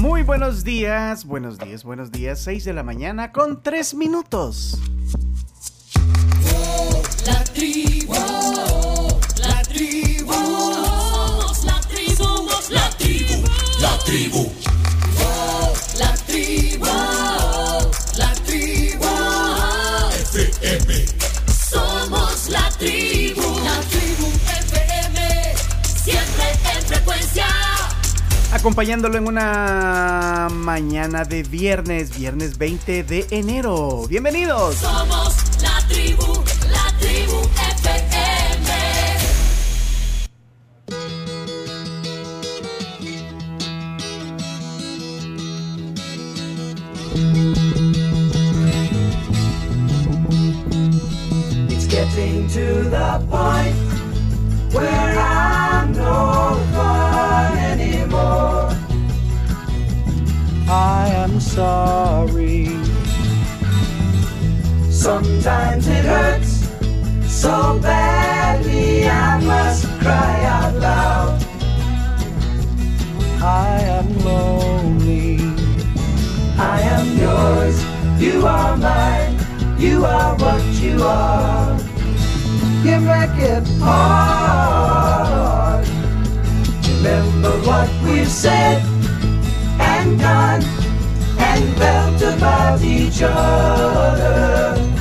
Muy buenos días, buenos días, buenos días. 6 de la mañana con 3 minutos. La tribu, la tribu, somos la tribu, somos la tribu, la tribu. Acompañándolo en una mañana de viernes, viernes 20 de enero. Bienvenidos. Somos la tribu, Sometimes it hurts so badly I must cry out loud. I am lonely. I am yours. You are mine. You are what you are. You make it hard. Remember what we've said and done and felt about each other.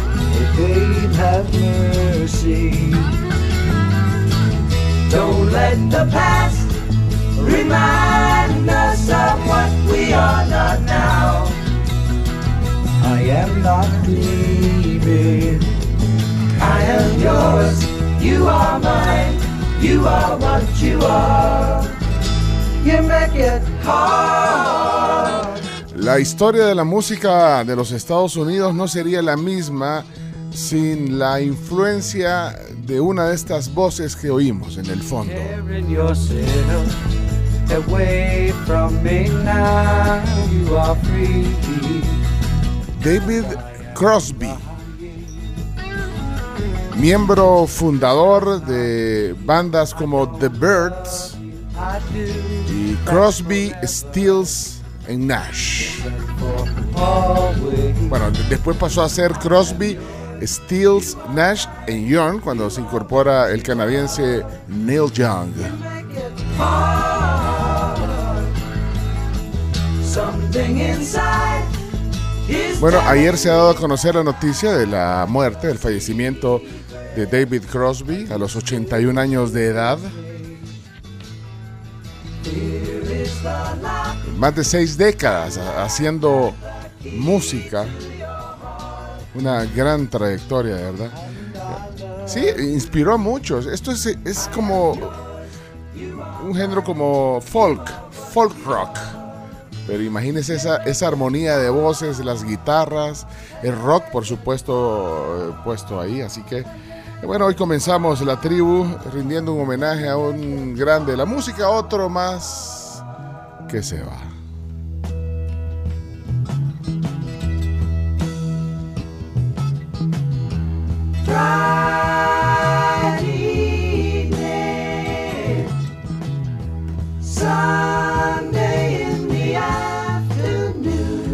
I am not dreaming. I am yours. You are mine. You are. La historia de la música de los Estados Unidos no sería la misma sin la influencia de una de estas voces que oímos en el fondo. David Crosby, miembro fundador de bandas como The Birds y Crosby, Stills and Nash. Bueno, de- después pasó a ser Crosby, Stills, Nash and Young cuando se incorpora el canadiense Neil Young. Bueno, ayer se ha dado a conocer la noticia de la muerte, del fallecimiento de David Crosby a los 81 años de edad. Más de seis décadas ha- haciendo música. Una gran trayectoria, verdad. Sí, inspiró a muchos. Esto es, es como un género como folk, folk rock. Pero imagínense esa, esa armonía de voces, las guitarras, el rock, por supuesto, eh, puesto ahí. Así que, eh, bueno, hoy comenzamos la tribu rindiendo un homenaje a un grande de la música, otro más que se va.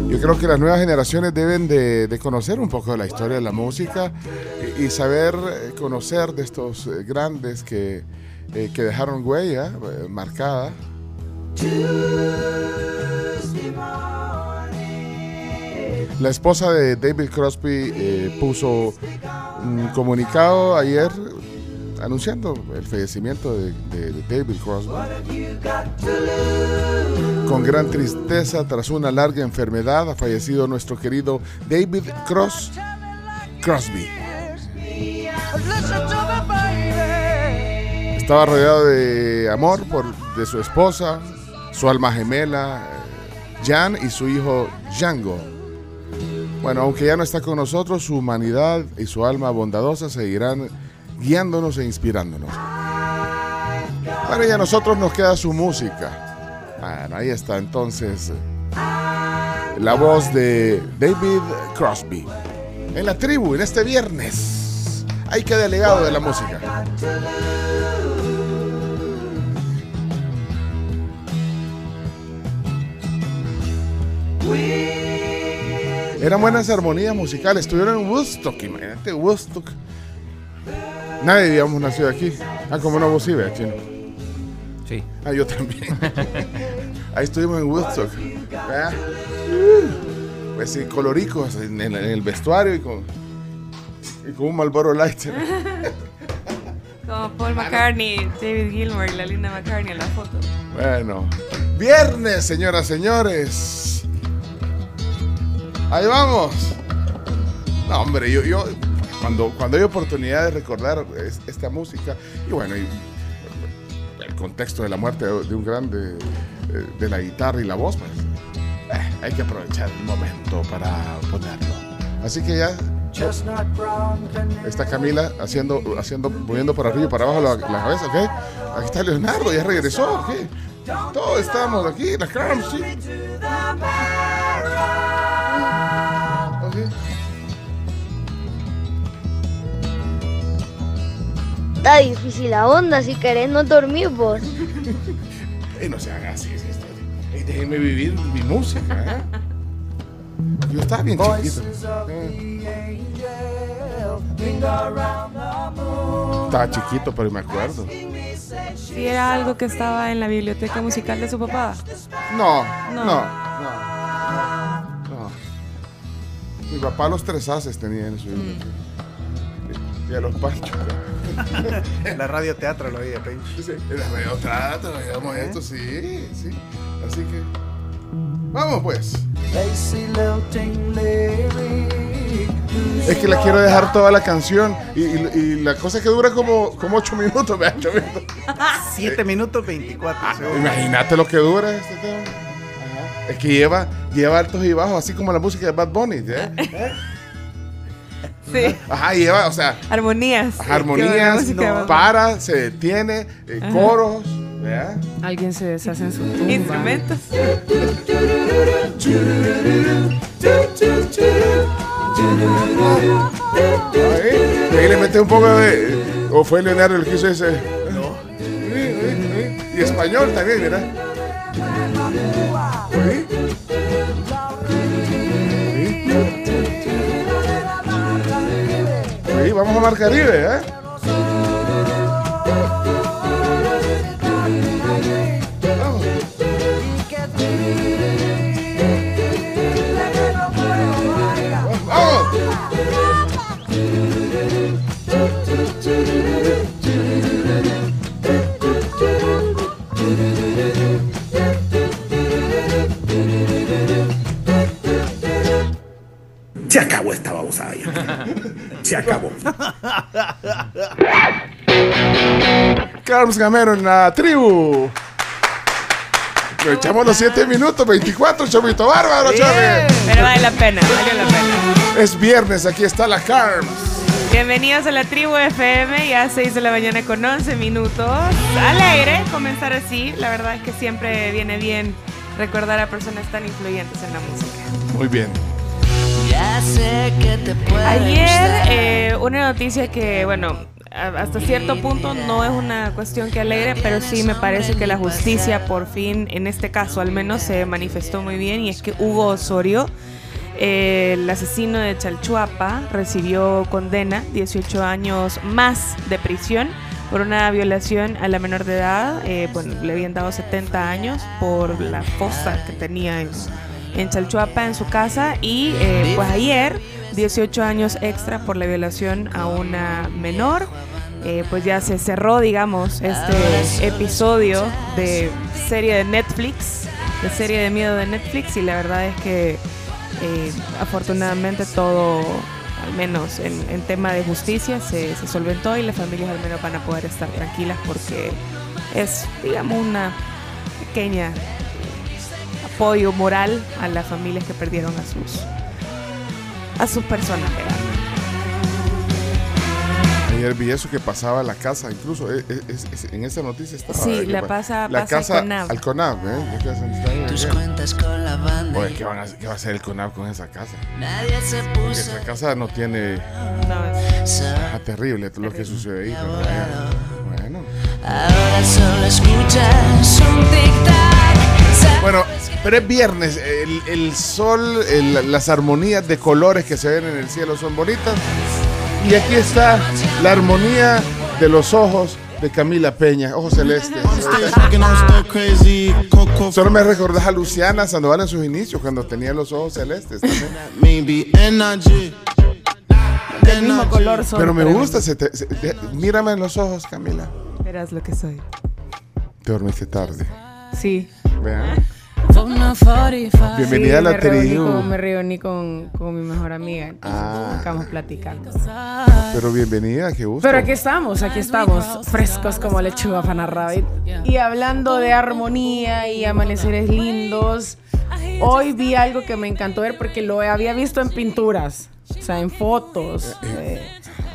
Yo creo que las nuevas generaciones deben de, de conocer un poco de la historia de la música y, y saber eh, conocer de estos eh, grandes que, eh, que dejaron huella eh, marcada. La esposa de David Crosby eh, puso un comunicado ayer anunciando el fallecimiento de, de- David Crosby. Con gran tristeza, tras una larga enfermedad, ha fallecido nuestro querido David Cross Crosby. Estaba rodeado de amor por, de su esposa, su alma gemela, eh, Jan, y su hijo Django. Bueno, aunque ya no está con nosotros, su humanidad y su alma bondadosa seguirán guiándonos e inspirándonos. Bueno, y a nosotros nos queda su música. Bueno, ahí está entonces la voz de David Crosby. En la tribu, en este viernes. Hay que delegado de la música. Eran buenas armonías musicales. Estuvieron en Woodstock, imagínate, Woodstock. Nadie, digamos, nació aquí. Ah, como no vos sí, vea, chino. Sí. Ah, yo también. Ahí estuvimos en Woodstock. ¿verdad? Pues sí, coloricos en, en- en el vestuario y con, y con un Marlboro Light. Como Paul McCartney, David Gilmour y la linda McCartney en la foto. Bueno, viernes, señoras, señores. Ahí vamos. No, hombre, yo, yo cuando, cuando hay oportunidad de recordar es- esta música, y bueno, y el contexto de la muerte de, un grande eh, de la guitarra y la voz, pues eh, hay que aprovechar el momento para ponerlo. Así que ya está Camila haciendo, haciendo, moviendo para arriba y para abajo la, la cabeza, ¿ok? Aquí está Leonardo, ya regresó, ¿ok? Todos estamos aquí, la Carms, sí. Está difícil la onda, si querés no dormir vos. No se haga así, ey, déjeme vivir mi música, ¿eh? Yo estaba bien chiquito. Eh. Estaba chiquito, pero me acuerdo. Sí, era algo que estaba en la biblioteca musical de su papá. No, no, No. no, no. Mi papá los tres haces tenía en su biblioteca. Y a los panchos. La radio teatro lo oía, Pencho. Sí, era medio trato, digamos esto, sí, sí. Así que. Vamos pues. Es que la quiero dejar toda la canción. Y, y- y la cosa es que dura como, como 8 minutos, vea, 8 minutos. 7 minutos 24 segundos. Imagínate lo que dura este tema. Ajá. Es que lleva, lleva altos y bajos, así como la música de Bad Bunny. ¿eh? Sí. Ajá, lleva, o sea, Armonías. Armonías, Bunny. para, se detiene, eh, coros. ¿verdad? Alguien se deshace en su tumba. Instrumentos. Ahí, ahí le mete un poco de. O fue Leonardo el que hizo ese. Y español también, ¿verdad? Ahí. Vamos a Mar Caribe, ¿eh? Se acabó esta babosada. Se acabó. Carlos Gamero en la tribu. Lo echamos los 7 minutos, 24, Chomito Bárbaro, chame. Pero vale la pena, vale la pena. Es viernes, aquí está la Carms. Bienvenidos a la tribu FM, ya 6 de la mañana con 11 minutos. Alegre comenzar así, la verdad es que siempre viene bien recordar a personas tan influyentes en la música. Muy bien. Ayer eh, una noticia que, bueno, hasta cierto punto no es una cuestión que alegre, pero sí me parece que la justicia por fin, en este caso al menos, se manifestó muy bien y es que Hugo Osorio, eh, el asesino de Chalchuapa, recibió condena, 18 años más de prisión por una violación a la menor de edad. Eh, bueno, le habían dado 70 años por la fosa que tenía en, en Chalchuapa, en su casa. Y eh, pues ayer, 18 años extra por la violación a una menor. Eh, pues ya se cerró, digamos, este episodio de serie de Netflix, de serie de miedo de Netflix. Y la verdad es que eh, afortunadamente todo, al menos en, en tema de justicia, se, se solventó y las familias al menos van a poder estar tranquilas porque es, digamos, una pequeña apoyo moral a las familias que perdieron a sus a sus personas. Ayer vi eso que pasaba la casa, incluso eh, eh, es- es- en esa noticia estaba. Sí, eh, la pa- pasa- la pasa al casa al ¿eh? Casa donde está ahí, Tus cuentas con la banda. Oye, ¿qué, van a ¿qué va a hacer el CONAV con esa casa? Nadie se Porque puso esa casa no tiene. No, es- Ah, terrible todo lo que sucede ahí. Bueno. Ahora solo escuchas un Bueno, Pero es viernes, el, el sol, el- las armonías de colores que se ven en el cielo son bonitas. Y aquí está la armonía de los ojos de Camila Peña, ojos celestes. Solo me recordás a Luciana Sandoval en sus inicios, cuando tenía los ojos celestes. también. Del mismo color son. Pero me gusta, se te- se- de- mírame en los ojos, Camila. Verás lo que soy. Te dormiste tarde. Sí. Vean. Bienvenida Sí, a la me tribu. con- me reuní con, con mi mejor amiga. Ah. Estamos platicando. Pero bienvenida, qué gusto. Pero aquí estamos, aquí estamos, frescos como lechuga pana rabbit. Y hablando de armonía y amaneceres lindos, hoy vi algo que me encantó ver porque lo había visto en pinturas, o sea, en fotos. eh,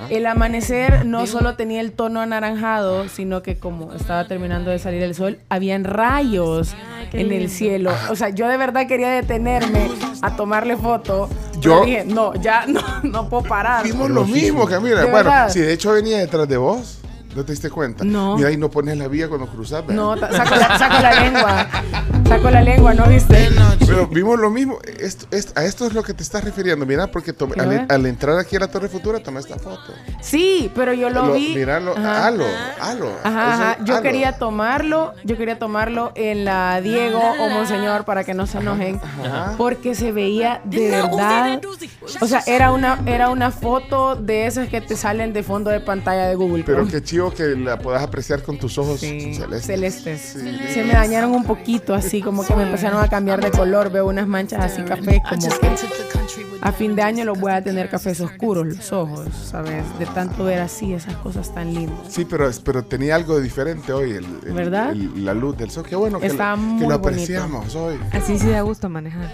el amanecer no solo tenía el tono anaranjado, sino que como estaba terminando de salir el sol, habían rayos en el cielo. O sea, yo de verdad quería detenerme a tomarle foto. Yo- dije, no, ya no, no puedo parar. Vimos lo mismo, Camila. ¿De Bueno, si de hecho venía detrás de vos, ¿no te diste cuenta? No. Mira, ahí no pones la vía cuando cruzas. ¿verdad? No, saco la, saco la lengua. Saco la lengua, ¿no viste? Pero vimos lo mismo. Esto, esto- a esto es lo que te estás refiriendo. Mira, porque al, entrar aquí a la Torre Futura tomé esta foto. Sí, pero yo lo, vi. Míralo, Ajá. halo, halo. Ajá, ajá. Eso, Yo halo. quería tomarlo, yo quería tomarlo en la Diego o Monseñor para que no se enojen, Ajá. porque se veía de verdad, o sea, era una era una foto de esas que te salen de fondo de pantalla de Google. Pero Chrome. qué que la puedas apreciar con tus ojos Sí, celestes. celestes. Sí. Se me dañaron un poquito, así como que me empezaron a cambiar de color. Veo unas manchas así café, como que a fin de año los voy a tener cafés oscuros los ojos, ¿sabes? De tanto ver así esas cosas tan lindas. Sí, pero, pero tenía algo de diferente hoy. El, el- ¿Verdad? el- la luz del sol. Qué bueno que, Está lo, muy que lo bonito. apreciamos hoy. Así sí da gusto manejar.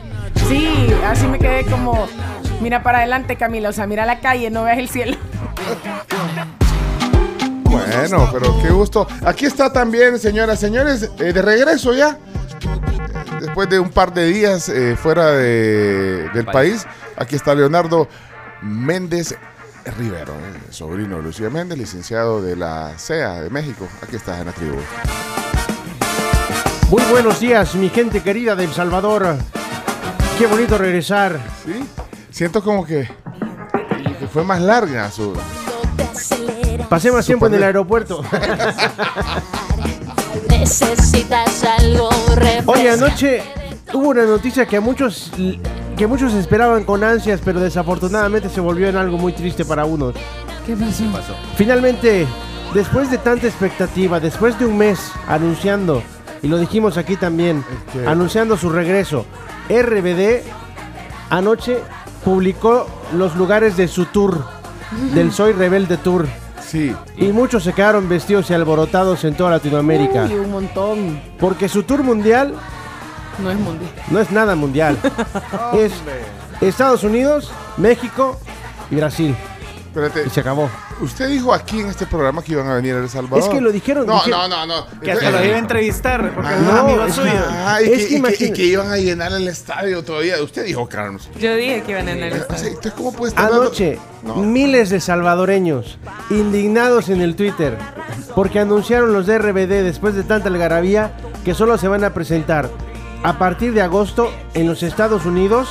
Sí, así me quedé como, mira para adelante Camila, o sea, mira la calle, no veas el cielo. Bueno, pero qué gusto. Aquí está también, señoras, señores, eh, de regreso ya. Después de un par de días eh, fuera de- del país, aquí está Leonardo Méndez Rivero, eh, sobrino de Lucía Méndez, licenciado de la CEA de México. Aquí está en la tribu. Muy buenos días, mi gente querida de El Salvador. Qué bonito regresar. ¿Sí? Siento como que, que fue más larga su... Pasé más tiempo en el aeropuerto. Necesitas algo Oye, anoche hubo una noticia que a muchos que muchos esperaban con ansias, pero desafortunadamente se volvió en algo muy triste para unos. ¿Qué pasó? Finalmente, después de tanta expectativa, después de un mes anunciando, y lo dijimos aquí también, anunciando su regreso, RBD anoche publicó los lugares de su tour, del Soy Rebelde Tour. Sí, Y muchos se quedaron vestidos y alborotados en toda Latinoamérica. Uy, un montón. Porque su tour mundial No es mundial. no es nada mundial. es Estados Unidos, México y Brasil. espérate. Y se acabó. Usted dijo aquí en este programa que iban a venir a El Salvador. Es que lo dijeron, No, no, no, no. Que hasta lo iba a entrevistar, porque es un No, amigo es suyo. Ah, y, Es que, que y que- iban a llenar el estadio todavía. Usted dijo, Carlos. Yo dije que iban en el O sea, estadio. Entonces, ¿cómo puede estar Anoche, No. miles de salvadoreños indignados en el Twitter porque anunciaron los de RBD después de tanta algarabía que solo se van a presentar a partir de agosto en los Estados Unidos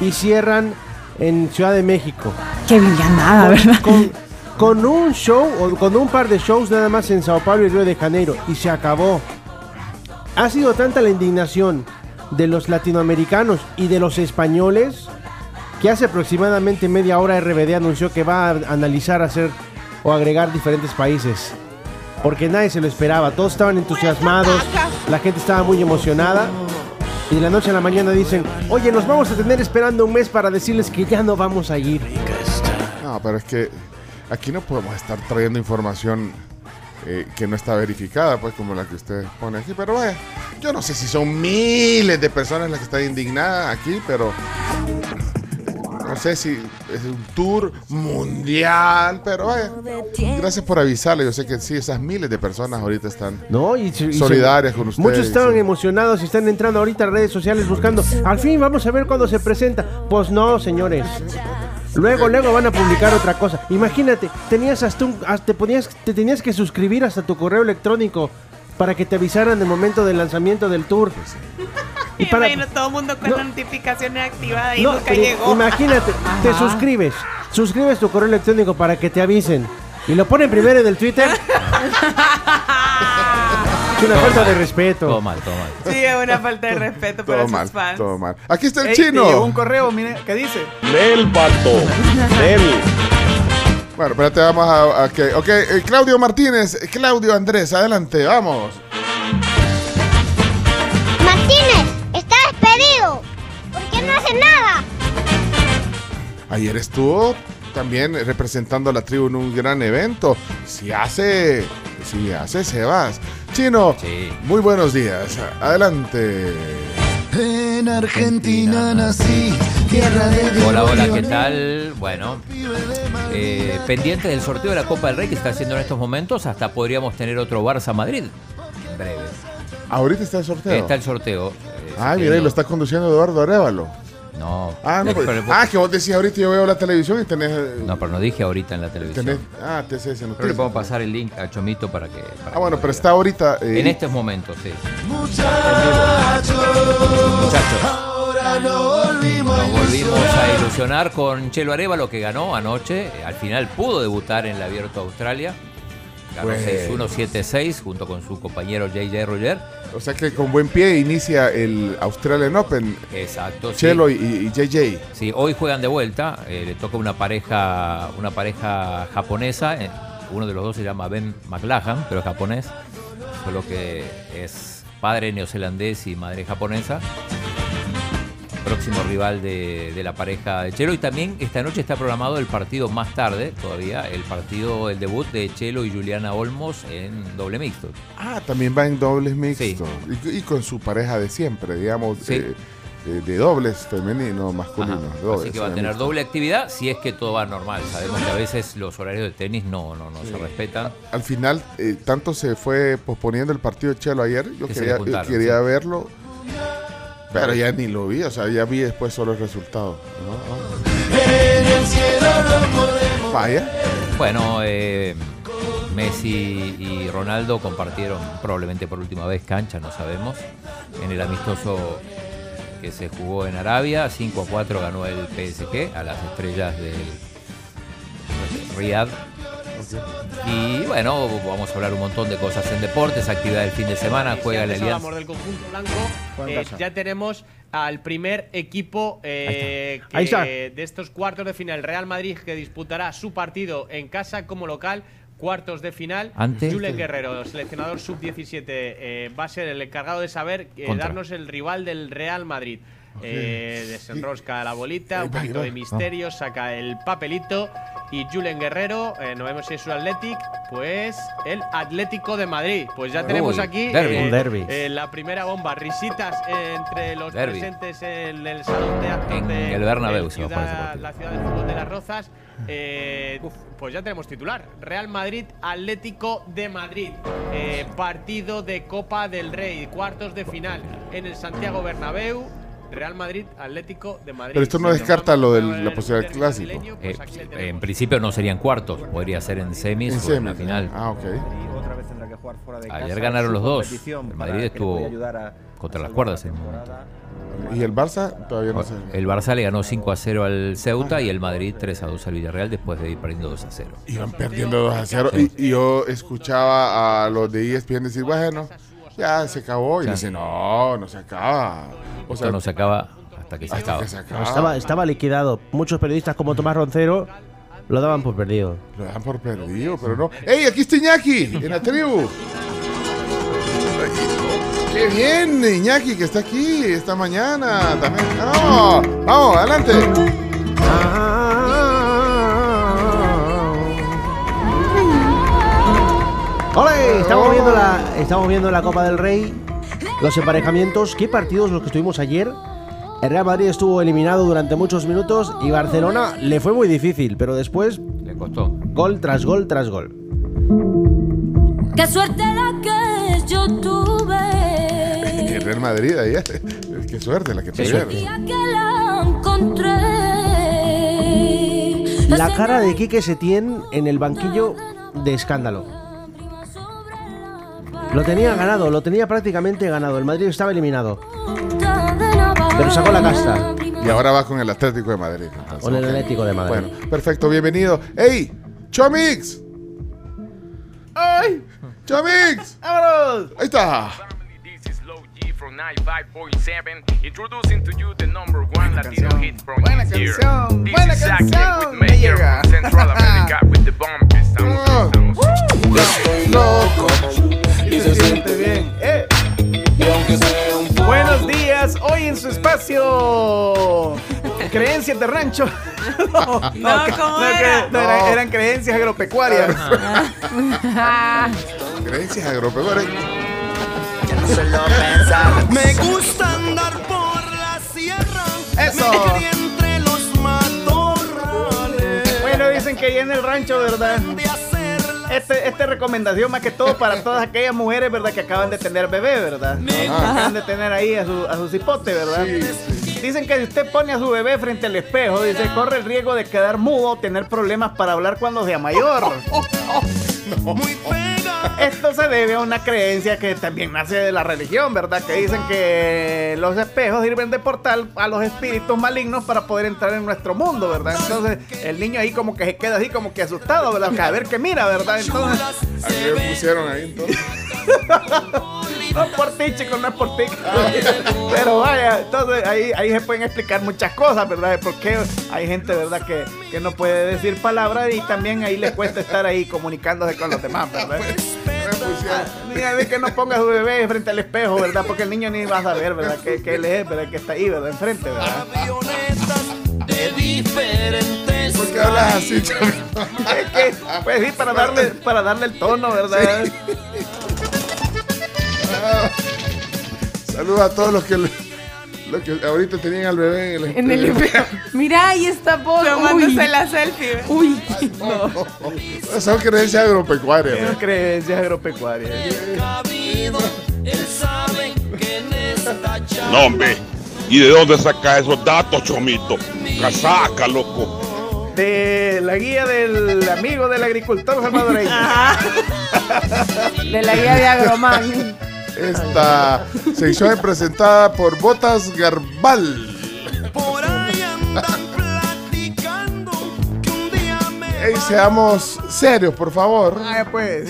y cierran en Ciudad de México. Qué nada, ¿verdad? Con, con un show o con un par de shows nada más en Sao Paulo y Río de Janeiro y se acabó. Ha sido tanta la indignación de los latinoamericanos y de los españoles que hace aproximadamente media hora RBD anunció que va a analizar hacer o agregar diferentes países. Porque nadie se lo esperaba, todos estaban entusiasmados, la gente estaba muy emocionada. Y de la noche a la mañana dicen, oye, nos vamos a tener esperando un mes para decirles que ya no vamos a ir. No, pero es que aquí no podemos estar trayendo información eh, que no está verificada, pues como la que usted pone aquí. Pero vaya, yo no sé si son miles de personas las que están indignadas aquí, pero no sé si es un tour mundial, pero vaya. Gracias por avisarle. Yo sé que sí, esas miles de personas ahorita están ¿No? Y, y solidarias con ustedes. Muchos estaban sí. emocionados y están entrando ahorita a redes sociales buscando. Al fin vamos a ver cuándo se presenta. Pues no, señores. Luego, luego van a publicar otra cosa. Imagínate, tenías hasta un, hasta te, ponías, te tenías que suscribir hasta tu correo electrónico para que te avisaran el momento del lanzamiento del tour. Y para- Imagino todo el mundo con No. notificaciones activadas y No, nunca llegó. Imagínate, te suscribes, suscribes tu correo electrónico para que te avisen y lo ponen primero en el Twitter. es una falta de respeto. Todo mal, todo mal. Sí, es una falta de respeto para Todo sus mal, fans. todo mal. Aquí está el Ey, te llegó chino. un correo, mire, ¿qué dice? Nel pato. Nel. Bueno, espérate, vamos a... a que- ok, eh, Claudio Martínez, eh, Claudio Andrés, adelante, vamos. Martínez, está despedido. ¿Por qué no hace nada? Ayer estuvo también representando a la tribu en un gran evento. Si hace, si hace Sebas. Chino, muy buenos días. Adelante. En Argentina nací, tierra de Hola, hola, ¿qué tal? Bueno, eh, pendiente del sorteo de la Copa del Rey que está haciendo en estos momentos, hasta podríamos tener otro Barça Madrid en breve. Ahorita está el sorteo. Está el sorteo. eh, Ah, mira, y lo está conduciendo Eduardo Arevalo. No. Ah, no, Eh, pues- pero- ah, que vos decís ahorita yo veo la televisión y tenés. eh, No, pero no dije ahorita en la televisión. tenés ah, TCS Pero le puedo pasar el link a Chomito para que. para Ah, bueno, que pero está ahorita. eh. En estos momentos, sí. Muchachos, Muchachos. ahora no volvimos Nos volvimos ilusionar. a ilusionar con Chelo Arevalo que ganó anoche. Al final pudo debutar en el Abierto Australia. Ganó Bueno. 6-1, 7-6 junto con su compañero JJ Roger. O sea que con buen pie inicia el Australian Open. Exacto. sí. Chelo y, y JJ. Sí, hoy juegan de vuelta. eh, le toca una pareja, una pareja japonesa. eh, uno de los dos se llama Ben McLachlan, pero es japonés. Solo que es padre neozelandés y madre japonesa. Próximo rival de, de la pareja de Chelo. Y también esta noche está programado el partido más tarde, todavía, el partido, el debut de Chelo y Juliana Olmos en doble mixto. Ah, también va en dobles mixtos. Y, y con su pareja de siempre, digamos, Sí. eh, de, de dobles femenino, masculino. Dobles, Así que va a eh, tener doble actividad si es que todo va normal. Sabemos que a veces los horarios de tenis no, no, no se respetan. Al final, eh, tanto se fue posponiendo el partido de Chelo ayer. Yo Que quería, yo quería sí. verlo. Pero ya ni lo vi, o sea, ya vi después solo el resultado. ¿no? En el cielo no podemos. Vaya. Bueno, eh, Messi y Ronaldo compartieron probablemente por última vez cancha, no sabemos, en el amistoso que se jugó en Arabia. 5 a 4 ganó el PSG a las estrellas del Riyadh. Y bueno, vamos a hablar un montón de cosas en deportes, actividad del fin de semana, juega la Antes Alianza. hablamos del conjunto blanco. Eh, ya tenemos al primer equipo eh, Ahí está. que- de estos cuartos de final. Real Madrid que disputará su partido en casa como local. Cuartos de final. Ante- Julen Guerrero, seleccionador sub-17, eh, va a ser el encargado de saber eh, darnos el rival del Real Madrid. Eh, desenrosca la bolita, un poquito de misterio, saca el papelito. Y Julen Guerrero, eh, no vemos si es su Athletic, pues el Atlético de Madrid. Pues ya tenemos Uy, aquí derbi. eh, derbi. eh, la primera bomba, risitas entre los Derbi. presentes en el salón de actos de el Bernabéu ciudad- la ciudad del fútbol de las Rozas. Eh, pues ya tenemos titular, Real Madrid Atlético de Madrid, Eh, partido de Copa del Rey, cuartos de final en el Santiago Bernabéu. Real Madrid Atlético de Madrid. Pero esto no descarta lo de la posibilidad del clásico. Eh, pues en principio no serían cuartos, podría ser en semis En o en la final. Ah, ok. Otra vez tendrá que jugar fuera de Ayer casa ganaron los dos. El Madrid estuvo a- contra a las cuerdas en. ¿Y el Barça? Todavía no sé. El Barça le ganó 5 a 0 al Ceuta y el Madrid 3 a 2 al Villarreal después de ir perdiendo 2 a 0. Iban perdiendo 2 a 0. Y, y yo escuchaba a los de ESPN decir, bueno, ya se acabó. Y dice, no, no se acaba. O sea, Esto no se acaba hasta que se hasta acaba. que se No, acaba. estaba, estaba liquidado. Muchos periodistas como Tomás Roncero lo daban por perdido. Lo dan por perdido, pero no. ¡Ey, aquí está Iñaki! En la tribu. ¡Qué bien, Iñaki, que está aquí esta mañana! También. ¡Vamos! ¡Vamos, adelante! ¡Ole! Estamos viendo, la, estamos viendo la Copa del Rey, los emparejamientos. ¿Qué partidos los que estuvimos ayer? El Real Madrid estuvo eliminado durante muchos minutos y Barcelona le fue muy difícil, pero después Le costó. gol tras gol tras gol. Qué suerte la que yo tuve. El Real Madrid ayer. Qué suerte la que Qué tuvieron. suerte. Ya que la encontré. La cara de Quique Setién en el banquillo de escándalo. Lo tenía ganado, lo tenía prácticamente ganado. El Madrid estaba eliminado. Pero sacó la casta. Y ahora va con el Atlético de Madrid. entonces, Con el. Atlético de Madrid. Bueno, perfecto, bienvenido. ¡Ey! ¡Chomix! ¡Ay! ¡Chomix! ¡Vámonos! Ahí está. from 95.7, introducing to you the number one Latino hit from buena this year. canción, This buena canción, with me Mayor llega. from Central America with the bump. Estamos, estamos. Loco. Y se siente bien. Eh. Buenos días, hoy en su espacio. Creencias de rancho. No, No, que- ¿cómo que- era? no, eran, eran creencias agropecuarias. Creencias agropecuarias. Me gusta andar por la sierra. Eso. Me entre los matorrales. Bueno, dicen que ahí en el rancho, ¿verdad? Este, esta recomendación más que todo para todas aquellas mujeres, ¿verdad? Que acaban de tener bebé, ¿verdad? Que acaban de tener ahí a su, a su cipote, ¿verdad? Dicen que si usted pone a su bebé frente al espejo, dice, corre el riesgo de quedar mudo o tener problemas para hablar cuando sea mayor. Esto se debe a una creencia que también nace de la religión, ¿verdad? Que dicen que los espejos sirven de portal a los espíritus malignos para poder entrar en nuestro mundo, ¿verdad? Entonces el niño ahí como que se queda así como que asustado, ¿verdad? Que a ver qué mira, ¿verdad? Entonces... ¿A qué pusieron ahí entonces? No es por ti, chicos, no es por ti. Pero vaya, entonces ahí, ahí se pueden explicar muchas cosas, ¿verdad? De por qué hay gente, ¿verdad? Que, que no puede decir palabras y también ahí les cuesta estar ahí comunicándose con los demás, ¿verdad? Mira, de que no ponga a su bebé frente al espejo, ¿verdad? Porque el niño ni va a saber, ¿verdad? Que, que él es, ¿verdad? Que está ahí, ¿verdad? Enfrente, ¿verdad? De diferentes. ¿Por qué hablas así? Es que, pues sí, para darle, para darle el tono, ¿verdad? Saludos a todos los que, los que ahorita tenían al bebé en el, En el espejo. Mira, ahí está vos. Tomándose Uy. la selfie. Uy. Son creencias agropecuarias. Son creencias agropecuarias. Él sabe que en esta charla. No, hombre. ¿Y de dónde saca esos datos, Chomito? Casaca, loco. De la guía del amigo del agricultor salvadoreño. De la guía de Agromán. Esta sección es presentada por Botas Garbal. Por ahí andan platicando que un día me. Ey, seamos serios, por favor. Ay, pues.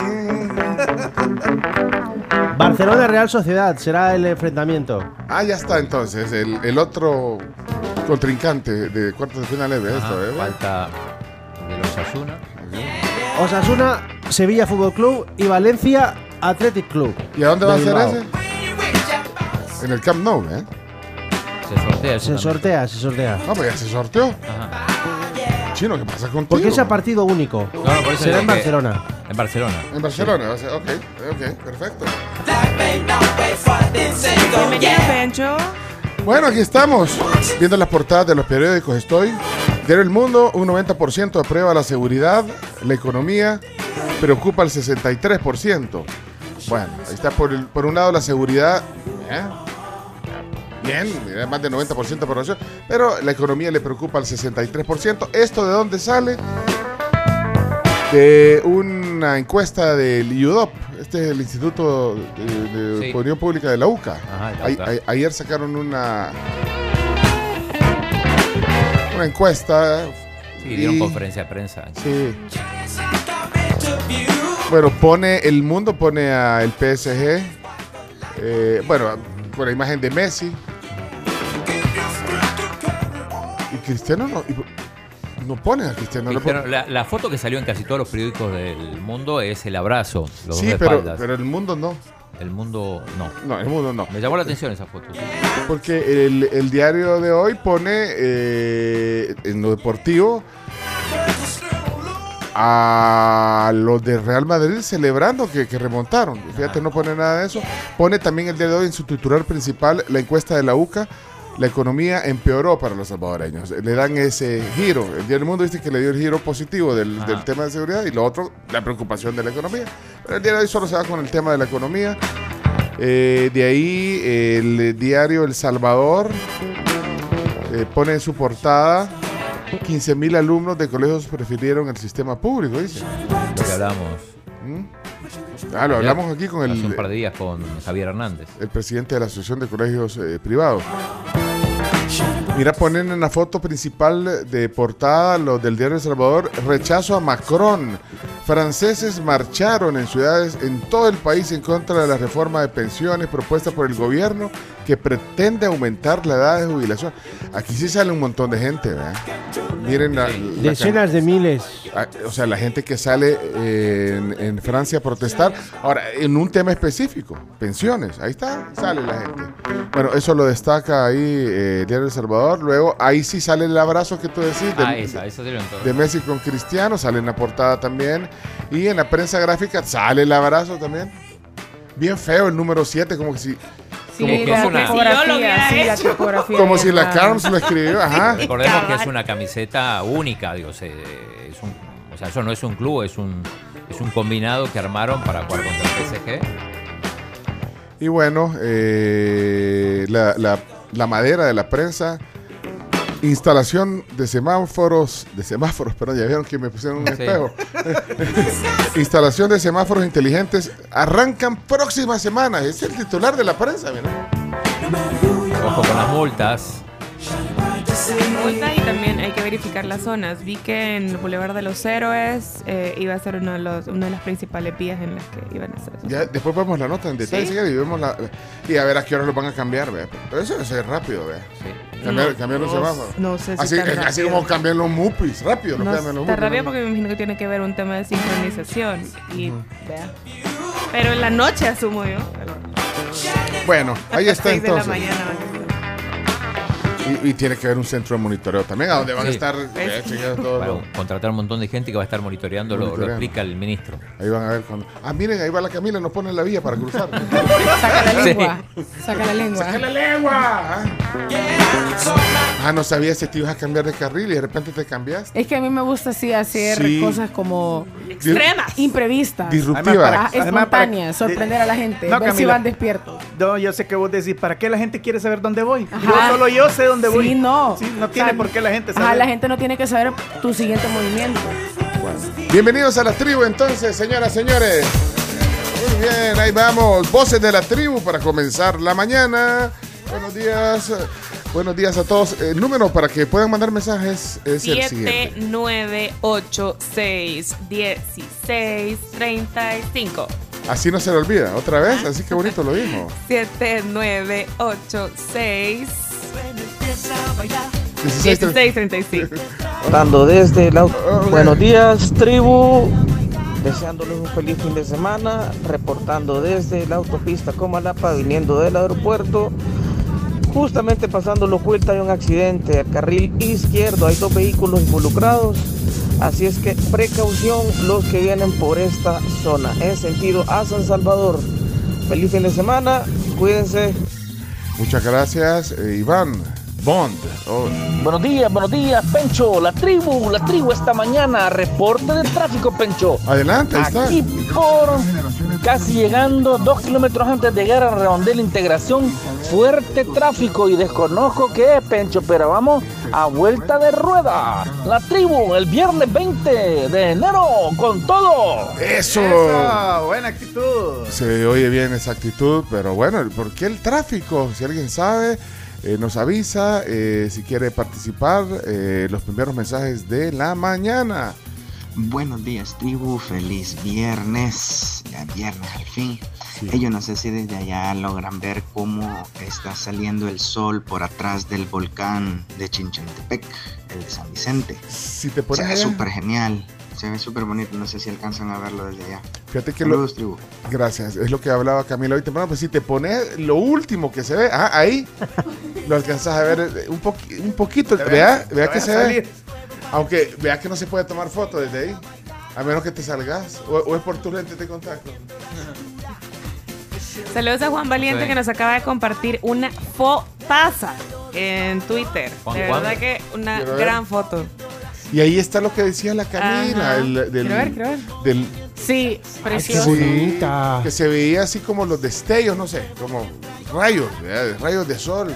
Barcelona Real Sociedad será el enfrentamiento. Ah, ya está entonces. El, el otro contrincante de cuartos de final es de Ajá, esto, ¿eh? falta de los Asuna. Osasuna, Sevilla Fútbol Club y Valencia Athletic Club. ¿Y a dónde va a ser ese? En el Camp Nou, ¿eh? Se sortea Se también. sortea, se sortea. No, pues ya se sorteó. Ajá. Chino, ¿qué pasa contigo? Porque es a partido único. No, no, por eso Será en que- Barcelona. En Barcelona. En Barcelona, va a ser- ok, ok, perfecto. Bienvenido, Pencho. Bueno, aquí estamos, viendo las portadas de los periódicos. Estoy. Diario El Mundo, un 90% aprueba la seguridad, la economía, preocupa el 63%. Bueno, ahí está por, el- por un lado la seguridad. ¿eh? Bien, más del 90% de aprobación, pero la economía le preocupa al 63%. ¿Esto de dónde sale? De una encuesta del IUDOP, este es el Instituto de, de Sí. Opinión Pública de la UCA. Ajá, la ayer sacaron una una encuesta. Sí, dieron y- conferencia de prensa. Sí. Bueno, pone el mundo pone a el PSG. eh, bueno, con la imagen de Messi. Y Cristiano no. y no pone a Cristiano. no Cristiano, la, la foto que salió en casi todos los periódicos del mundo es el abrazo, los sí, pero, espaldas. pero el mundo no. El mundo no. No, el mundo no. Me llamó la atención esa foto. Porque el, el diario de hoy pone eh, en lo deportivo a los de Real Madrid celebrando que, que remontaron. Fíjate, no pone nada de eso. Pone también el día de hoy en su titular principal la encuesta de la UCA. La economía empeoró para los salvadoreños. Le dan ese giro. El Día del Mundo dice que le dio el giro positivo del, del tema de seguridad y lo otro, la preocupación de la economía. Pero el día de hoy solo se va con el tema de la economía. Eh, de ahí el diario El Salvador eh, pone en su portada 15.000 alumnos de colegios prefirieron el sistema público, dice. Lo que hablamos. Ah, lo hablamos aquí con Hace un el, par de días con Javier Hernández. el presidente de la Asociación de Colegios eh, Privados. Mira, ponen en la foto principal de portada los del diario El Salvador, rechazo a Macron. Franceses marcharon en ciudades en todo el país en contra de la reforma de pensiones propuesta por el gobierno que pretende aumentar la edad de jubilación. Aquí sí sale un montón de gente, ¿verdad? Miren la, la Decenas de miles. Ah, O sea, la gente que sale eh, en, en Francia a protestar. Ahora, en un tema específico, pensiones. Ahí está, sale la gente. Bueno, eso lo destaca ahí eh, Diario El Salvador. Luego, ahí sí sale el abrazo que tú decís. de- Ah, esa, esa de Messi con Cristiano, sale en la portada también. Y en la prensa gráfica sale el abrazo también. Bien feo el número 7, como que si. Como que la es una- tipografía, sí, la tipografía. Como ya si la. Carms lo escribió, ajá. Recordemos que es una camiseta única, digo, es un, o sea, eso no es un club, es un, es un combinado que armaron para jugar contra el PSG. Y bueno, eh, la, la- la madera de la prensa, instalación de semáforos, de semáforos, perdón, ya vieron que me pusieron un Sí. espejo. instalación de semáforos inteligentes arrancan próxima semana. Es el titular de la prensa, mira. Ojo con las multas. Multa y también hay que verificar las zonas. Vi que en el Boulevard de los Héroes eh, iba a ser uno de los, una de las principales vías en las que iban a ser. esos. Ya, después vemos la nota en detalle Sí. y vemos la, y a ver a qué hora lo van a cambiar, vea. Pero eso es rápido. Cambiar, No, cambiar los no, semáforos. no sé si así, tan así rápido. como cambian los mupis, rápido, no, los está mupis. ¿no? porque me imagino que tiene que ver un tema de sincronización. Y vea. Pero en la noche asumo yo. Bueno, ahí está de la entonces. mañana. Y, y tiene que haber un centro de monitoreo también, a donde van a estar eh, chequeando todo Bueno, lo- contratar un montón de gente que va a estar monitoreando, lo, lo explica el ministro. Ahí van a ver cuando. Ah, miren, ahí va la Camila, nos pone la vía para cruzar. Saca la Sí. lengua. Saca la lengua. ¡Saca la lengua! Ah, no sabía si te ibas a cambiar de carril y de repente te cambiaste. Es que a mí me gusta así hacer Sí. cosas como Extremas. imprevistas. Disruptivas. Ah, espontáneas, sorprender a la gente, No, ver si Camila. van despiertos. No, yo sé que vos decís, ¿para qué la gente quiere saber dónde voy? Ajá. Yo solo yo sé dónde voy. Sí, no. Sí, no tiene O sea, por qué la gente Ajá, saber. la gente no tiene que saber tu siguiente movimiento. Bienvenidos a la tribu entonces, señoras, señores. Muy bien, ahí vamos. Voces de la tribu para comenzar la mañana. Buenos días. Buenos días a todos. El número para que puedan mandar mensajes es el siguiente. 7986 1635. Así no se le olvida. Otra vez, así que bonito lo dijo. 7986 16, 1635. Dando desde el auto. Buenos días, tribu. Deseándoles un feliz fin de semana. Reportando desde la autopista Comalapa, viniendo del aeropuerto. Justamente pasando los vuelta hay un accidente. Al carril izquierdo hay dos vehículos involucrados. Así es que precaución los que vienen por esta zona. En sentido a San Salvador. Feliz fin de semana. Cuídense. Muchas gracias, eh, Iván. Bond. Oh, Buenos días, buenos días, Pencho. La tribu, la tribu esta mañana. Reporte de tráfico, Pencho. adelante, ahí está. Aquí por casi llegando dos kilómetros antes de llegar a Redondela Integración, fuerte tráfico y desconozco qué es, Pencho, pero vamos a vuelta de rueda. La tribu, el viernes 20 de enero, con todo. Eso. Eso, buena actitud. Se oye bien esa actitud, pero bueno, ¿por qué el tráfico? Si alguien sabe, eh, nos avisa eh, si quiere participar. eh, los primeros mensajes de la mañana. Buenos días, tribu. Feliz viernes. Ya viernes al fin. Eh, Yo no sé si desde allá logran ver cómo está saliendo el sol por atrás del volcán de Chinchantepec, el de San Vicente. Si te pones allá- súper genial. Se ve súper bonito. No sé si alcanzan a verlo desde allá. Fíjate que lo, Saludos, tribu. Gracias, es lo que hablaba Camila hoy temprano. Pues si te pones lo último que se ve, ah, ahí lo alcanzas a ver eh, un, poqui- un poquito. Te Vea, ve- vea te que se salir. ve. Aunque vea que no se puede tomar foto desde ahí, a menos que te salgas. O, o es por tu lente de contacto. Saludos a Juan Valiente Sí. que nos acaba de compartir una fotaza en Twitter. Juan, de Juan. verdad que una gran foto. Y ahí está lo que decía la. Ajá. el- del, Quiero ver, quiero ver. del- Sí, precioso. Sí, que se veía así como los destellos, no sé, como rayos, ¿verdad? rayos de sol.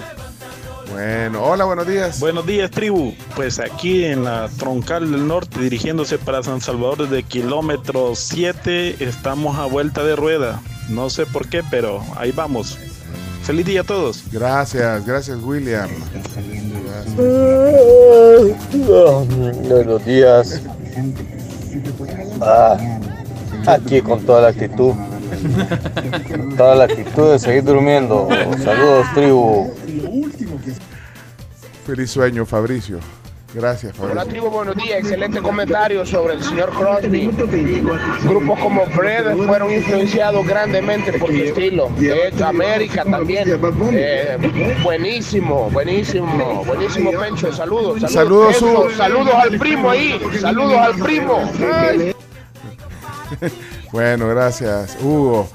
Bueno, hola, buenos días. Buenos días, tribu. Pues aquí en la troncal del norte, dirigiéndose para San Salvador desde kilómetro 7, estamos a vuelta de rueda. No sé por qué, pero ahí vamos. Feliz día a todos. Gracias, gracias William. Buenos días. Ah, aquí con toda la actitud. Toda la actitud de seguir durmiendo. Saludos, tribu. Feliz sueño, Fabricio. Gracias, Hola Fabricio. tribu, buenos días. Excelente comentario sobre el señor Crosby. Grupos como Fred fueron influenciados grandemente por su estilo. De hecho, América también. Eh, buenísimo, buenísimo, buenísimo Pencho. Saludos, saludos. Saludos, saludos al primo ahí. Saludos al primo. Ay. Bueno, gracias, Hugo.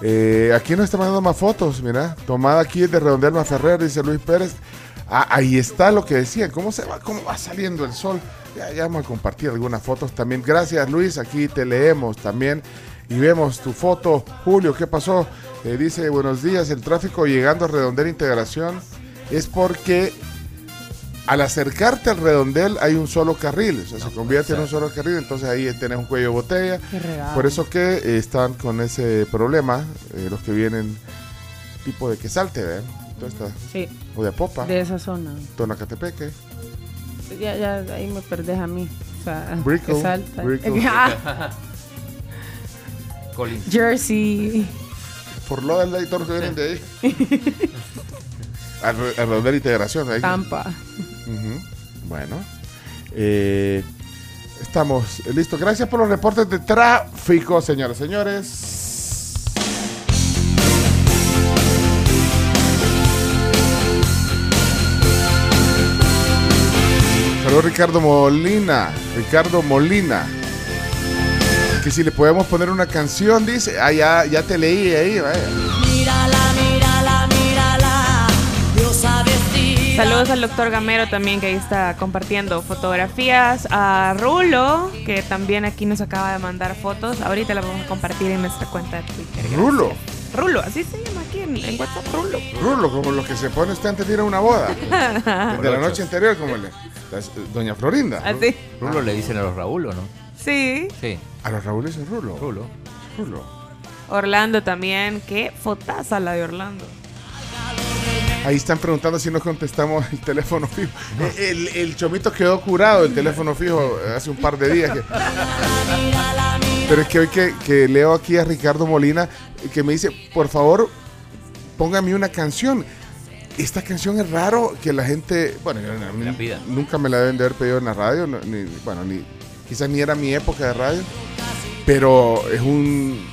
Eh, aquí nos está mandando más fotos, mira. Tomada aquí de Redondelma Ferrer, dice Luis Pérez. Ah, ahí está lo que decía, cómo se va, cómo va saliendo el sol. Ya, ya vamos a compartir algunas fotos también. Gracias, Luis. Aquí te leemos también y vemos tu foto. Julio, ¿qué pasó? Eh, dice, buenos días. El tráfico llegando a Redondel Integración es porque al acercarte al redondel hay un solo carril, o sea, se convierte en un solo carril, entonces ahí tenés un cuello de botella. Por eso que eh, están con ese problema, eh, los que vienen tipo de que salte, ¿eh? Toda esta- Sí. O de Popa, De esa zona. Tonacatepeque. Ya, ya, ahí me perdés a mí. O sea, Brickell, que salta. Brickell. Ah, Colin. Jersey. Por lo del los que vienen de ahí. al, re- al redondel integración. ahí. Tampa. Bueno. eh, estamos listos. Gracias por los reportes de tráfico, señoras y señores. Ricardo Molina. Ricardo Molina. Que si le podemos poner una canción, dice. Ah, ya, ya te leí ahí, vaya. Mírala, mírala, mírala. Diosa vestida. Saludos al doctor Gamero también que ahí está compartiendo fotografías. A Rulo, que también aquí nos acaba de mandar fotos. Ahorita las vamos a compartir en nuestra cuenta de Twitter. Gracias. Rulo. Rulo, así se llama aquí en, en WhatsApp, Rulo. Rulo, como los que se pone usted antes de ir a una boda. de la noche anterior, como le. Doña Florinda. Así. Rulo le dicen a los Raúl, ¿o no? Sí. Sí. A los Raúl dicen Rulo. Rulo. Rulo. Orlando también. Qué fotaza la de Orlando. Ahí están preguntando si no contestamos el teléfono fijo. El, el chomito quedó curado el teléfono fijo hace un par de días. que- Pero es que hoy que, que leo aquí a Ricardo Molina que me dice, por favor, póngame una canción. Esta canción es raro que la gente, bueno, La pida. nunca me la deben de haber pedido en la radio, ni, bueno, ni, quizás ni era mi época de radio, pero es un,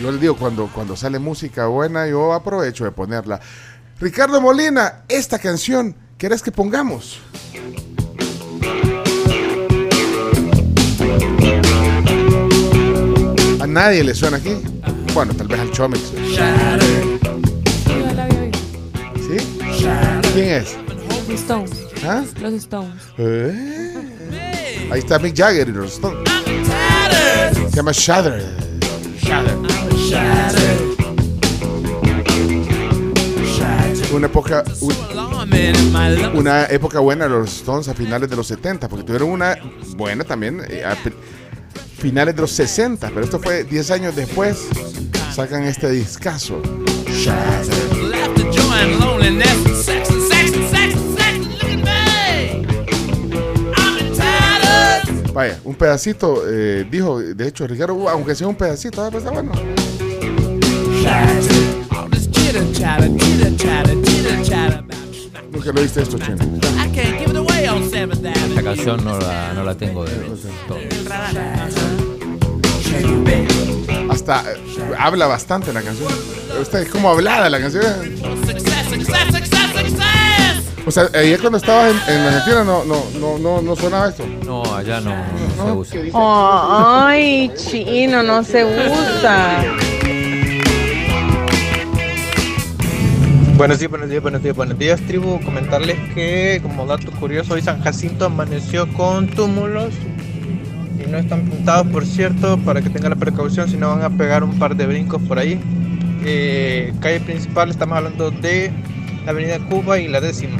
yo le digo, cuando, cuando sale música buena, yo aprovecho de ponerla. Ricardo Molina, esta canción, ¿querés que pongamos? A nadie le suena aquí. Bueno, tal vez al Chomix. ¿Sí? ¿Quién es? Los Stones. ¿Ah? Los Stones. Eh. Ahí está Mick Jagger y los Stones. Se llama Shatter. Una época, un- una época buena de los Stones a finales de los 70, porque tuvieron una buena también eh, a finales de los 60, pero esto fue 10 años después. Sacan este discazo. Vaya, un pedacito, eh, dijo, de hecho, Ricardo, "Uh, aunque sea un pedacito, ah, pues está bueno. Nunca lo viste esto, Chino. Esta canción no la, no la tengo de los Hasta eh, habla bastante la canción. Usted es como hablada la canción. O sea, ayer cuando estabas en, en Argentina no, no, no, no, no sonaba esto. No, allá no, no se usa. Ay, chino, no se usa. Buenos días, buenos días, buenos días, buenos días, tribu. Comentarles que, como dato curioso, hoy San Jacinto amaneció con túmulos y no están pintados, por cierto, para que tengan la precaución si no van a pegar un par de brincos por ahí. Eh, calle principal, estamos hablando de la Avenida Cuba y la décima.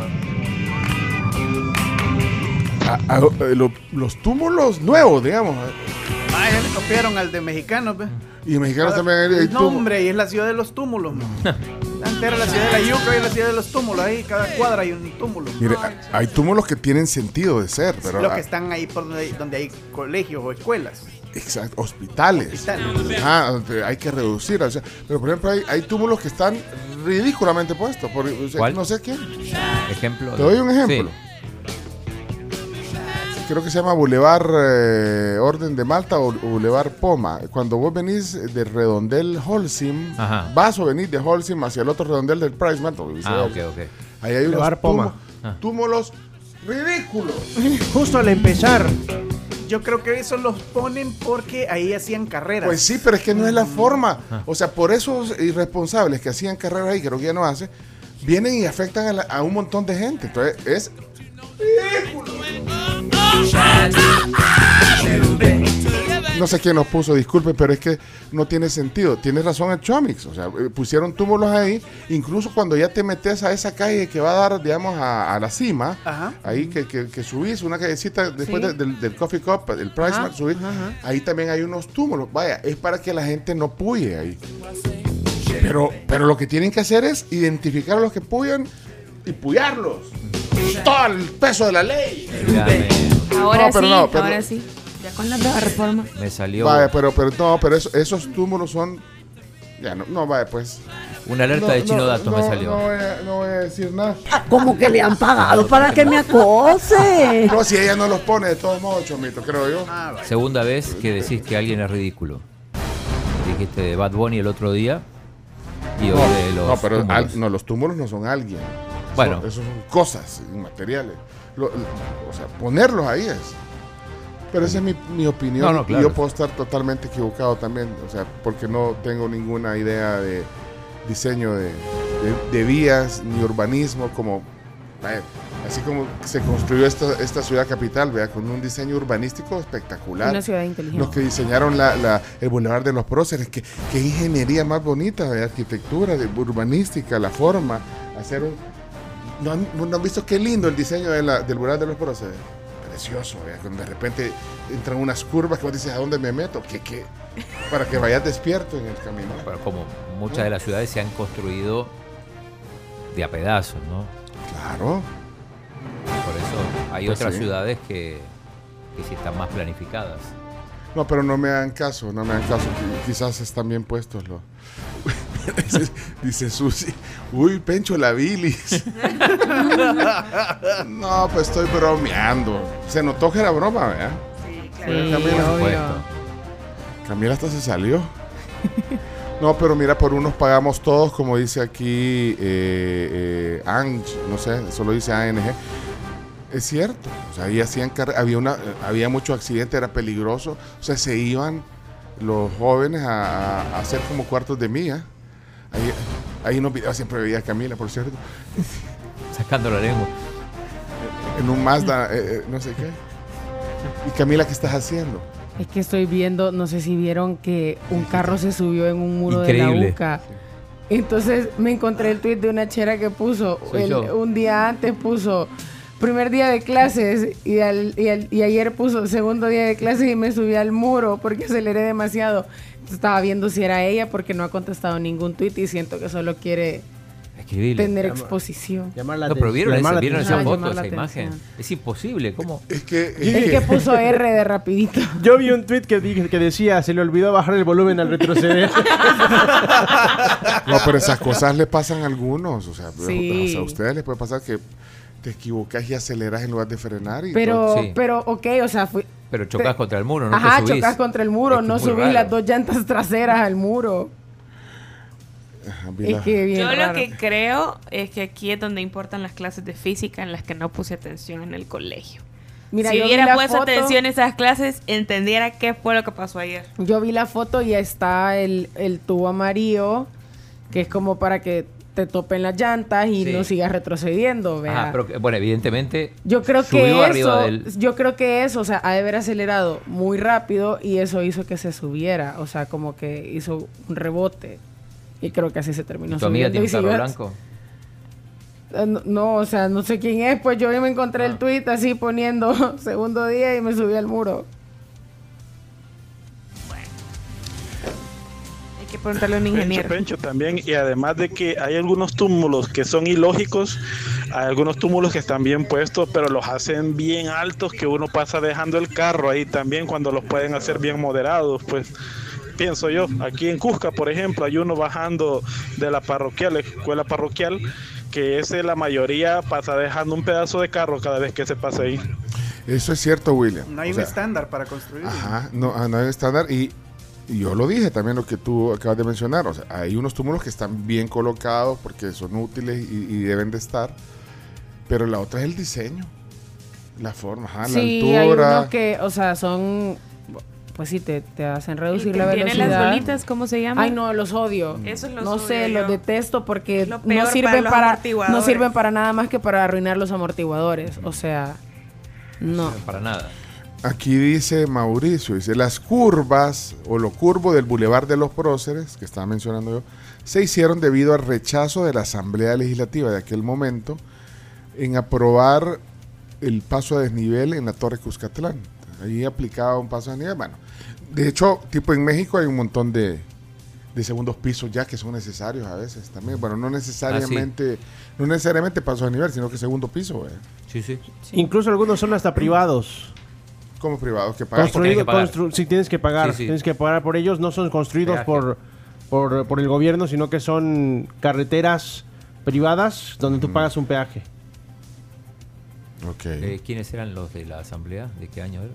A- a- eh, lo- los túmulos nuevos, digamos. Ah, ya le copiaron al de mexicanos, ve. Y mexicanos también hay- hay El nombre, y es la ciudad de los túmulos. Antes era la ciudad de la yuca, es la ciudad de los túmulos. Ahí, cada cuadra hay un túmulo. Mire, hay túmulos que tienen sentido de ser, pero Los ah, que están ahí por donde hay, donde hay colegios o escuelas. exacto, hospitales. Hospitales. Ah, donde hay que reducir. o sea, pero por ejemplo, hay, hay túmulos que están ridículamente puestos. Por, o sea, ¿Cuál? No sé quién. Ejemplo. Te doy un ejemplo. Creo que se llama Boulevard eh, Orden de Malta o Boulevard Poma. Cuando vos venís de Redondel Holcim, Ajá. vas o venís de Holcim hacia el otro redondel del Price Mantle. Ah, ok, ok. Ahí hay unos Poma. túmulos- túmulos ridículos. Justo al empezar. Yo creo que eso los ponen porque ahí hacían carreras. Pues sí, pero es que no es la forma. O sea, por esos irresponsables que hacían carreras ahí, creo que ya no hace, vienen y afectan a, la- a un montón de gente. Entonces, es No sé quién nos puso, disculpe, pero es que no tiene sentido. Tienes razón el Chomix. O sea, eh, pusieron túmulos ahí. Incluso cuando ya te metes a esa calle que va a dar, digamos, a, a la cima, Ajá. ahí que, que, que subís una callecita después Sí. de- del, del Coffee Cup, del Price Ajá, Mart, subís, ajá. ahí también hay unos túmulos. Vaya, es para que la gente no puye ahí. Pero, pero lo que tienen que hacer es identificar a los que puyan y puyarlos. Todo el peso de la ley. Ahora No, pero sí, no, pero- ahora sí. Ya con la nueva reforma. Me salió Vaya, pero, pero no, pero eso- esos túmulos son. Ya no, no vaya, pues. una alerta de chino dato, me no, salió. No voy, a, no voy a decir nada. Como que le han pagado para que me acose. No, si ella no los pone de todos modos, Chomito, creo yo. Segunda vez que decís que alguien es ridículo. Dijiste de Bad Bunny el otro día. Y hoy No, de los. no, pero túmulos. al- no, los túmulos no son alguien. Bueno. Son- esos son cosas inmateriales. Lo- lo- o sea, ponerlos ahí es. Pero esa es mi, mi opinión. No, no, y claro. yo puedo estar totalmente equivocado también. O sea, porque no tengo ninguna idea de diseño de, de- de vías ni urbanismo como. vaya, Así como se construyó esta, esta ciudad capital, vea, con un diseño urbanístico espectacular. Una ciudad inteligente. Los que diseñaron la, la- el Boulevard de los Próceres, que, qué ingeniería más bonita de arquitectura, de urbanística, la forma, hacer un... ¿No han, no han visto qué lindo el diseño de la- del Boulevard de los Próceres? Precioso, vea, cuando de repente entran unas curvas que vos dices, ¿a dónde me meto? ¿Qué, qué? Para que vayas despierto en el camino. Pero como muchas de las ciudades se han construido de a pedazos, ¿no? Claro. Por eso hay Pues otras sí. ciudades que, que sí están más planificadas. No, pero no me hagan caso, no me hagan caso. qui- Quizás están bien puestos los... dice, dice Susi, uy, Pencho, la bilis. no, pues estoy bromeando. Se notó que era broma, ¿verdad? Sí, Camila, Camila hasta se salió. No, pero mira, por unos pagamos todos, como dice aquí eh, eh, Ang, no sé, solo dice ANG. Es cierto, o sea, ahí hacían había una, había mucho accidente, era peligroso, o sea, se iban los jóvenes a, a hacer como cuartos de mía. Ahí, ahí unos videos siempre veía a Camila, por cierto, Sacando la lengua. en un Mazda, eh, eh, no sé qué. Y Camila, ¿qué estás haciendo? Es que estoy viendo, no sé si vieron que un carro se subió en un muro de la UCA. Entonces me encontré el tweet de una chera que puso, el- un día antes puso, primer día de clases y, al- y al- y ayer puso segundo día de clases y me subí al muro porque aceleré demasiado. Estaba viendo si era ella porque no ha contestado ningún tweet y siento que solo quiere tener exposición. Llamar la No, pero vieron, llamar esa, la vieron esa foto, imagen. Es imposible, ¿cómo? Es que... El que puso R de rapidito. Yo vi un tweet que, dije- que decía, se le olvidó bajar el volumen al retroceder. No, pero esas cosas le pasan a algunos. O sea, Sí. o sea, a ustedes les puede pasar que te equivocas y aceleras en lugar de frenar. Y Pero, Sí. pero, ok, o sea, fui, Pero chocas Te- contra el muro, no Ajá, te subís. chocas contra el muro, Es que no subís raro. las dos llantas traseras al muro. Es que bien Yo lo que creo es que aquí es donde importan las clases de física en las que no puse atención en el colegio. Mira, si hubiera puesto foto- atención en esas clases, entendiera qué fue lo que pasó ayer. Yo vi la foto y está el, el tubo amarillo, que es como para que te topen las llantas y Sí. no sigas retrocediendo. vea. Ajá, pero bueno, evidentemente. Yo creo subió que eso, del- yo creo que eso, o sea, ha de haber acelerado muy rápido y eso hizo que se subiera, o sea, como que hizo un rebote. Y creo que así se terminó ¿Tu amiga tiene Y carro blanco? Eh, No, no, o sea, no sé quién es, pues yo me encontré Ah. el tweet así poniendo segundo día y me subí al muro. Que preguntarle a un Pencho, ingeniero. Pencho también, y además de que hay algunos túmulos que son ilógicos, hay algunos túmulos que están bien puestos, pero los hacen bien altos que uno pasa dejando el carro ahí también cuando los pueden hacer bien moderados, pues pienso yo. Aquí en Cusca, por ejemplo, hay uno bajando de la parroquial, la escuela parroquial, que ese la mayoría pasa dejando un pedazo de carro cada vez que se pasa ahí. Eso es cierto, William. No hay O un sea, estándar para construir. Ajá, no, ah, no hay estándar y, y yo lo dije también lo que tú acabas de mencionar, o sea, hay unos túmulos que están bien colocados porque son útiles y, y deben de estar, pero la otra es el diseño, la forma, ajá, Sí, la hay altura. unos que, o sea, son. Pues sí, te, te hacen reducir la velocidad. las bolitas, ¿cómo se llama? Ay, no, los odio. Esos los no odio sé, yo. los detesto porque lo no para sirven para, no sirven para nada más que para arruinar los amortiguadores. O sea, no. Para nada. Aquí dice Mauricio, dice, las curvas o lo curvo del Boulevard de los Próceres, que estaba mencionando yo, se hicieron debido al rechazo de la Asamblea Legislativa de aquel momento en aprobar el paso a desnivel en la Torre Cuscatlán. Ahí aplicaba un paso a desnivel. Bueno, de hecho, tipo en México hay un montón de, de segundos pisos ya que son necesarios a veces también. Bueno, no necesariamente, no necesariamente paso a desnivel, sino que segundo piso. eh. Sí, sí. Incluso algunos son hasta privados. Como privados que pagan. Construido, constru- sí, tienes que pagar. Sí, sí. Tienes que pagar por ellos. No son construidos por, por, por el gobierno, sino que son carreteras privadas donde tú pagas un peaje. Ok. Eh, ¿Quiénes eran los de la asamblea? ¿De qué año eran?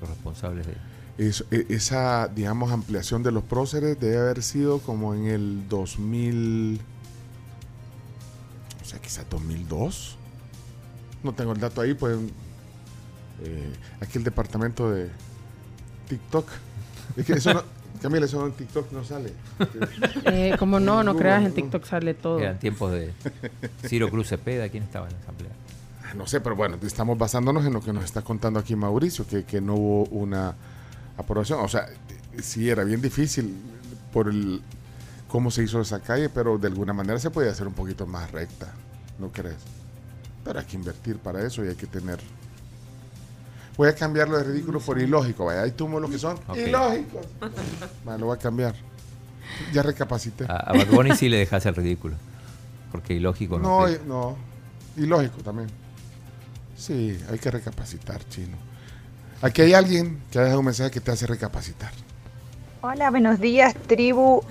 Los responsables de... Es- e- esa, digamos, ampliación de los próceres debe haber sido como en el 2000, o sea, quizás 2002. No tengo el dato ahí, pues eh, aquí el departamento de TikTok. Es que eso no, Camila, eso no en TikTok no sale. Eh, como no, no creas, en. TikTok sale todo. Eran tiempos de Ciro Cruz Cepeda. ¿Quién estaba en la asamblea? Ah, No sé, pero bueno, estamos basándonos en lo que nos está contando aquí Mauricio, que, que no hubo una aprobación. O sea, sí era bien difícil por el cómo se hizo esa calle, pero de alguna manera se puede hacer un poquito más recta, ¿no crees? Pero hay que invertir para eso y hay que tener... Voy a cambiarlo de ridículo por ilógico, vaya, hay túmulos que son Ok. ilógicos. Vale, lo voy a cambiar. Ya recapacité. A, a Bad Bunny sí le dejas el ridículo. Porque ilógico no. No, no. Ilógico también. Sí, hay que recapacitar, chino. Aquí hay alguien que ha dejado un mensaje que te hace recapacitar. Hola, buenos días, tribu.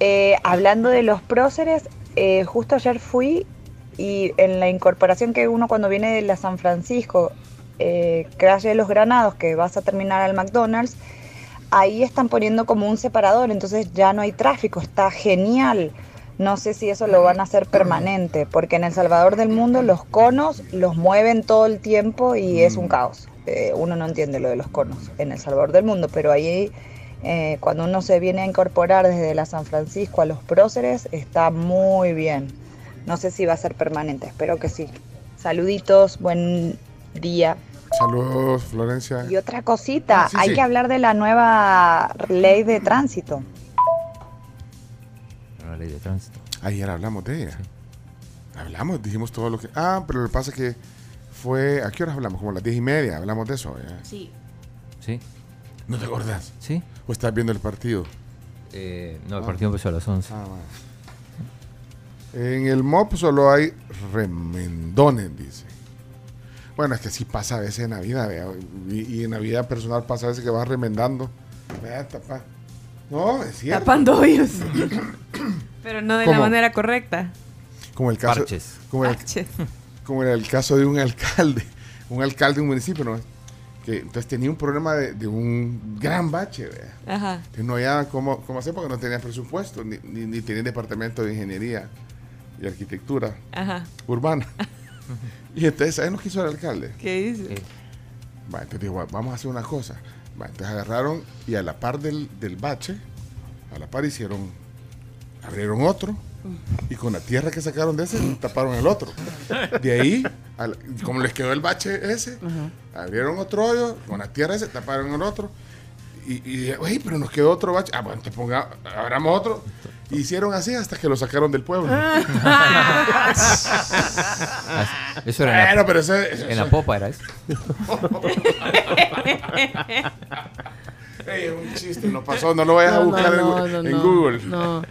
Eh, hablando de los próceres, eh, justo ayer fui y en la incorporación que uno cuando viene de la San Francisco, eh, calle de los Granados, que vas a terminar al McDonald's, ahí están poniendo como un separador, entonces ya no hay tráfico, está genial. No sé si eso lo van a hacer permanente, porque en El Salvador del Mundo los conos los mueven todo el tiempo y es un caos. Eh, uno no entiende lo de los conos en El Salvador del Mundo, pero ahí eh, cuando uno se viene a incorporar desde la San Francisco a los próceres está muy bien. No sé si va a ser permanente, espero que sí. Saluditos, buen día. Saludos, Florencia. Y otra cosita, Ah, sí, hay sí. que hablar de la nueva ley de tránsito. La ley de tránsito. Ayer hablamos de ella. Hablamos, dijimos todo lo que... Ah, pero lo que pasa es que fue... ¿A qué horas hablamos? Como a las diez y media. Hablamos de eso. ¿eh? Sí. ¿Sí? ¿No te acordás? Sí. ¿O estás viendo el partido? Eh, no, el Ah. partido empezó a las 11. Ah, bueno. En el MOP solo hay remendones, dice. Bueno, es que sí pasa a veces en Navidad, vea, y, y en Navidad personal pasa a veces que vas remendando. Vea, tapa. No, es cierto. Tapando hoyos. Pero no de la manera correcta. Como el caso, Parches. Como el, Parches. como era el caso de un alcalde, un alcalde de un municipio, ¿no? Que entonces tenía un problema de, de un gran bache, vea. Ajá. Que no había cómo, cómo hacer porque no tenía presupuesto, ni, ni, ni tenía departamento de ingeniería y arquitectura Ajá. urbana. y entonces, ¿sabes lo que hizo el alcalde? ¿Qué dice? Va, entonces dijo, "Va, vamos a hacer una cosa. Va, entonces agarraron y a la par del, del bache, a la par hicieron, abrieron otro y con la tierra que sacaron de ese taparon el otro. De ahí, al- como les quedó el bache ese, abrieron otro hoyo, con la tierra ese taparon el otro. Y, y dije, "Oye, pero nos quedó otro bache. Ah, bueno, te ponga, abramos otro. Hicieron así hasta que lo sacaron del pueblo. Eso era en la, pero eso- eso- en la popa, era eso. Ey, es un chiste, no pasó, no lo vayas a No, buscar en- no, en, no, no, Google. no.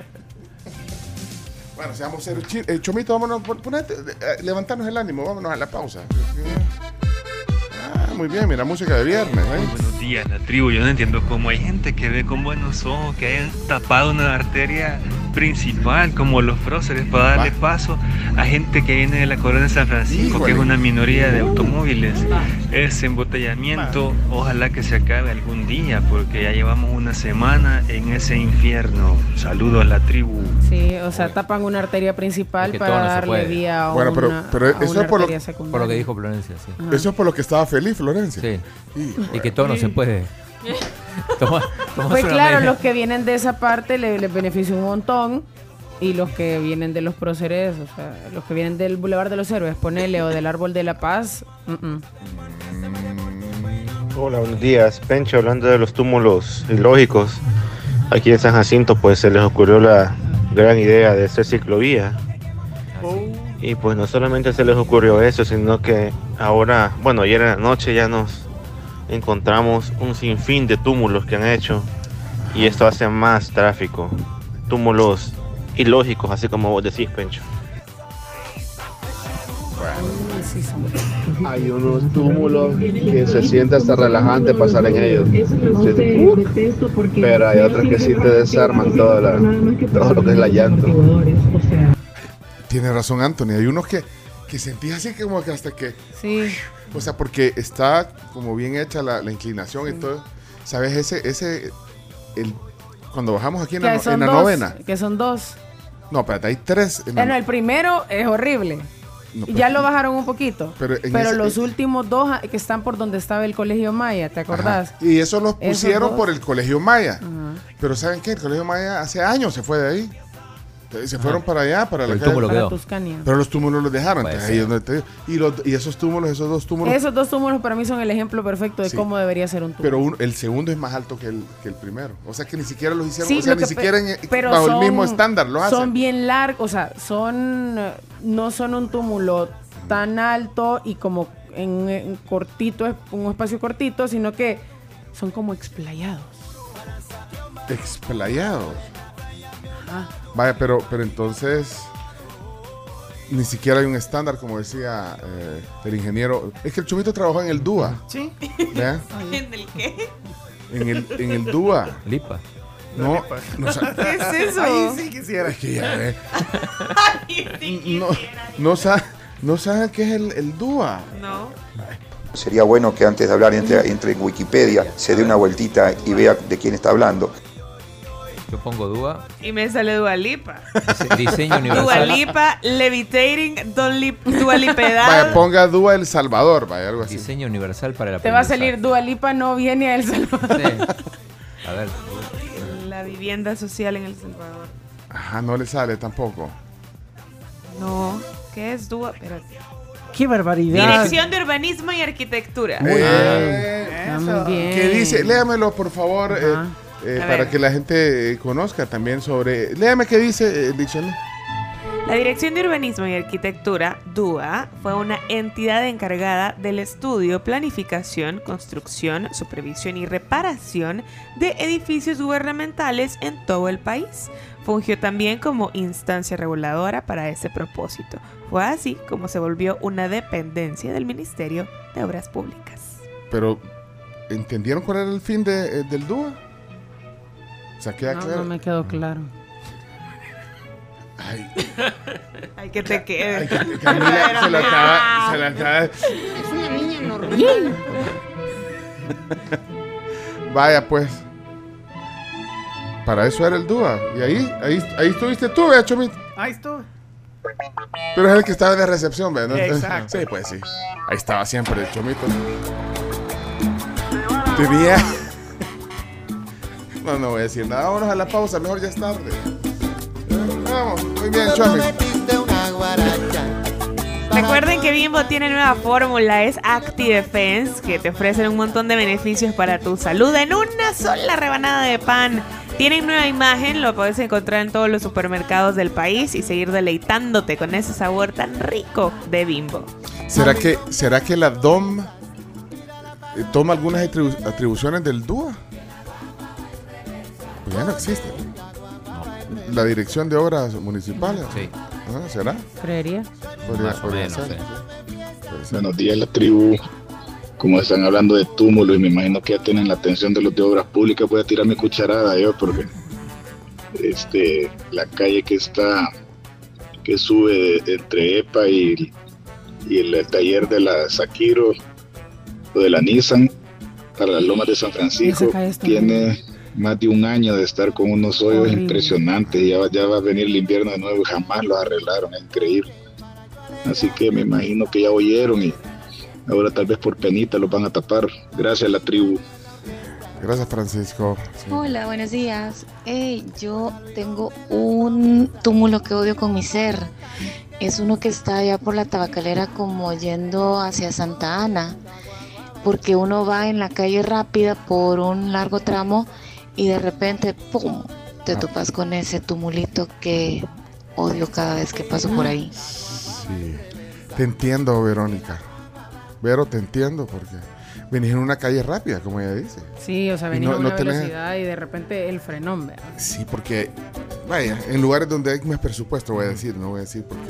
Bueno, seamos serios. Eh, Chomito, vámonos, pon- ponete, eh, levantarnos el ánimo, vámonos a la pausa. Ah, muy bien, mira, música de viernes. ¿eh? Buenos días, la tribu. Yo no entiendo cómo hay gente que ve con buenos ojos que hayan tapado una arteria principal, como los próceres, para darle paso a gente que viene de la colonia de San Francisco, que es Híjole. una minoría de automóviles. Ese embotellamiento, ojalá que se acabe algún día, porque ya llevamos una semana en ese infierno. Saludos a la tribu. Sí, o sea, tapan una arteria principal que para no se darle puede. vía a Bueno, pero- una, pero a eso una es por lo- arteria Por secundaria. lo que dijo Florencia, sí. Eso es por lo que estaba feliz, Florencia. Sí. Hijo Y que todo no se puede. Toma, Pues claro, media. los que vienen de esa parte le- les beneficia un montón. Y los que vienen de los próceres, o sea, los que vienen del Boulevard de los Héroes, ponele, o del Árbol de la Paz, mm. Hola, buenos días. Pencho, hablando de los túmulos ilógicos, aquí en San Jacinto pues se les ocurrió la gran idea de hacer ciclovía. Y pues no solamente se les ocurrió eso, sino que ahora, bueno, ayer en la noche ya nos encontramos un sinfín de túmulos que han hecho y esto hace más tráfico. Túmulos ilógicos, así como vos decís, Pencho. Hay unos túmulos que se siente hasta relajante pasar en ellos. Pero hay otros que sí te desarman toda la, todo lo que es la llanta. Tiene razón, Anthony. Hay unos que, que sentís así como que hasta que. Sí. O sea, porque está como bien hecha la, la inclinación y todo. ¿Sabes? Ese, ese, el, cuando bajamos aquí en la, en la dos, novena. Que son dos. No, espérate, hay tres. en la- Bueno, el primero es horrible. No, pero- ya lo bajaron un poquito. Pero Pero, ese- los últimos dos ah, que están por donde estaba el colegio Maya, ¿te acordás? Ajá. Y eso los pusieron por el Colegio Maya. Ajá. Pero ¿saben qué? El Colegio Maya hace años se fue de ahí. Se fueron para allá, para la calle. Para. Tuscania. Pero los túmulos los dejaron. Puede entonces ahí ser. es donde te digo. y, los, y esos túmulos, esos dos túmulos. Esos dos túmulos para mí son el ejemplo perfecto de Sí. cómo debería ser un túmulo. Pero el segundo es más alto que el, que el primero. O sea que ni siquiera los hicieron, Sí, o sea, lo ni siquiera en- pero bajo son- el mismo estándar lo hacen. Son bien largos, o sea, son eh, no son un túmulo tan alto y como en, en cortito, es un espacio cortito, sino que son como explayados. Explayados. Ah. Vaya, pero, pero entonces ni siquiera hay un estándar, como decía eh, el ingeniero. Es que el chumito trabajó en el DUA. Sí. ¿En el qué? En el, en el DUA. Lipa. No, no ¿Qué es eso? Ahí sí quisiera. Es que ya ve. No, no, sa- no saben qué es el, el DUA. No. Sería bueno que antes de hablar entre, entre en Wikipedia, se dé una vueltita y vea de quién está hablando. Yo pongo Dúa. Y me sale Dualipa. Diseño universal. Dualipa, levitating, Dualip- Dualipedal. Vaya, ponga DUA El Salvador, vaya, algo así. Diseño universal para el Te va a salir Dualipa no viene a El Salvador. A ver. La vivienda social en El Salvador. Ajá, no le sale tampoco. No. ¿Qué es Dua? Espérate. ¡Qué barbaridad! Dirección de Urbanismo y Arquitectura. Muy Eh, bien. Está muy bien. ¿Qué dice? Léamelo, por favor, eh, eh, para que la gente eh, conozca también sobre... Léame qué dice el diccionario. La Dirección de Urbanismo y Arquitectura, DUA, fue una entidad encargada del estudio, planificación, construcción, supervisión y reparación de edificios gubernamentales en todo el país. Fungió también como instancia reguladora para ese propósito. Fue así como se volvió una dependencia del Ministerio de Obras Públicas. Pero, ¿entendieron cuál era el fin de, eh, del DUA? Sea, queda No, claro. no me quedó claro. Ay, Hay que te quede. ay, Camila se la acaba... Se la acaba Es una niña normal. Vaya, pues. Para eso era el DUA. Y ahí, ahí, ahí estuviste tú, vea, Chomito. Ahí estuve. Pero es el que estaba de recepción, ¿verdad? ¿No? Exacto. Sí, pues sí. Ahí estaba siempre el Chomito. Tenía... No, no voy a decir nada. Vámonos a la pausa, mejor ya es tarde. Vamos, muy bien, Chomi. Recuerden que Bimbo tiene nueva fórmula, es Acti Defense, que te ofrecen un montón de beneficios para tu salud en una sola rebanada de pan. Tienen nueva imagen, lo puedes encontrar en todos los supermercados del país y seguir deleitándote con ese sabor tan rico de Bimbo. ¿Será que, ¿Será que la DOM eh, toma algunas atribu- atribuciones del DUA? No existe. La dirección de obras municipales. Sí. Ah, ¿Será? Creería. Podría, Más o podría menos, ser. sí. Buenos días, la tribu. Como están hablando de túmulos y me imagino que ya tienen la atención de los de obras públicas, voy a tirar mi cucharada yo porque este, la calle que está, que sube de- entre EPA y, y el, taller de la Sakiro o de la Nissan para las lomas de San Francisco tiene más de un año de estar con unos hoyos Horrible. impresionantes. Ya, va- ya va a venir el invierno de nuevo y jamás los arreglaron, es increíble. Así que me imagino que ya oyeron y ahora tal vez por penita los van a tapar. Gracias a la tribu. Gracias, Francisco. Sí. Hola, buenos días. Hey, yo tengo un túmulo que odio con mi ser. Es uno que está allá por la tabacalera como yendo hacia Santa Ana. Porque uno va en la calle rápida por un largo tramo y de repente, ¡pum! Te topas con ese tumulito que odio cada vez que paso por ahí. Sí. Te entiendo, Verónica. Vero, te entiendo porque venís en una calle rápida, como ella dice. Sí, o sea, venís no- a una no tenés- velocidad y de repente el frenón, ¿verdad? Sí, porque, vaya, en lugares donde hay más presupuesto, voy a decir, no voy a decir porque.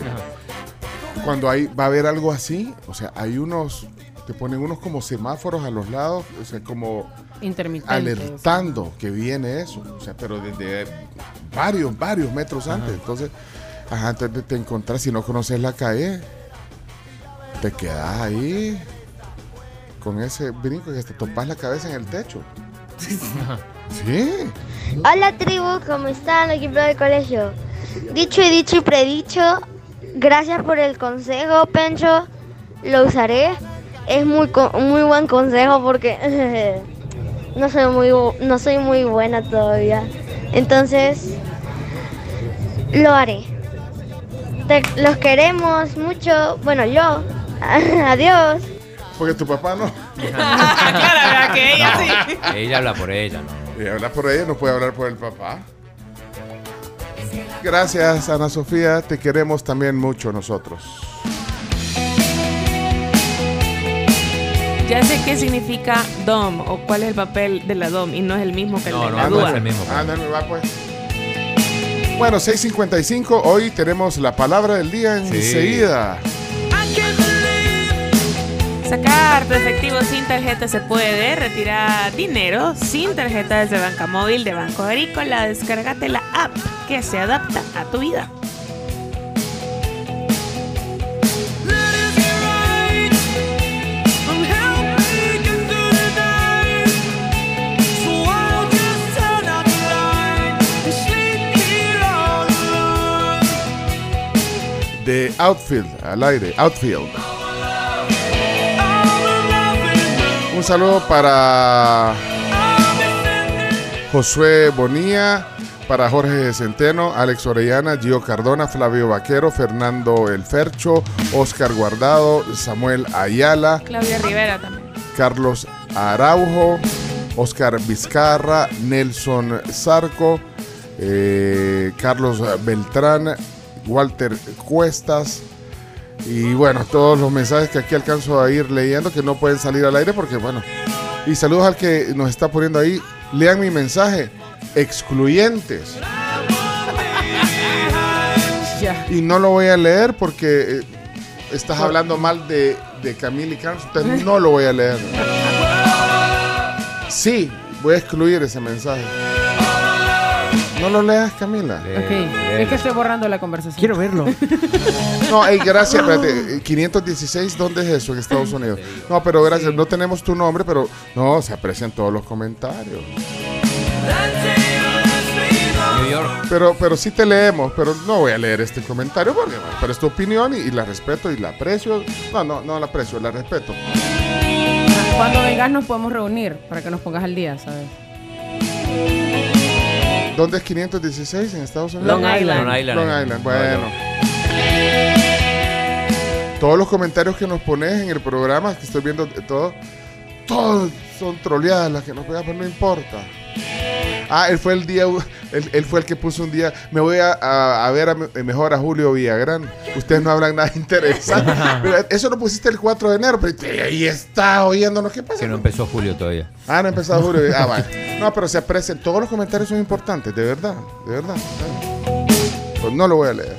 Cuando hay, va a haber algo así, o sea, hay unos, te ponen unos como semáforos a los lados, o sea, como Intermitentes. alertando que viene eso, o sea, pero desde varios, varios metros antes. Entonces, ajá, entonces te encontrás, si no conoces la calle, te quedas ahí con ese brinco que te topas la cabeza en el techo. Sí. Hola tribu, ¿cómo están? Equipo del colegio. Dicho y dicho y predicho, gracias por el consejo, Pencho. Lo usaré. Es muy muy buen consejo porque no soy muy bu- no soy muy buena todavía. Entonces lo haré. Te- los queremos mucho. Bueno, yo. Adiós. Porque tu papá no. claro, ¿verdad? que ella No, sí. Ella habla por ella, ¿no? Y habla por ella, no puede hablar por el papá. Gracias, Ana Sofía. Te queremos también mucho nosotros. Ya sé qué significa DOM o cuál es el papel de la DOM y no es el mismo que el de la ah, DUA. Ah, no, no, va, pues. Bueno, 6.55. Hoy tenemos la palabra del día enseguida. Sacar tu efectivo sin tarjeta se puede, retirar dinero sin tarjetas de banca móvil de Banco Agrícola. Descárgate la app que se adapta a tu vida. De Outfield, al aire, Outfield. Un saludo para Josué Bonilla, para Jorge Centeno, Alex Orellana, Gio Cardona, Flavio Vaquero, Fernando El Fercho, Oscar Guardado, Samuel Ayala, Claudia Rivera también. Carlos Araujo, Oscar Vizcarra, Nelson Zarco, eh, Carlos Beltrán, Walter Cuestas. Y bueno, todos los mensajes que aquí alcanzo a ir leyendo que no pueden salir al aire porque bueno. Y saludos al que nos está poniendo ahí. Lean mi mensaje. Excluyentes. Y no lo voy a leer porque eh, estás hablando mal de, de Camila y Carlos. Entonces no lo voy a leer. Sí, voy a excluir ese mensaje. No lo leas, Camila. Ok, es que estoy borrando la conversación. Quiero verlo. No, hey, gracias, espérate, eh, 516, ¿dónde es eso? En Estados Unidos. No, pero gracias, no tenemos tu nombre, pero no, se aprecian todos los comentarios. New York. Pero, pero sí te leemos, pero no voy a leer este comentario porque, bueno, pero es tu opinión y, y la respeto y la aprecio. No, no, no la aprecio, la respeto. Cuando vengas nos podemos reunir para que nos pongas al día, ¿sabes? ¿Dónde es 516 en Estados Unidos? Long Island. Long Island, Long Island, bueno. Todos los comentarios que nos pones en el programa, que estoy viendo todo, todos son troleadas las que nos pegas, pero no importa. Ah, él fue el día, él, él fue el que puso un día, me voy a, a- a ver a me- mejor a Julio Villagrán. Ustedes no hablan nada interesante. Pero eso lo pusiste el 4 de enero, pero ahí está oyéndonos. ¿Qué pasa? Que no empezó Julio todavía. Ah, no ha empezado Julio. Ah, vale. No, pero se aprecian. Todos los comentarios son importantes, de verdad, de verdad. Pues no lo voy a leer.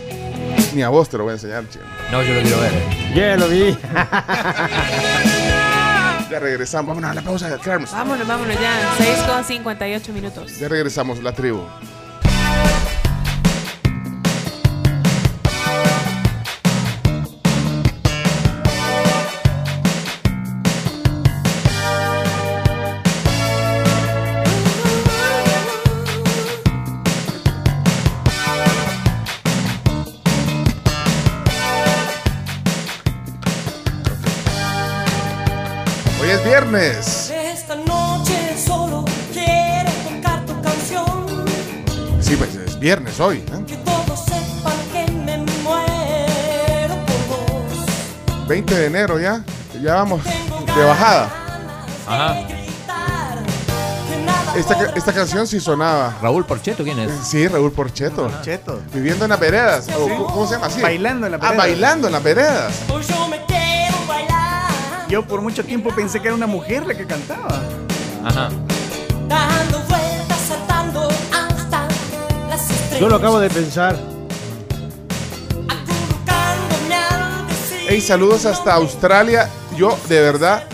Ni a vos te lo voy a enseñar, chino. No, yo lo quiero ver. Ya lo vi. Ya regresamos. Vámonos a la pausa Carmen. Vámonos, vámonos ya. 6 con 58 minutos. Ya regresamos, la tribu. Viernes. Esta noche solo quiero tocar tu canción. Sí, pues es viernes hoy. ¿eh? Que todos sepan que me muero por vos. 20 de enero ya. Ya vamos de bajada. Ajá. Esta, esta canción sí sonaba. ¿Raúl Porcheto quién es? Sí, Raúl Porcheto. Porcheto. Viviendo en las veredas. o ¿cómo- ¿Cómo se llama así? Bailando en las Ah, veredas. bailando en las veredas. Yo por mucho tiempo pensé que era una mujer la que cantaba. Ajá. Dando vueltas, saltando hasta las estrellas. Yo lo acabo de pensar. Hey, saludos hasta Australia. Yo de verdad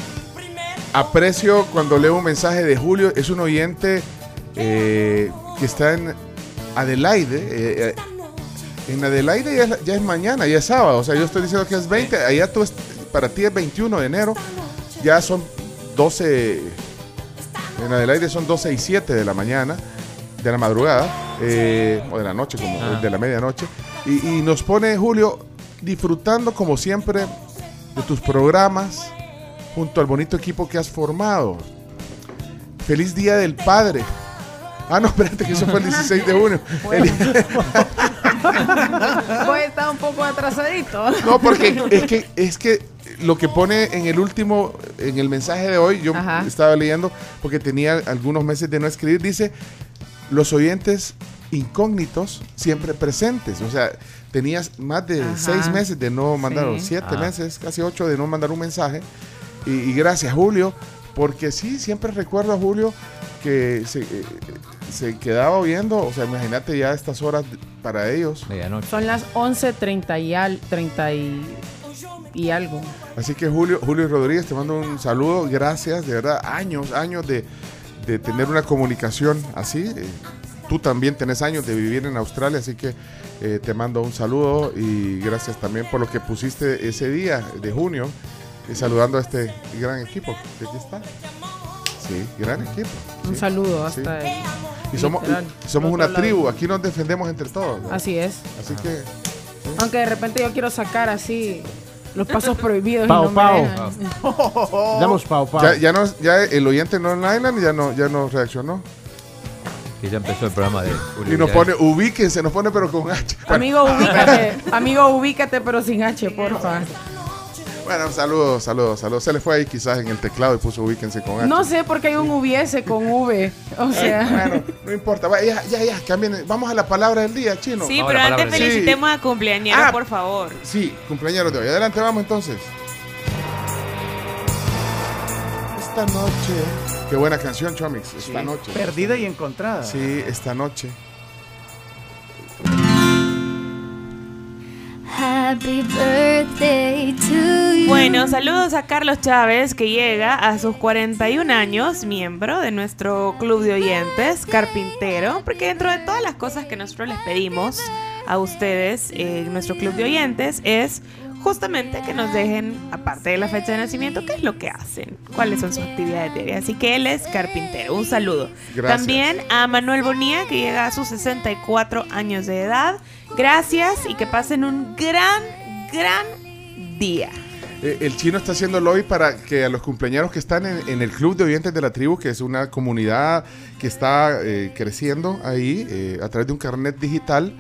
aprecio cuando leo un mensaje de Julio. Es un oyente eh, que está en Adelaide. eh, eh, en Adelaide ya es, ya es mañana, ya es sábado. O sea, yo estoy diciendo que es 20. Allá tú para ti es 21 de enero. Ya son 12. En Adelaide son 12 y 7 de la mañana, de la madrugada, eh, o de la noche, como Ah. de la medianoche. Y, y nos pone Julio disfrutando como siempre de tus programas junto al bonito equipo que has formado. Feliz Día del Padre. Ah, no, espérate, que eso fue el 16 de junio. El- Pues está un poco atrasadito. no, porque es que, es que lo que pone en el último, en el mensaje de hoy, yo Ajá. estaba leyendo porque tenía algunos meses de no escribir, dice, los oyentes incógnitos siempre presentes. O sea, tenías más de Ajá. seis meses de no mandar, Sí. siete Ah. meses, casi ocho de no mandar un mensaje. Y, y gracias, Julio, porque sí, siempre recuerdo a Julio que se, eh, se quedaba oyendo, o sea, imagínate ya estas horas para ellos. Medianoche. Son las 11.30 y, al, 30 y, y algo. Así que Julio, Julio Rodríguez, te mando un saludo, gracias, de verdad, años, años de, de tener una comunicación así. eh, tú también tenés años de vivir en Australia, así que eh, te mando un saludo y gracias también por lo que pusiste ese día de junio, eh, saludando a este gran equipo. que aquí está. Sí, gran equipo. Un sí. saludo Sí. hasta el- Y somos, literal, y somos una lado. tribu, aquí nos defendemos entre todos. ¿no? Así es. Así que Aunque de repente yo quiero sacar así los pasos prohibidos. y Pau, no pau. Damos pau, pau. ya, ya, nos, ya el oyente no Island ya no, ya no reaccionó. Que ya empezó el programa de Y nos pone, ubíquense, nos pone pero con H. Amigo, ubícate. Amigo, ubícate, pero sin H, porfa. Bueno, saludos, saludos, saludos. Se le fue ahí quizás en el teclado y puso ubíquense con H. No sé por qué hay un hubiese con V. O sea. Bueno, no importa. Va, Ya, ya, ya, cambien. Vamos a la palabra del día, chino. Sí, pero antes felicitemos a cumpleañero, Ah. por favor. Sí, cumpleaños de hoy. Adelante, vamos entonces. Esta noche. Qué buena canción, Chomix. Esta Sí, noche. Perdida y encontrada. Sí, esta noche. Happy birthday to you. Bueno, saludos a Carlos Chávez que llega a sus 41 años, miembro de nuestro club de oyentes, carpintero, porque dentro de todas las cosas que nosotros les pedimos a ustedes en nuestro club de oyentes es justamente que nos dejen, aparte de la fecha de nacimiento, qué es lo que hacen, cuáles son sus actividades diarias. Así que él es carpintero. Un saludo. Gracias. También a Manuel Bonía que llega a sus 64 años de edad. Gracias y que pasen un gran, gran día. Eh, el chino está haciendo lobby para que a los cumpleaños que están en, en el Club de Oyentes de la Tribu, que es una comunidad que está eh, creciendo ahí eh, a través de un carnet digital,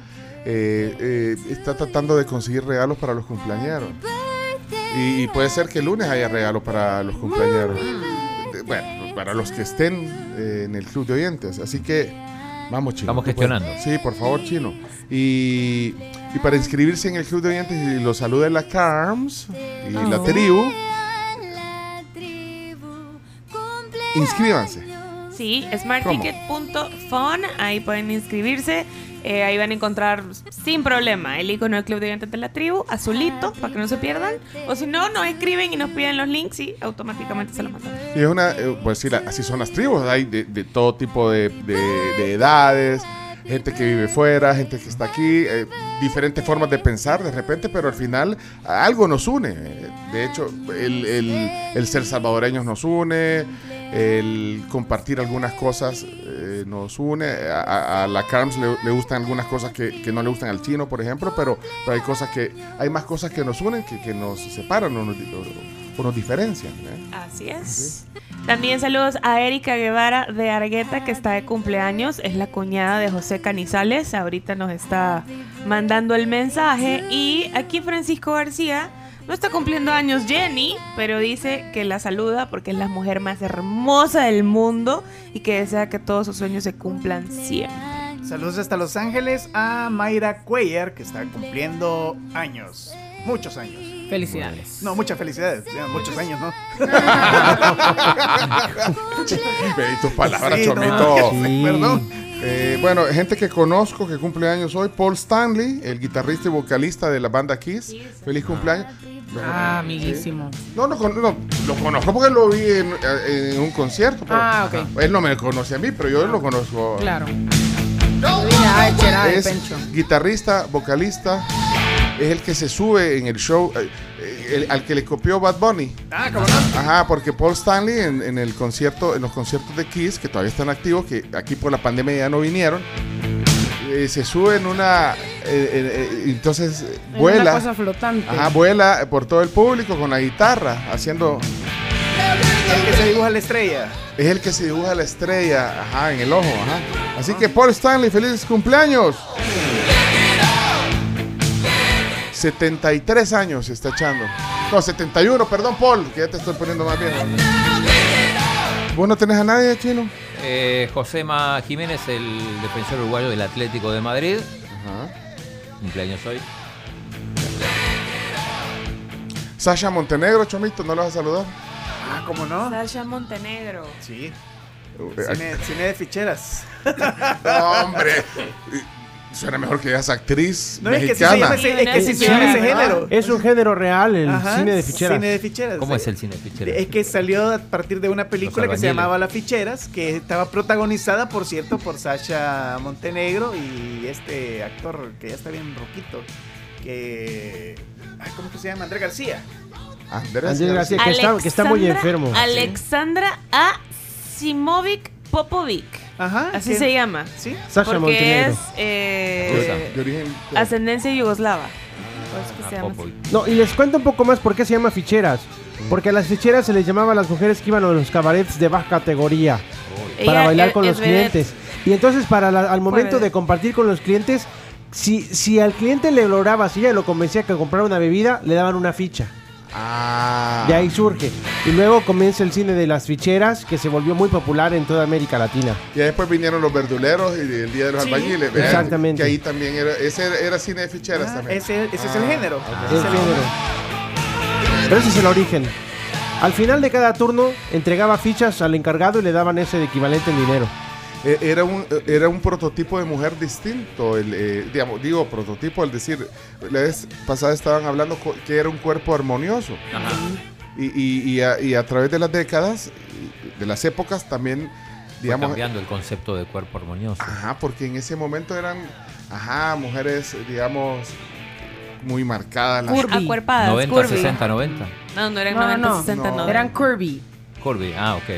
eh, eh, está tratando de conseguir regalos para los cumpleaños. Y, y puede ser que el lunes haya regalos para los cumpleaños. bueno, para los que estén eh, en el club de oyentes. Así que vamos, Chino. Estamos puedes. gestionando. Sí, por favor, Chino. Y, y para inscribirse en el club de oyentes, y los saluda la Carms y la tribu. Inscríbanse. Sí, smartticket.fun, ahí pueden inscribirse. Eh, ahí van a encontrar sin problema el icono del Club de Oyentes de la Tribu, azulito, para que no se pierdan. O si no, nos escriben y nos piden los links y automáticamente se los mandamos. Y es una, eh, pues sí, la- así son las tribus, hay de, todo tipo de, de- de edades, gente que vive fuera, gente que está aquí, eh, diferentes formas de pensar de repente, pero al final algo nos une. De hecho, el, el- el ser salvadoreños nos une, el compartir algunas cosas eh, nos une. A, la Carms le, gustan algunas cosas que, que no le gustan al chino, por ejemplo, pero, pero hay cosas que, hay más cosas que nos unen que, que nos separan o nos, o- o nos diferencian. ¿eh? Así es. También saludos a Erika Guevara de Argueta, que está de cumpleaños. Es la cuñada de José Canizales. Ahorita nos está mandando el mensaje. Y aquí Francisco García no está cumpliendo años Jenny, pero dice que la saluda porque es la mujer más hermosa del mundo y que desea que todos sus sueños se cumplan siempre. Saludos hasta Los Ángeles a Mayra Cuellar, que está cumpliendo años. Muchos años. Felicidades. No, muchas felicidades. ya, muchos años, ¿no? Ve tus palabras, Sí, no, Chomito. sí. Perdón. Eh, bueno, gente que conozco que cumple años hoy, Paul Stanley, el guitarrista y vocalista de la banda Kiss. Feliz cumpleaños. Ah, amiguísimo. No, no, no, lo conozco porque lo vi en, en un concierto. pero- Ah, ok. Él no me conoce a mí, pero yo lo conozco. Claro. Es guitarrista, vocalista, es el que se sube en el show, eh, eh, el- al que le copió Bad Bunny. Ah, ¿cómo no? Ajá, porque Paul Stanley en, en el concierto, en los conciertos de Kiss, que todavía están activos, que aquí por la pandemia ya no vinieron, eh, se sube en una, eh, eh, entonces Es vuela, Una cosa flotante. ajá, vuela por todo el público con la guitarra, haciendo, El que se dibuja la estrella. es el que se dibuja la estrella, ajá, en el ojo, ajá. Así que Paul Stanley, feliz cumpleaños. 73 años se está echando. No, 71, perdón, Paul, que ya te estoy poniendo más viejo. ¿Vos no tenés a nadie, chino? Eh, Josema Jiménez, el defensor uruguayo del Atlético de Madrid. Cumpleaños hoy. Sasha Montenegro, Chomito, ¿no lo vas a saludar? Ah, ¿cómo no? Sasha Montenegro. Sí. Eh, Cine, cine de ficheras. No, hombre. Suena mejor que seas actriz No, es que si se mexicana. llama ese, es que si se llama ese género. Es un género real, el Ajá, cine de ficheras. Cine de ficheras. ¿Cómo es el cine de ficheras? Es que salió a partir de una película que se llamaba Las Ficheras, que estaba protagonizada, por cierto, por Sasha Montenegro y este actor que ya está bien roquito, que... ay, ¿Cómo que se llama? Andrés García. Andrés, Andrés García, que está, que está muy Alexandra- enfermo. Alexandra Asimovic Popovic. Ajá. Así se llama. Sí. Sasha Porque Montenegro. es eh, De origen. ascendencia yugoslava. Por eso que se llama así. No, y les cuento un poco más por qué se llama ficheras. Porque a las ficheras se les llamaba a las mujeres que iban a los cabarets de baja categoría para Ella bailar con los clientes. Y entonces para la- al momento de compartir con los clientes, si, si al cliente le lograba, si ella lo convencía que comprara una bebida, le daban una ficha. Ah. De ahí surge. Y luego comienza el cine de las ficheras, que se volvió muy popular en toda América Latina. Y después vinieron los verduleros y el Día de los Sí. Albañiles. Exactamente. Que ahí también era, ese era, era cine de ficheras Ah, también. ese, ese es el Ah, género. ok. Ese El es el género. Pero ese es el origen. Al final de cada turno entregaba fichas al encargado y le daban ese equivalente en dinero. Eh, Era un, eh, era un prototipo de mujer distinto, el, eh, digamos, digo prototipo, al decir, la vez pasada estaban hablando que era un cuerpo armonioso. Y, y- y a, y a través de las décadas, de las épocas también, Fue digamos, cambiando el concepto de cuerpo armonioso. ajá, porque en ese momento eran, ajá, mujeres, digamos, muy marcadas. las- Cur- Acuerpadas, 90, curvy. 60, 90. No, no eran No, no, 90, no. 60, No. no. Eran curvy. Curvy, ah, ok.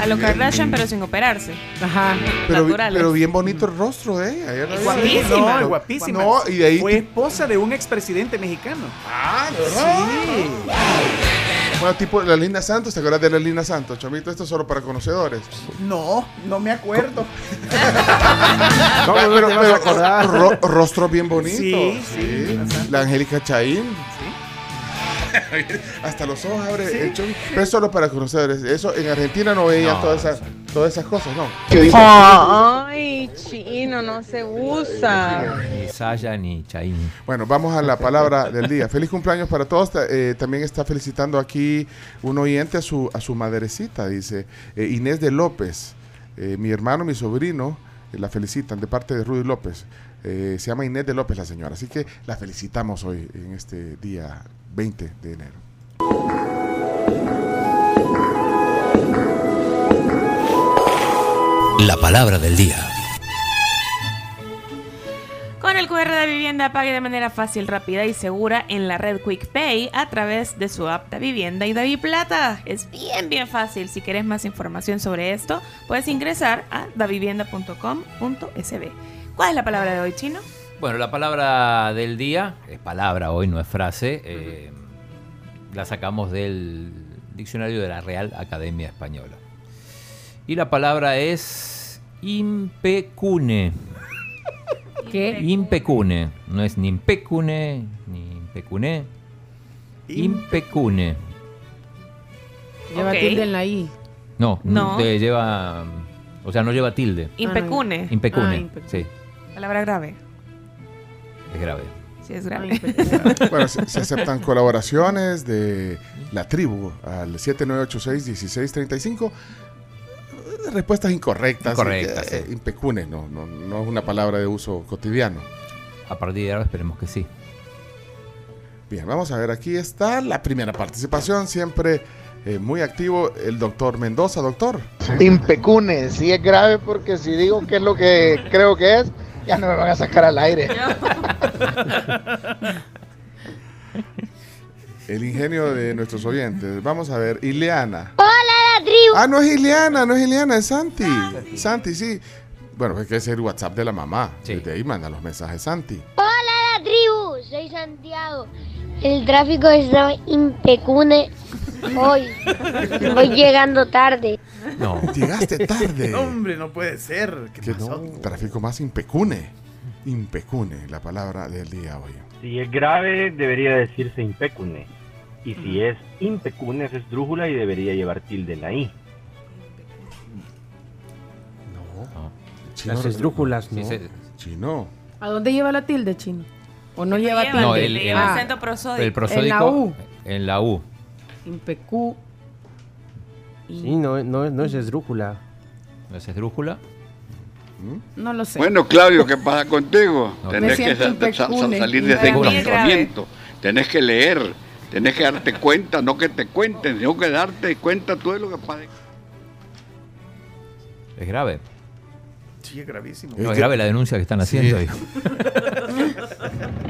A lo Kardashian, pero sin operarse. Ajá. Pero, naturales. pero bien bonito el rostro de ella. ella era- Guapísima. No, guapísima. No, y de ahí Fue esposa de un expresidente mexicano. Ah, Sí. Bueno, tipo la Lina Santos, ¿te acuerdas de la Lina Santos, Chomito? Esto es solo para conocedores. No, no me acuerdo. ¿Cómo no pero te vas a acordar? ro- rostro bien bonito. Sí, sí. La Angélica Chaín. Hasta los ojos abre el. Pero es solo para conocedores. Eso en Argentina no veían No, todas, esas, todas esas cosas, ¿no? Ay, chino, no se usa. Ni Saya ni Chain. Bueno, vamos a la palabra del día. Feliz cumpleaños para todos. Eh, también está felicitando aquí un oyente a su, a su madrecita, dice eh, Inés de López. Eh, mi hermano, mi sobrino, eh, la felicitan de parte de Rudy López. Eh, se llama Inés de López la señora. Así que la felicitamos hoy en este día 20 de enero. La palabra del día. Con el QR de vivienda pague de manera fácil, rápida y segura en la red QuickPay a través de su app de vivienda y Davi Plata. Es bien, bien fácil. Si quieres más información sobre esto, puedes ingresar a davivienda.com.sb. ¿Cuál es la palabra de hoy, chino? Bueno, la palabra del día, es palabra hoy, no es frase, eh, la sacamos del diccionario de la Real Academia Española. Y la palabra es impecune. ¿Qué? Impecune. No es ni impecune, ni impecune. Impecune. Lleva Ok. tilde en la I. No, No. lleva. O sea, no lleva tilde. Impecune. Impecune. Ah, impecune. Sí, Palabra grave. es grave. Sí, es grave. Bueno, se, se aceptan colaboraciones de la tribu al 7986-1635. Respuestas incorrectas. Incorrectas, eh, impecune, no, no, no es una palabra de uso cotidiano. A partir de ahora esperemos que sí. Bien, vamos a ver, aquí está la primera participación, siempre eh, muy activo el doctor Mendoza, doctor. Impecune, sí es grave porque si digo qué es lo que creo que es, ya no me van a sacar al aire. El ingenio de nuestros oyentes. Vamos a ver, Ileana. Hola, la tribu. Ah, no es Ileana, no es Ileana, es Santi. Santi, sí. Bueno, es que es el WhatsApp de la mamá. Desde ahí manda los mensajes Santi. Hola, la tribu. Soy Santiago. El tráfico está impecune hoy. Voy llegando tarde. No. Llegaste tarde. No, hombre, no puede ser. ¿Qué Que pasó? no, tráfico más impecune. Impecune, la palabra del día hoy. Si es grave, debería decirse impecune. Y si es impecune, es esdrújula y debería llevar tilde en la I. Las esdrújulas, ¿no? Chino. ¿A dónde lleva la tilde, chino? ¿O no lleva tilde? No, el, Le el- lleva acento prosódico. el prosódico. En la U. En la U. Impecu. Sí, no, no, no es esdrújula. ¿No es esdrújula? No lo sé. Bueno, Claudio, ¿qué pasa contigo? No. Tenés que salir de ese Para mí es grave. enclaustramiento. Tenés que leer, tenés que darte cuenta, no que te cuenten, sino que darte cuenta tú de lo que pasa. Es grave. Sí, es gravísimo. No, es grave la denuncia que están haciendo. digo.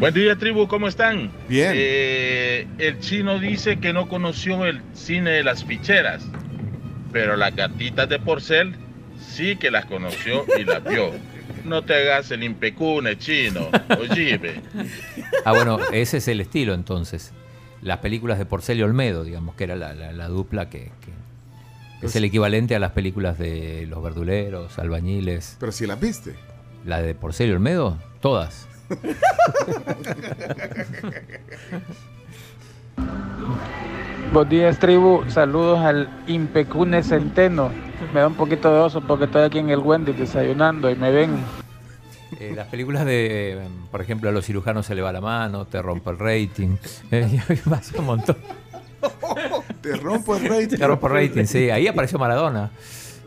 Buen día, tribu, ¿cómo están? Bien. Eh, el chino dice que no conoció el cine de las ficheras, pero las gatitas de porcel sí que las conoció y las vio. No te hagas el impecune, chino. Oye, Ah, bueno, ese es el estilo entonces. Las películas de Porcel y Olmedo, digamos, que era la, la- la dupla que, que es el equivalente a las películas de Los Verduleros, Albañiles. Pero si las viste. La de Porcel y Olmedo, todas. Buenos días, tribu. Saludos al Impecune Centeno. Me da un poquito de oso porque estoy aquí en el Wendy desayunando y me ven. Eh, las películas de, eh, por ejemplo, a los cirujanos se le va la mano, te rompo el rating. Eh, más un montón. Te rompo el rating. Te rompo el rating, sí. Ahí apareció Maradona.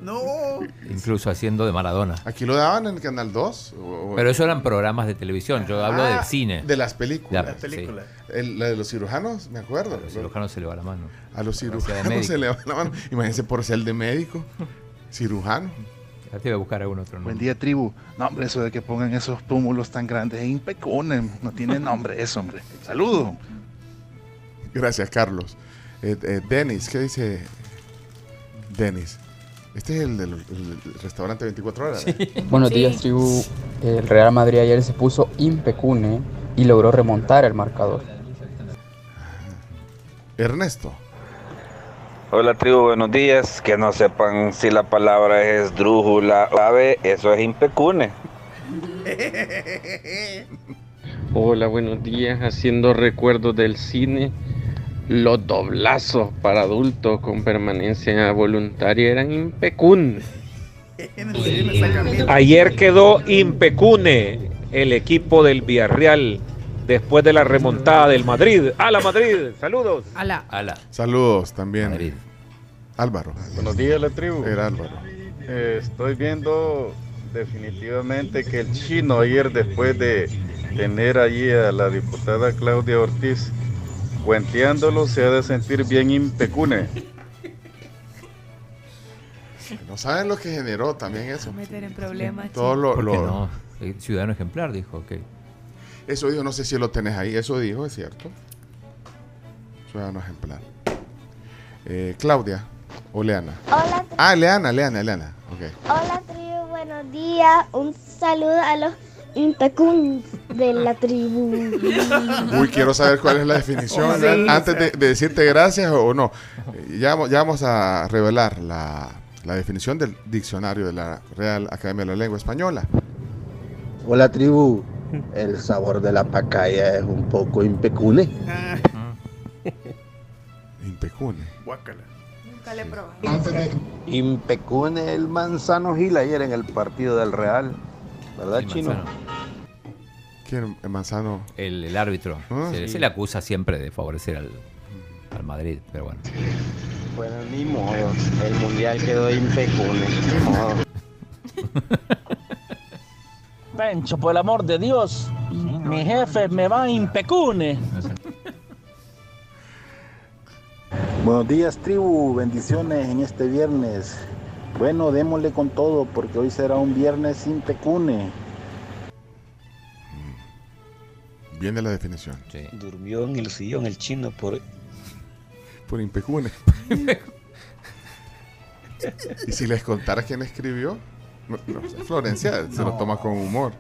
No. Incluso haciendo de Maradona. ¿Aquí lo daban en Canal 2? O- o- Pero eso eran programas de televisión. Yo hablo Ah, del cine. De las películas. La- sí. El- la de los cirujanos, me acuerdo. A los cirujanos se le va la mano. A los cirujanos se le va la mano. Imagínense por ser de médico. Cirujano. Ya te voy a buscar algún otro nombre. Buen día, tribu. No, hombre, eso de que pongan esos túmulos tan grandes es impecune. No tiene nombre eso, hombre. Saludos. Gracias, Carlos. Eh, eh, Denis, ¿qué dice Denis? Este es el del el restaurante 24 horas. ¿verdad? Buenos días, tribu. El Real Madrid ayer se puso impecune y logró remontar el marcador. Ernesto. Hola tribu, buenos días. Que no sepan si la palabra es drújula o ave, eso es impecune. Hola, buenos días. Haciendo recuerdos del cine, Los doblazos para adultos con permanencia voluntaria eran impecun. Ayer quedó impecune el equipo del Villarreal después de la remontada del Madrid. ¡A la Madrid! ¡Saludos! Ala. Ala. Saludos también. Álvaro. Buenos días, la tribu. Era Álvaro. Eh, estoy viendo definitivamente que el chino ayer, después de tener allí a la diputada Claudia Ortiz cuenteándolo, se ha de sentir bien impecune. No saben lo que generó también eso. Meter en problemas. Todo lo, ¿Por qué lo- no? Ciudadano ejemplar, dijo, ok. Eso dijo, no sé si lo tenés ahí. Eso dijo, es cierto. Ciudadano ejemplar. Eh, Claudia o Leana. Hola, Ah, Leana, Leana, Leana. Ok. hola tribu, buenos días. Un saludo a los impecuns de la tribu. Uy, quiero saber cuál es la definición. Sí. Antes de, de decirte gracias o, no. Ya, vamos- ya vamos a revelar la, la definición del diccionario de la Real Academia de la Lengua Española. Hola tribu, el sabor de la pacaya es un poco impecune. Impecune. Nunca le he probado. Impecune el manzano Gil ayer en el partido del Real. ¿Verdad, El chino? Manzano. Manzano. El, el árbitro. Ah, se, sí. se le acusa siempre de favorecer al, al Madrid, pero bueno. Bueno, ni modo. El mundial quedó impecune. Ni modo. Pencho, por el amor de Dios, mi jefe me va a impecune. Buenos días, tribu. Bendiciones en este viernes. Bueno, démosle con todo porque hoy será un viernes impecune. Viene la definición. Durmió en el sillón el chino por... Por impecune. y si les contara quién escribió, no, no, Florencia se lo toma con humor.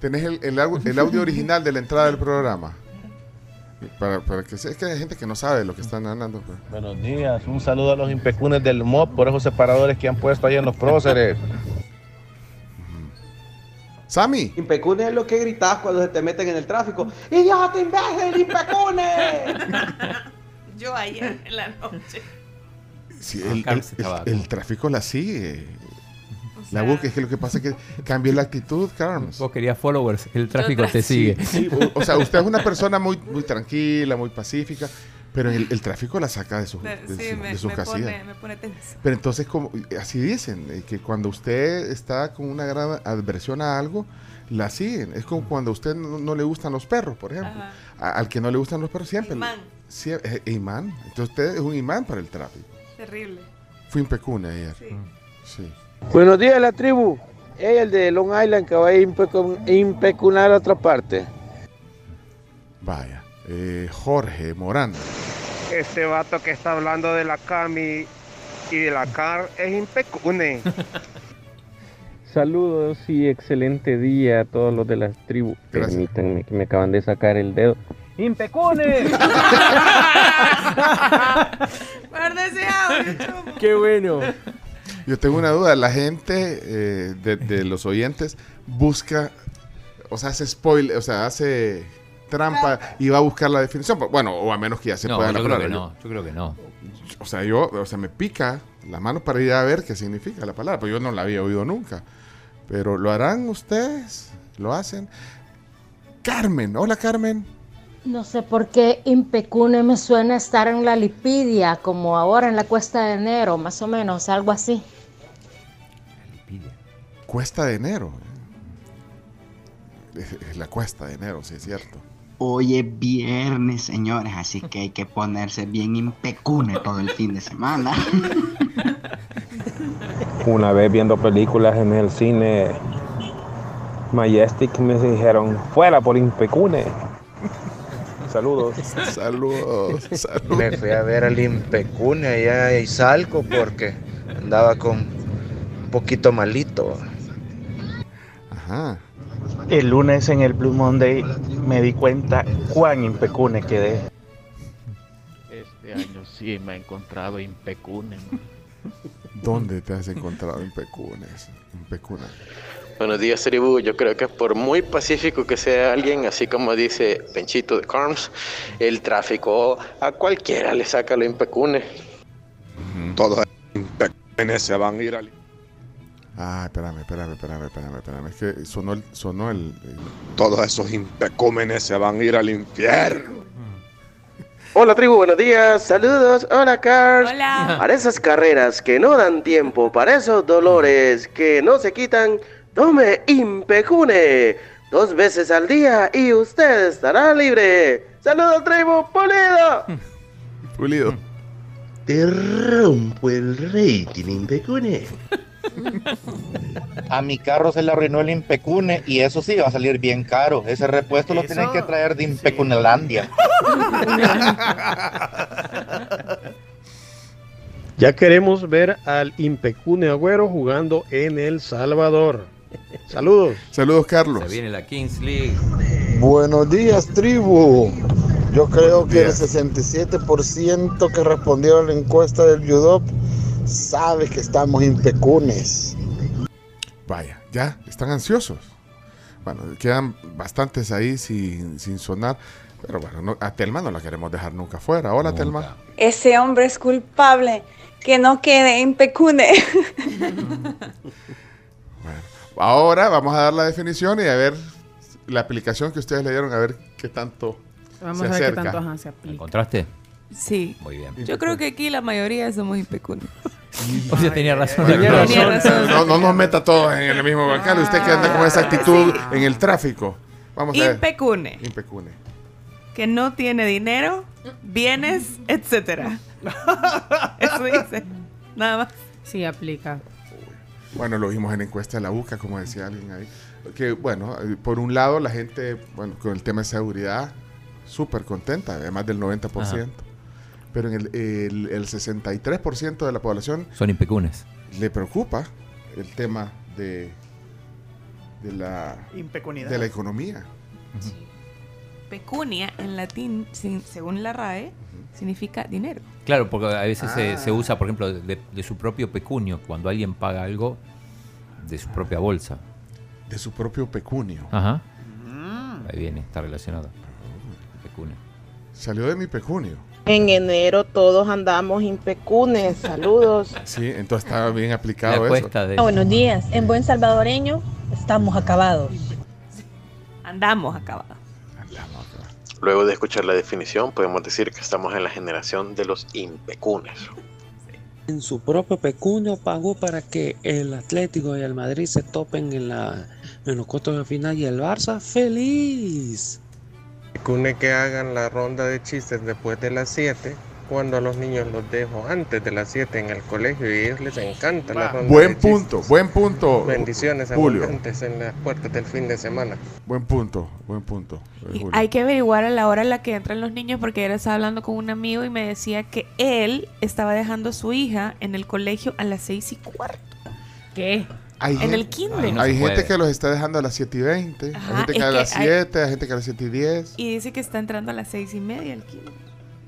¿Tenés el, el au- el audio original de la entrada del programa? Para, para que se- es que hay gente que no sabe lo que están hablando. pues. Buenos días, un saludo a los impecunes del MOP por esos separadores que han puesto ahí en los próceres. Sammy. Impecune es lo que gritas cuando se te meten en el tráfico. ¡Idiota, imbécil, impecune! Yo ayer en la noche. Sí, Ah, el, el- el- el tráfico la sigue. la busca, es que lo que pasa es que cambia la actitud, Carlos. Vos querías followers, el tráfico te sigue. Sí, o, o sea, usted es una persona muy, muy tranquila, muy pacífica, pero el, el tráfico la saca de sus, de, Sí, su- me, de sus me casillas. pone, me pone tensa. Pero entonces, como así dicen, que cuando usted está con una gran adversión a algo, la siguen. Es como cuando a usted no, no le gustan los perros, por ejemplo. A- al que no le gustan los perros siempre. Imán. sie- eh, imán. Entonces usted es un imán para el tráfico. Terrible. Fue impecune ayer. Sí. Sí. Buenos días, la tribu. Ey, el de Long Island que va a impecu- impecunar a otra parte. Vaya. Eh, Jorge Morán. Este vato que está hablando de la Cami y de la Car es impecune. Saludos y excelente día a todos los de las tribus. Permítanme que me acaban de sacar el dedo. ¡Impecune! Qué bueno. Yo tengo una duda. La gente eh, de, de los oyentes busca, o sea, hace spoiler, o sea, hace trampa y va a buscar la definición. Bueno, o a menos que ya se No, pueda yo la creo que palabra. no, yo creo que no. O sea, yo, o sea, me pica la mano para ir a ver qué significa la palabra, pero yo no la había oído nunca. Pero ¿lo harán ustedes? ¿Lo hacen? Carmen, hola Carmen. No sé por qué impecune me suena estar en la lipidia, como ahora en la cuesta de enero, más o menos, algo así. Cuesta de enero. Es- es la cuesta de enero, sí es cierto. Hoy es viernes, señores, así que hay que ponerse bien impecune todo el fin de semana. Una vez viendo películas en el cine Majestic me dijeron, fuera por impecune. Saludos. Saludos. saludos. Me fui a ver al impecune allá a Izalco porque andaba con un poquito malito. Ajá. El lunes en el Blue Monday me di cuenta cuán impecune quedé. Este año sí me he encontrado impecune. man. ¿Dónde te has encontrado impecunes? Impecuna. Buenos días, tribu. Yo creo que por muy pacífico que sea alguien, así como dice Penchito de Carms, el tráfico a cualquiera le saca lo impecune. Todos los impecúnes se van a ir al... Ah, espérame, espérame, espérame, espérame, espérame. Es que sonó el... Sonó el, el- Todos esos impecúmenes se van a ir al infierno. Hola tribu, buenos días, saludos, hola Cars. Hola. Para esas carreras que no dan tiempo, para esos dolores que no se quitan, tome Impecune dos veces al día y usted estará libre. Saludos tribu, pulido. Pulido. Te rompo el rating, Impecune. A mi carro se le arruinó el Impecune y eso sí va a salir bien caro. Ese repuesto lo tienen que traer de Impecunelandia. Ya queremos ver al Impecune Agüero jugando en El Salvador. Saludos. Saludos, Carlos. Se viene la Kings League. Buenos días, tribu. Yo creo que el Días. 67% que respondió a la encuesta del Yudop sabe que estamos impecunes. Vaya, ya, están ansiosos. Bueno, quedan bastantes ahí sin, sin sonar. Pero bueno, no- a Telma no la queremos dejar nunca fuera. Hola, Telma. Ese hombre es culpable. Que no quede impecune. Ahora vamos a dar la definición y a ver la aplicación que ustedes le dieron, a ver qué tanto Vamos se a ver qué acerca. tanto ajá, se aplica. ¿Encontraste? Sí. Muy bien. Yo creo que aquí la mayoría somos impecunios. O sea, tenía razón. Tenía la razón. razón. No, no nos meta todos en el mismo bancal. Usted que anda con esa actitud en el tráfico. Vamos a ver. Impecune. Impecune. Que no tiene dinero, bienes, etcétera. Eso dice. Nada más. Sí, aplica. Bueno, lo vimos en encuesta de la UCA, como decía alguien ahí. Que bueno, eh, por un lado la gente, bueno, con el tema de seguridad, súper contenta, de más del 90%. Ajá. Pero en el, el, el 63% de la población Son impecunes. le preocupa el tema de, de la Impecunidad. de la economía. Pecunia en latín, sin- según la RAE, significa dinero. Claro, porque a veces se, Ah. se usa, por ejemplo, de, de su propio pecunio, cuando alguien paga algo de su propia bolsa. De su propio pecunio. Ajá. Mm. Ahí viene, está relacionado. Pecunio. Salió de mi pecunio. En enero todos andamos impecunes. Saludos. Sí, entonces estaba bien aplicado La eso. de... Buenos días. En buen salvadoreño, estamos acabados. Andamos acabados. Luego de escuchar la definición, podemos decir que estamos en la generación de los impecunes. En su propio pecunio pagó para que el Atlético y el Madrid se topen en, la, en los cuartos de final y el Barça feliz. Cune que hagan la ronda de chistes después de las 7, cuando a los niños los dejo antes de las 7 en el colegio y a ellos les encanta la ronda Buen de chistes. punto, buen punto. Bendiciones Julio. abundantes en las puertas del fin de semana. Buen punto, buen punto. eh, Y hay que averiguar a la hora en la que entran los niños porque ayer estaba hablando con un amigo y me decía que él estaba dejando a su hija en el colegio a las seis y cuarto. ¿Qué? Hay en gente- el kinder. hay gente que los está dejando a las 7 y 20, Ajá, hay gente que a las hay- 7, hay gente que a las 7 y 10. Y dice que está entrando a las seis y media al kinder.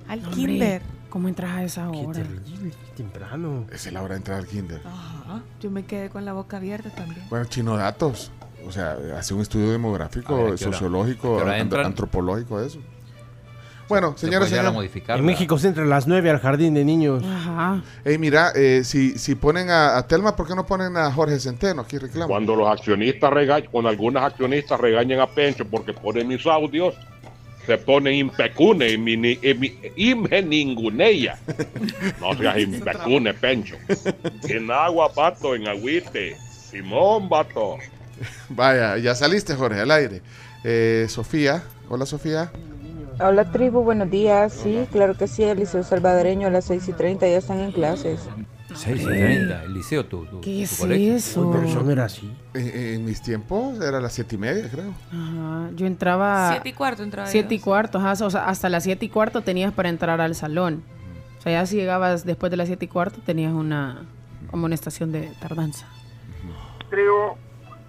Al Hombre, kinder. ¿Cómo entras a esa hora? Temprano. Esa es la hora de entrar al kinder. Ajá. Yo me quedé con la boca abierta también. Bueno, Chino Datos, o sea, hace un estudio demográfico, ver, ¿a qué sociológico, ¿A qué antropológico, eso. Bueno, Se señoras y puede llegar a señores. modificar En México se entra a las 9 al jardín de niños. Ajá. Ey, mira, eh, si, si ponen a, a Telma, ¿por qué no ponen a Jorge Centeno? Aquí reclamo. Cuando los accionistas regañan, cuando algunas accionistas regañan a Pencho porque ponen mis audios, se ponen impecune y mi, ninguneya. No seas impecune, Pencho. En agua, pato, en agüite. Simón, vato. Vaya, ya saliste, Jorge, al aire. Eh, Sofía, hola Sofía. Hola tribu, buenos días. Sí, claro que sí, el Liceo Salvadoreño a las 6 y 30 ya están en clases. 6 y 30, el liceo, tu, tu, ¿Qué tu es colegio. eso? Uy, pero eso no era así. En, en mis tiempos era las 7 y media, creo. Ajá. Yo entraba. Siete y cuarto entraba yo, Siete y cuarto, ajá. O sea, hasta las siete y cuarto tenías para entrar al salón. O sea, ya si llegabas después de las siete y cuarto tenías una amonestación de tardanza. tribu,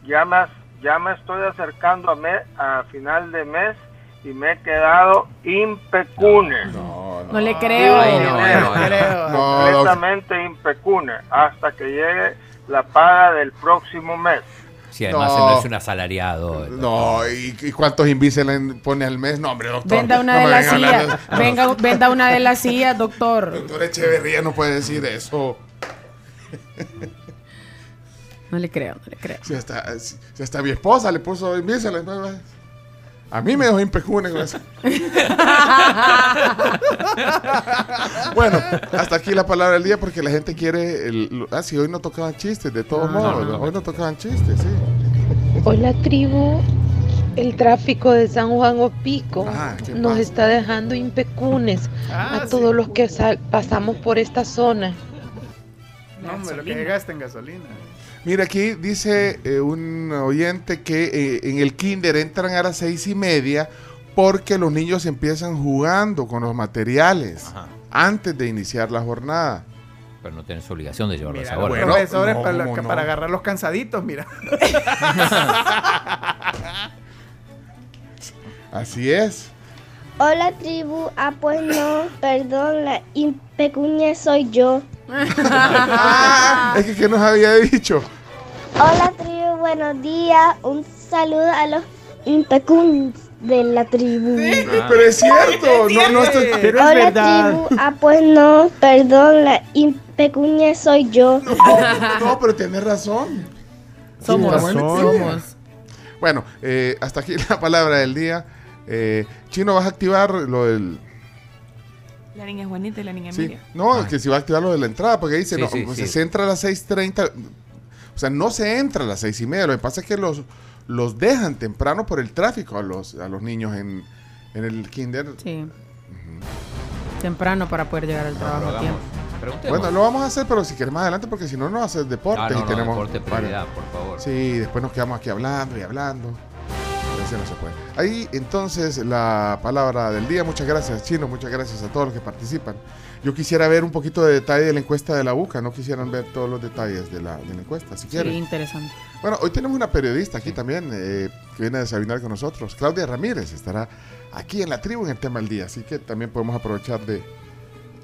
ya me, ya me estoy acercando a, me- a final de mes y me he quedado impecune. No, No le creo. Ay, no, no, no no. creo. No, Completamente impecune hasta que llegue la paga del próximo mes. Si además No. no es un asalariado. No, ¿y, y cuántos Invisalign pone al mes? No, hombre, doctor. Venda una no de las sillas. Venga, venda una de las sillas, doctor. Doctor Echeverría no puede decir eso. No le creo, no le creo. Si hasta, si, si hasta mi esposa le puso Invisalign. A mí me dejó impecune con eso. bueno, hasta aquí la palabra del día porque la gente quiere... El, ah, sí, hoy no tocaban chistes, de todos No, no, modos. no, no. Hoy no tocaban chistes, sí. Hola tribu, el tráfico de San Juan Opico Ah, ¿qué nos está dejando impecunes Ah, a todos los que pasamos por esta zona. No, hombre, lo que gasta en gasolina. Mira, aquí dice eh, un oyente que eh, en el kinder entran a las seis y media porque los niños empiezan jugando con los materiales antes de iniciar la jornada. Pero no tienes obligación de llevarlo a Mira, esa los profesores no, para, la- ¿cómo no? para agarrar los cansaditos, mira. Así es. Hola tribu, ah pues no, perdón, la impecuña soy yo. Ah, es que, ¿qué nos había dicho? Hola tribu, buenos días, un saludo a los impecuns de la tribu. Pero es cierto, no, no estoy... Hola tribu, ah pues no, perdón, la impecuña soy yo. No, pero tienes razón. Somos, el somos. Bueno, eh, hasta aquí la palabra del día. Eh, Chino, ¿vas a activar lo del...? La niña Juanita y la niña Sí, Emilia. no, que si va a activar lo de la entrada, porque dice, Sí, no, sí, sí. sea, se entra a las 6.30, o sea, no se entra a las seis y media, lo que pasa es que los, los dejan temprano por el tráfico a los, a los niños en, en el kinder. Sí. Temprano para poder llegar al trabajo a tiempo. Bueno, lo vamos a hacer, pero si quieres más adelante, porque si no, no hacer deporte. Ah, no, y no, tenemos deporte prioridad, por favor. Sí, después nos quedamos aquí hablando y hablando. No se puede. Ahí entonces la palabra del día. Muchas gracias, Chino. Muchas gracias a todos los que participan. Yo quisiera ver un poquito de detalle de la encuesta de la UCA. No quisieran ver todos los detalles de la, de la encuesta, si Sí, quieren. interesante. Bueno, hoy tenemos una periodista aquí también eh, que viene a desayunar con nosotros. Claudia Ramírez estará aquí en la tribu en el tema del día. Así que también podemos aprovechar de,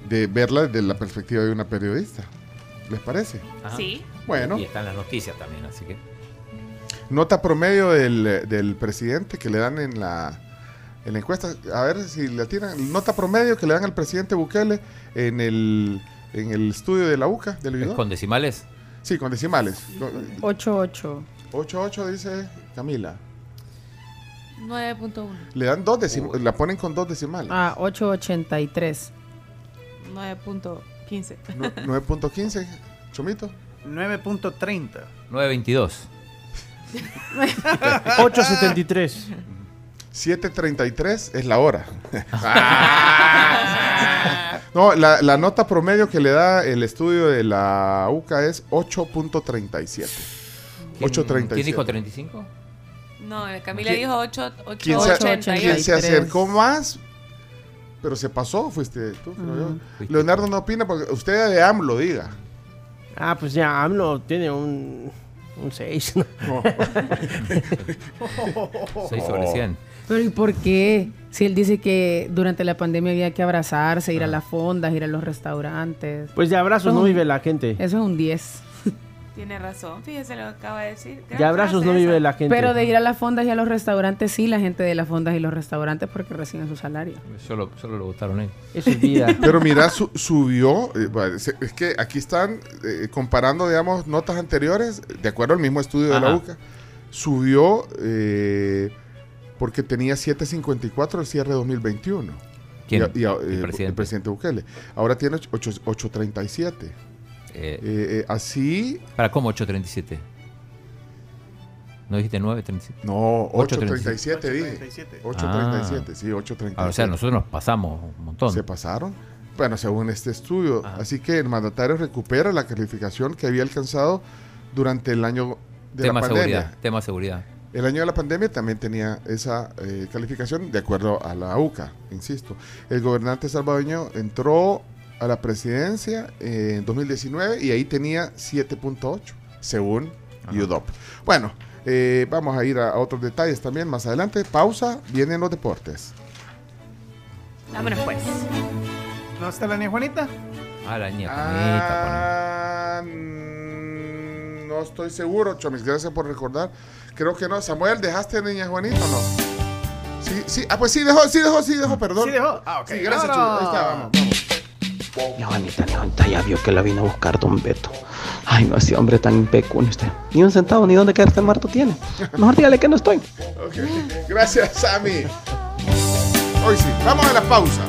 de verla desde la perspectiva de una periodista. ¿Les parece? Ajá. Sí. Bueno. Y están las noticias también, así que. Nota promedio del, del presidente que le dan en la, en la encuesta. A ver si le tiran. Nota promedio que le dan al presidente Bukele en el, en el estudio de la UCA, del ¿Es video. con decimales? Sí, con decimales. 8-8. 8-8 dice Camila. 9.1. Le dan dos decimales. La ponen con dos decimales. Ah, 8.83. 9.15. No- 9.15, Chomito. 9.30. 922. 8.73. 7.33 es la hora. Ah. no, la, la nota promedio que le da el estudio de la UCA es 8.37. ¿Quién, 8.37. ¿Quién dijo 35? No, Camila ¿Quién- dijo 8, 8, ¿Quién se, 88. quién se acercó más? Pero se pasó, fuiste tú, creo yo. Fuiste Leonardo no opina porque usted de AMLO diga. Ah, pues ya, AMLO tiene un, un 6. ¿no? 6 sobre 100. Pero ¿y por qué? Si él dice que durante la pandemia había que abrazarse, ir a las fondas, ir a los restaurantes. Pues de abrazos no vive la gente. Eso es un 10. Tiene razón, fíjese lo que acaba de decir. Gran De abrazos no vive la gente. Pero de ir a las fondas y a los restaurantes, sí, la gente de las fondas y los restaurantes porque reciben su salario. Solo, solo lo votaron ahí. Eso es vida. Pero mira, su- subió. eh, es que aquí están eh, comparando, digamos, notas anteriores, de acuerdo al mismo estudio de la. UCA. Subió eh, porque tenía 7.54 el cierre de 2021. ¿Quién? Y, y, eh, El presidente. el presidente Bukele. Ahora tiene 8 8.37. Eh, Eh, eh, así. ¿Para cómo 837? ¿No dijiste 937? No, 837. 8.37 dije. 8.37, sí, 8.37. Ah, o sea, nosotros nos pasamos un montón. Se pasaron. Bueno, según este estudio. Así que el mandatario recupera la calificación que había alcanzado durante el año de tema la pandemia. seguridad. Tema seguridad. El año de la pandemia también tenía esa eh, calificación de acuerdo a la UCA, insisto. El gobernante salvadoreño entró a la presidencia en 2019 y ahí tenía 7.8, según UDOP. Bueno, eh, vamos a ir a, a otros detalles también más adelante. Pausa, vienen los deportes. Vámonos pues. ¿No está la niña Juanita? Ah, la niña Ah, mm, no estoy seguro, Chomis, gracias por recordar. Creo que no. Samuel, ¿dejaste a Niña Juanita o no? Sí, sí. Ah, pues sí dejó, sí dejó, sí dejó, perdón. ¿Sí dejó? Ah, ok. Sí, gracias, No, Chuy. no. Ahí está, vamos, vamos. Mi Juanita, mi Juanita ya vio que la vino a buscar Don Beto. Ay, no, ese hombre tan impecunio usted. Ni un centavo, ni dónde quedarse muerto tiene. Mejor dígale que no estoy. Ok. Gracias, Sammy. Hoy sí. Vamos a la pausa.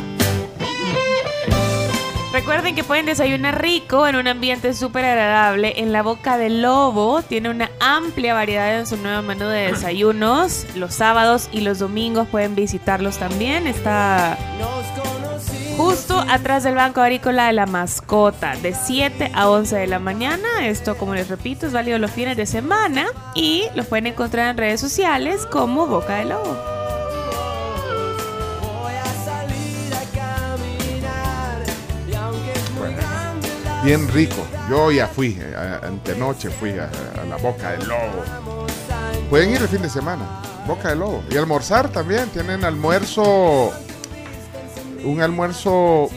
Recuerden que pueden desayunar rico en un ambiente súper agradable en la Boca del Lobo. Tiene una amplia variedad en su nuevo menú de desayunos. Los sábados y los domingos pueden visitarlos también. Está justo atrás del Banco Agrícola de la Mascota, de 7 a 11 de la mañana. Esto, como les repito, es válido los fines de semana y los pueden encontrar en redes sociales como Boca del Lobo. Bien rico. Yo ya fui, eh, antenoche fui a, a la Boca del Lobo. Pueden ir el fin de semana. Boca del Lobo. Y almorzar también. Tienen almuerzo. Un almuerzo.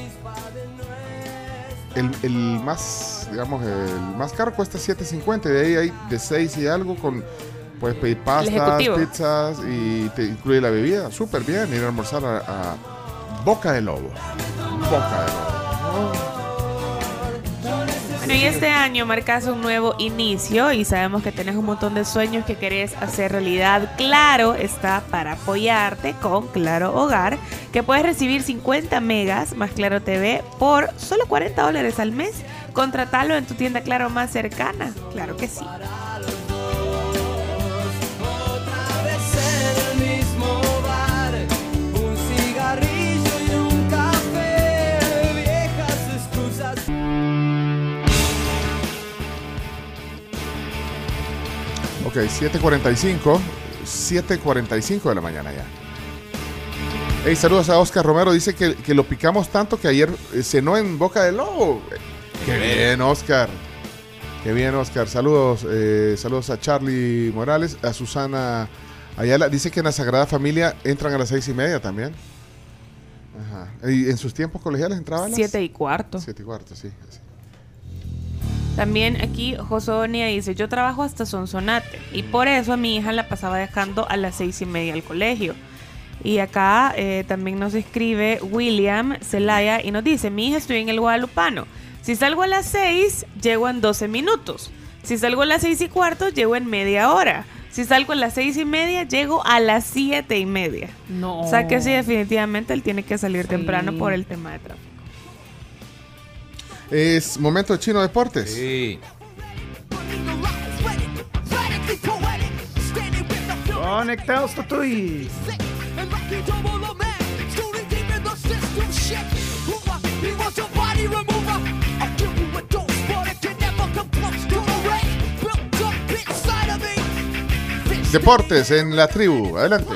El, el más, digamos, el más caro cuesta 7.50. De ahí hay de 6 y algo con. Puedes pedir pastas, pizzas y te incluye la bebida. Súper bien ir a almorzar a, a Boca del Lobo. Boca del Lobo. Bueno, y este año marcas un nuevo inicio y sabemos que tenés un montón de sueños que querés hacer realidad. Claro está para apoyarte con Claro Hogar, que puedes recibir 50 megas más Claro TV por solo 40 dólares al mes. Contratalo en tu tienda Claro más cercana. Claro que sí. Ok, 7.45. 7.45 de la mañana ya. Hey, saludos a Oscar Romero. Dice que, que lo picamos tanto que ayer eh, cenó en Boca del Lobo. Qué bien, Oscar. Qué bien, Oscar. Saludos, eh, saludos a Charlie Morales, a Susana Ayala. Dice que en la Sagrada Familia entran a las seis y media también. Ajá. ¿Y en sus tiempos colegiales entraban? Siete y cuarto. Siete y cuarto, sí. sí. También aquí Josonia dice, yo trabajo hasta Sonsonate y por eso a mi hija la pasaba dejando a las seis y media al colegio. Y acá eh, también nos escribe William Zelaya y nos dice, mi hija estoy en el Guadalupano. Si salgo a las seis, llego en 12 minutos. Si salgo a las seis y cuarto, llego en media hora. Si salgo a las seis y media, llego a las siete y media. No. O sea que sí, definitivamente él tiene que salir temprano por el tema de tráfico. Es momento de Chino Deportes. Sí. Conectados, Totuy. Deportes en la tribu. Adelante.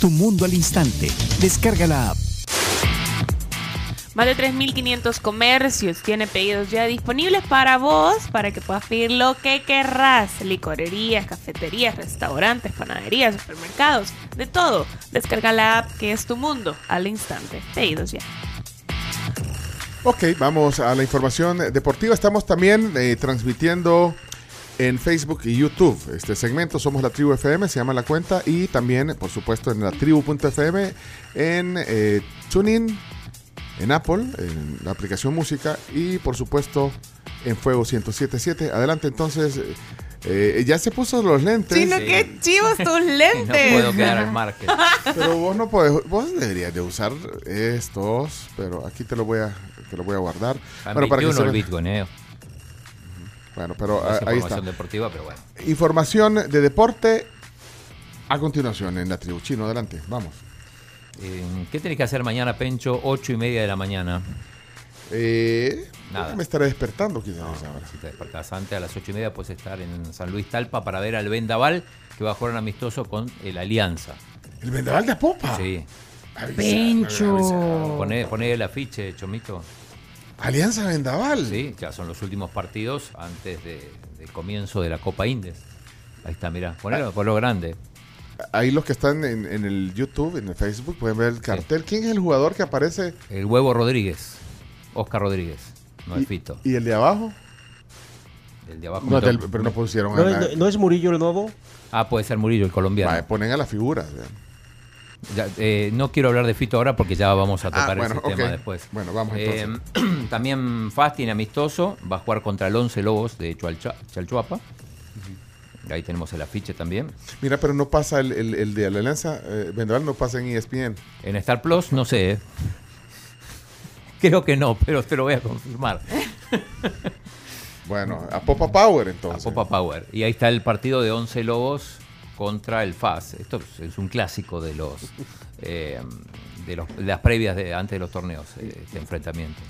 Tu mundo al instante. Descarga la app. Más de 3.500 comercios tiene pedidos ya disponibles para vos, para que puedas pedir lo que querrás. Licorerías, cafeterías, restaurantes, panaderías, supermercados, de todo. Descarga la app que es tu mundo al instante. Pedidos ya. Ok, vamos a la información deportiva. Estamos también eh, transmitiendo en Facebook y YouTube. Este segmento Somos la Tribu FM, se llama la cuenta. Y también, por supuesto, en la tribu.fm, en eh, TuneIn, en Apple, en la aplicación música. Y, por supuesto, en Fuego 1077. Adelante, entonces. eh, ya se puso los lentes. Chino, qué chivos tus lentes. No puedo quedar al margen. Pero vos no podés, vos deberías de usar estos, pero aquí te lo voy a, te lo voy a guardar. Bueno, para que 21 se el. Bitcoin, eh. Bueno, pero No es ah, ahí información está. deportiva, pero bueno. Información de deporte a continuación en la tribu chino. Adelante, vamos. Eh, ¿Qué tenés que hacer mañana, Pencho? Ocho y media de la mañana. Eh, Nada. Me estaré despertando quizás ahora. Si te despertás antes, a las ocho y media puedes estar en San Luis Talpa para ver al Vendaval, que va a jugar un amistoso con el Alianza. ¿El Vendaval de Popa? Sí. Pencho. Poné, poné el afiche, Chomito. Alianza Vendaval. Sí, ya son los últimos partidos antes de- del comienzo de la Copa Indes. Ahí está, mirá, ponelo por lo grande. Ahí los que están en, en el YouTube, en el Facebook, pueden ver el cartel. ¿Quién es el jugador que aparece? El huevo Rodríguez, Oscar Rodríguez, no el Fito. ¿Y el de abajo? El de abajo. No, del- pero no pusieron ¿No, a nadie. no- no es Murillo el nuevo? Ah, puede ser Murillo, el colombiano. Vale, ponen a las figuras. Ya, eh, no quiero hablar de Fito ahora porque ya vamos a Ah, tocar bueno, ese tema ok. después. Bueno, vamos Eh, también Faz tiene amistoso, va a jugar contra el 11 Lobos de Chualcha- Chalchuapa. Ahí tenemos el afiche también. Mira, pero no pasa el, el- el de la Alianza eh, Vendaval, no pasa en ESPN. En Star Plus, no sé. eh. Creo que no, pero te lo voy a confirmar. Bueno, a Popa Power entonces. A Popa Power. Y ahí está el partido de 11 Lobos contra el FAS. Esto es- un clásico de los eh, de, los- de las previas de antes de los torneos, eh, este enfrentamiento.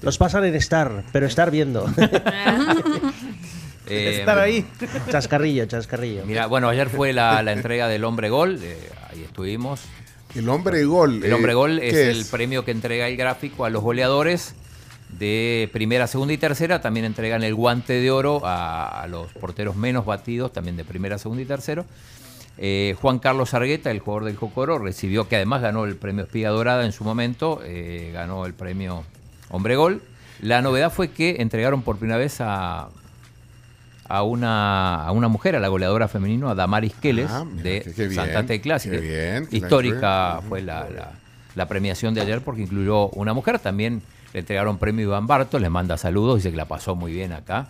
Los pasan en Star, pero estar viendo. Eh, estar ahí. Chascarrillo, chascarrillo. Mira, bueno, ayer fue la, la entrega del Hombre Gol, eh, ahí estuvimos. El Hombre Gol. El Hombre eh, Gol es ¿qué el premio que entrega el gráfico a los goleadores de primera, segunda y tercera. También entregan el guante de oro a, a los porteros menos batidos, también de primera, segunda y tercero. Eh, Juan Carlos Argueta, el jugador del Cocoro, recibió, que además ganó el premio Espiga Dorada en su momento, eh, ganó el premio Hombre Gol. La novedad fue que entregaron por primera vez a, a, una, a una mujer, a la goleadora femenina, a Damaris Keles, Ah, de bien, Santa Tecla. que que Histórica fue la, la- la premiación de ayer porque incluyó una mujer. También le entregaron premio Iván Barto, le manda saludos, dice que la pasó muy bien acá.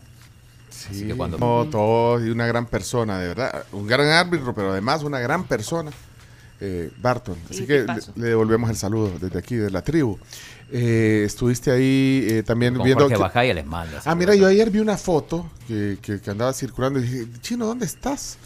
Así que cuando... No, todo, y una gran persona, de verdad. Un gran árbitro, pero además una gran persona. Eh, Barton. Así Sí, que le, devolvemos el saludo desde aquí, de la tribu. Eh, estuviste ahí eh, también Con viendo. Jorge que- Bajaya les manda. Ah, mira, yo ayer vi una foto que, que- que andaba circulando y dije, Chino, ¿dónde estás?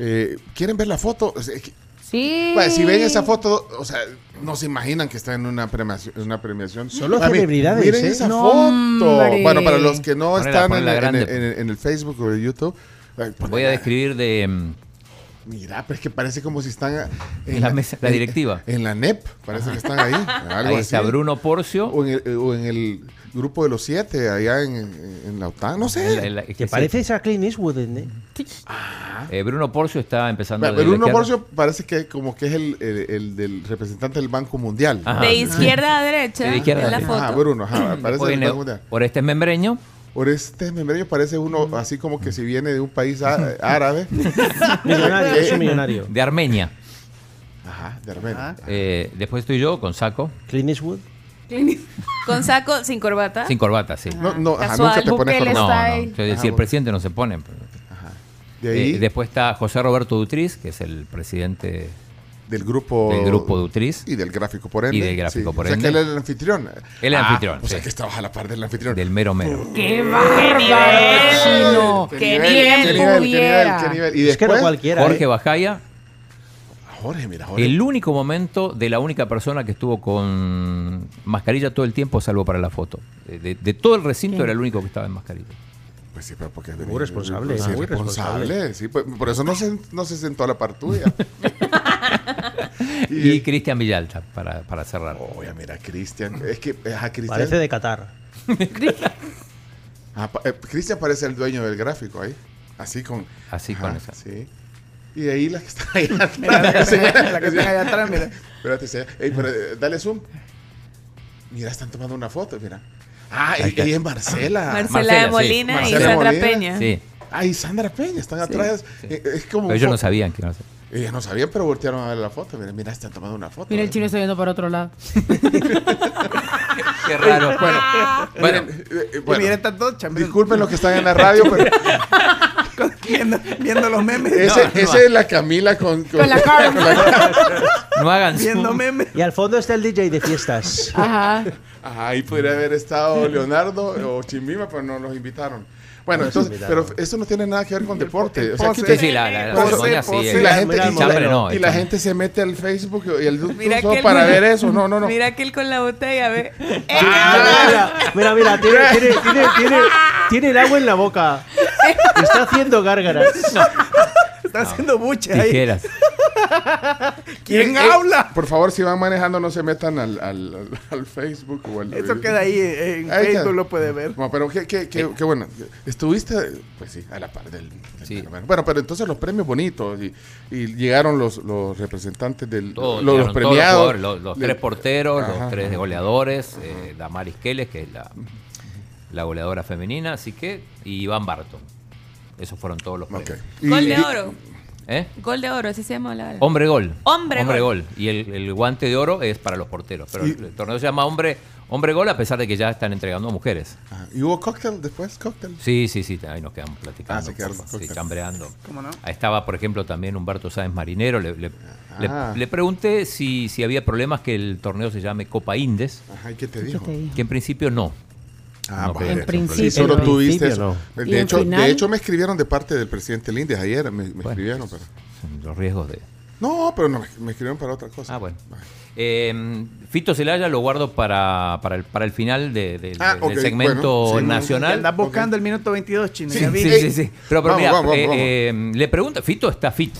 Eh, ¿Quieren ver la foto? O sea, que- Sí. Bueno, si ven esa foto, o sea, no se imaginan que está en una premiación. Una premiación. Solo Mami, celebridades, Miren ¿eh? esa No, foto. hombre. Bueno, para los que no Ponela, están en, ponela en- grande. en- en el Facebook o el YouTube. eh, Voy a describir de... mm, Mira, pero es que parece como si están En la mesa- la directiva. En, la NEP, parece que están ahí. algo Ahí está así. Bruno Porcio. O en, el, o en el grupo de los siete, allá en, en la OTAN, no sé. Que parece a Clint Eastwood, ¿eh? Eh, Bruno Porcio está empezando Pero la Bruno izquierda. Porcio parece que como que es el, el- el del representante del Banco Mundial. Ajá. De izquierda a derecha De izquierda en la a derecha. foto. Ah, Bruno, ajá, parece viene Banco Mundial. Oreste Membreño. Oreste Membreño parece uno así como que si viene de un país árabe. Millonario, Eh, es un millonario. De Armenia. Ajá, de Armenia. Eh, después estoy yo con saco. Clint Eastwood. Con saco, sin corbata. Sin corbata, sí. No, no, ajá, Casual. nunca te pones corbata. No, no. Yo decía, Ajá, el presidente no se pone. De ahí, Eh, después está José Roberto Dutriz, que es el presidente del grupo. del grupo Dutriz. Y del gráfico por ende. Y del gráfico por O sea ende. que él es el anfitrión. Él es Ah, anfitrión, O sea sí. que estaba a la par del anfitrión. Del mero mero. ¡Qué bárbaro! ¿Qué ¡Qué nivel, bien qué nivel, qué? Y Es que no después, cualquiera. Jorge ¿eh? Bajaya, Jorge, mira, Jorge. el único momento de la única persona que estuvo con mascarilla todo el tiempo, salvo para la foto. De, de- de todo el recinto era el único que estaba en mascarilla. Pues sí, pero porque es Muy responsable, Sí, muy responsable. Sí, pues, por eso no se, no se sentó a la par tuya. Y, Cristian Villalta, para, para cerrar. Oye, mira, Cristian. Es que es a Cristian. Parece de Qatar. Ah, eh, Cristian parece el dueño del gráfico ahí. Así con. Así con esa. Sí. Y ahí la que está ahí atrás. la que señala- La que está allá atrás, mira. Espérate, pero, eh, dale zoom. Mira, están tomando una foto, mira. Ah, ella es Marcela. Marcela, Marcela, de sí. Molina y Marcela Sandra Molina. Peña. Sí, Ah, y Sandra Peña, están atrás. Eh, Es como. pero ellos no sabían que iban a hacer. Ellas no sabían, pero voltearon a ver la foto. Mira, mira están tomando una foto. Mira, el chino está viendo para otro lado. Qué raro. Bueno, Bueno, miren, bueno, están todos chambeando. disculpen los que están en la radio, pero viendo, viendo los memes. ese, no, ese es la Camila con, con, Con la la- no hagan Viendo zoom. memes. Y al fondo está el DJ de fiestas. Ajá. Ajá, ahí podría haber estado Leonardo o Chimima, pero no los invitaron. Bueno, entonces, pero eso no tiene nada que ver con deporte. O sea, aquí Sí, sí, la, la, la Pose, ceremonia sí. pose. el- Y la gente, no. y la gente se mete al Facebook y el YouTube Mira para ver eso. No, no, no. Mira aquel con la botella, ve. Ah, mira, mira, mira, tiene, tiene, tiene, tiene, tiene el agua en la boca. Está haciendo gárgaras. Está haciendo buche ahí. Tijeras. ¿Quién Eh, habla? Por favor, si van manejando, no se metan al, al, al- al Facebook o al. Eso queda ahí en Ahí Facebook, lo puede ver. No, pero qué, qué, qué, qué bueno. Estuviste, pues sí, a la par del. del Sí. Bueno, pero entonces los premios bonitos y, y llegaron los, los representantes del. Todos, los, los llegaron todos los premiados. los, tres porteros, Ajá, los tres goleadores, eh, Damaris Keles, que es la, la goleadora femenina, así que, y Iván Barton. Esos fueron todos los premios. Gol de oro. ¿Eh? Gol de oro, así se llama la. Hombre gol. Hombre gol. gol. Y el, el guante de oro es para los porteros. Pero Y- el, torneo se llama hombre, hombre gol a pesar de que ya están entregando a mujeres. ¿Y hubo cóctel después? ¿Cóctel? Sí, sí, sí, ahí nos quedamos platicando. Ah, se quedaron sí, chambreando. ¿Cómo no? Ahí estaba, por ejemplo, también Humberto Sáenz Marinero. Le, le- le- Ah. le pregunté si, si había problemas que el torneo se llame Copa Indes, Ajá, ¿y qué te ¿Qué dijo? te dijo? que en principio no. Ah, No, en Sí, principio solo no. tuviste Principio eso. ¿Y De hecho, final? de hecho, me escribieron de parte del presidente Lindes ayer. Me, me Bueno. escribieron, pero. Son Los riesgos de... No, pero no, me, escribieron para otra cosa. Ah, bueno. Eh, Fito Celaya lo guardo para, para, el, para el final de- de- Ah, del segmento bueno, sí, nacional. Andas buscando el minuto 22, chino. Sí. Sí, sí, sí. Pero, pero Vamos, mira, vamos, eh, vamos. eh, le pregunta, Fito está fit,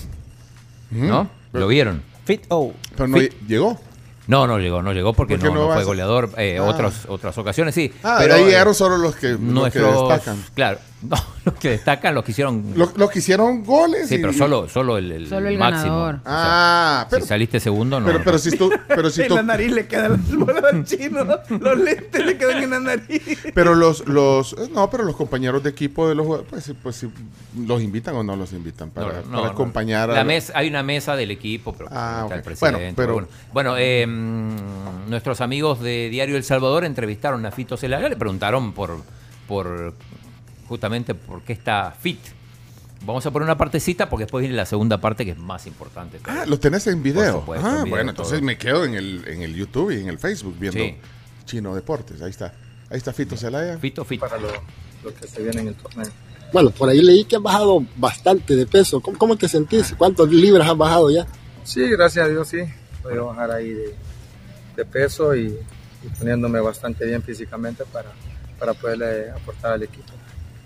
¿no? ¿Lo vieron? Fit O. Pero no Fit. llegó. No, no llegó, no llegó porque ¿Por qué no, no no vas fue goleador. Eh, Ah. otras, otras ocasiones sí. Ah, pero ahí eh, llegaron solo los que, los que nuestros, destacan. Claro, no, los que destacan los que hicieron. Los, los que hicieron goles. sí, y- pero solo, solo el, el Solo el máximo. ganador. O sea, Ah, pero, si saliste segundo, no. pero, pero si tú. Pero, si En tú- la nariz le queda la bola al chino. Los lentes le quedan en la nariz. pero los, los. No, pero los compañeros de equipo de los jugadores, pues, sí, pues sí, los invitan o no los invitan para, No, no, para no. acompañar a. La mesa, hay una mesa del equipo, pero Ah, está el ok. presidente. Bueno, pero- Bueno, bueno, eh, mm, nuestros amigos de Diario El Salvador entrevistaron a Fito Celaya, le preguntaron por, por justamente por qué está fit. Vamos a poner una partecita porque después viene la segunda parte que es más importante. Ah, los tenés en video. Por supuesto, ah, en video, bueno, entonces todo. me quedo en el, en el YouTube y en el Facebook viendo Sí. Chino Deportes. Ahí está. Ahí está Fito Celaya. Fito, Fit. para lo, lo que se viene en el torneo. Bueno, por ahí leí que has bajado bastante de peso. ¿Cómo, cómo te sentís? ¿Cuántos libras has bajado ya? Sí, gracias a Dios sí. Voy a bajar ahí de, de peso y, y poniéndome bastante bien físicamente para, para poderle aportar al equipo.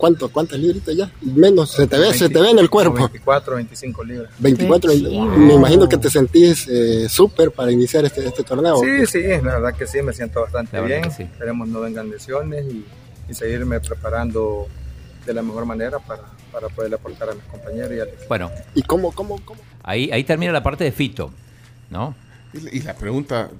¿Cuánto, ¿Cuántas libritas ya? Menos, se te ve, se te ve en el cuerpo. 24, 25 libras. 24, Qué me imagino que te sentís eh, súper para iniciar este, este torneo. Sí, sí, la verdad que sí, me siento bastante bien. sí. Esperemos no vengan lesiones y, y seguirme preparando de la mejor manera para, para poderle aportar a mis compañeros y al equipo. Bueno, ¿Y cómo, cómo, cómo? ahí, ahí termina la parte de Fito, ¿no? Y, y la pregunta.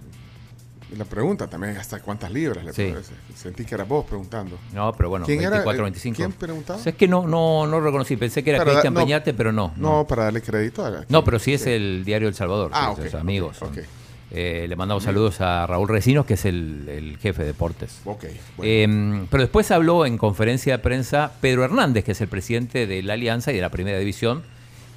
Y La pregunta también, ¿hasta cuántas libras? Le Sí. Sentí que eras vos preguntando. No, pero bueno, ¿Quién era? 24, Eh, 25. ¿Quién preguntaba? O sea, es que no, no, no reconocí, pensé que era Para da- Cristian no. Peñate, pero no. No, para darle crédito a. No, pero sí es el diario El Salvador, Ah, sus amigos. Eh, le mandamos saludos a Raúl Recinos, que es el, el jefe de deportes. Ok. Eh, pero después habló en conferencia de prensa Pedro Hernández, que es el presidente de la Alianza y de la Primera División.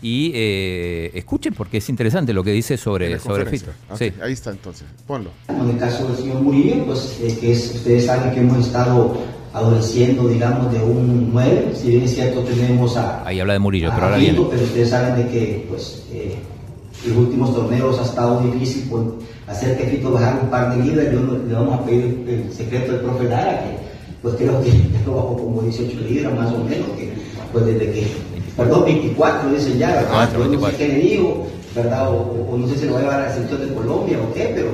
Y eh, escuchen, porque es interesante lo que dice sobre, sobre. Fito. Ok, Sí. Ahí está entonces. Ponlo. En el caso del señor Murillo, pues eh, que es- ustedes saben que hemos estado adoleciendo, digamos, de un 9. Si bien es cierto, tenemos a, Ahí habla de Murillo, pero ahora viene. pero ustedes saben de que pues, eh, los últimos torneos ha estado difícil pues, hacer que Fito bajara un par de libras. Yo no- le vamos a pedir el secreto del profe Lara, que pues creo que bajó como 18 libras más o menos, que pues desde que, perdón, 24 dicen ya, ¿verdad? 24, Yo no sé 24. qué digo, ¿verdad? O, o- o no sé si lo va a llevar a la selección de Colombia o qué, pero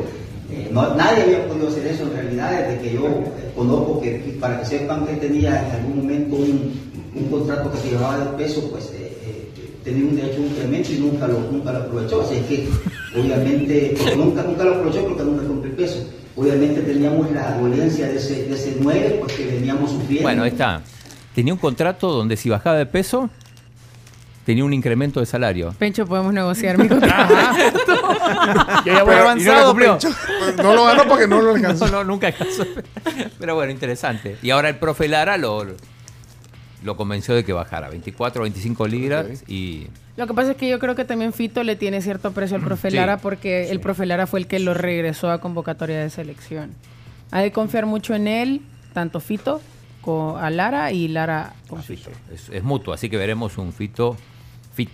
eh, no- nadie había podido hacer eso en realidad desde que yo eh, conozco que, para que sepan que tenía en algún momento un, un contrato que se llevaba de peso, pues eh, eh, tenía un derecho a un incremento y nunca lo, nunca lo aprovechó. Así es que, obviamente, porque nunca, nunca lo aprovechó porque nunca cumplió el peso. Obviamente teníamos la dolencia de ese, de ese 9 porque veníamos sufriendo. Bueno, ahí está. Tenía un contrato donde si bajaba de peso, tenía un incremento de salario. Pencho, podemos negociar mi contrato. Yo ya voy Pero- avanzado. No lo ganó porque no lo alcanzó. No, no, nunca alcanzó. Pero bueno, interesante. Y ahora el profe Lara lo, lo convenció de que bajara 24 o 25 libras y Lo que pasa es que yo creo que también Fito le tiene cierto aprecio al profe Sí, Lara porque el profe Lara fue el que lo regresó a convocatoria de selección. Ha de confiar mucho en él, tanto Fito con, a Lara y Lara con Fito. Es, es mutuo, así que veremos un Fito fit.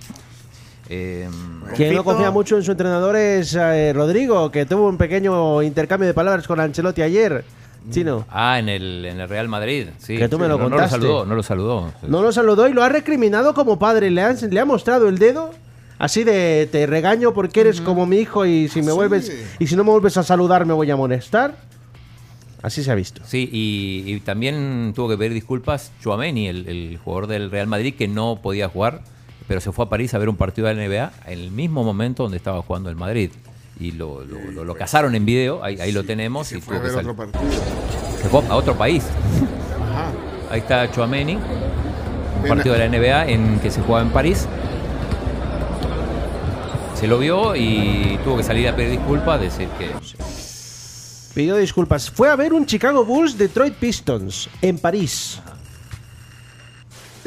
Eh, Quien no confía mucho en su entrenador es eh, Rodrigo, que tuvo un pequeño intercambio de palabras con Ancelotti ayer. Chino. Ah, en el, en el Real Madrid, sí. Que tú me lo no, no contaste. saludó, no lo saludó. No lo saludó y lo ha recriminado como padre. Le, han- le ha mostrado el dedo. Así de te regaño porque eres como mi hijo y si me vuelves y si no me vuelves a saludar me voy a molestar. Así se ha visto. Sí, y, y también tuvo que pedir disculpas Chouameni, el, el jugador del Real Madrid, que no podía jugar, pero se fue a París a ver un partido de la NBA en el mismo momento donde estaba jugando el Madrid. Y lo, lo, lo- lo cazaron en video, ahí, ahí lo tenemos. y Fue a ver otro partido. se fue a otro país. Ajá. Ahí está Chouameni, un partido de la NBA en que se jugaba en París. Se lo vio y tuvo que salir a pedir disculpas, decir que Pidió disculpas. Fue a ver un Chicago Bulls Detroit Pistons en París.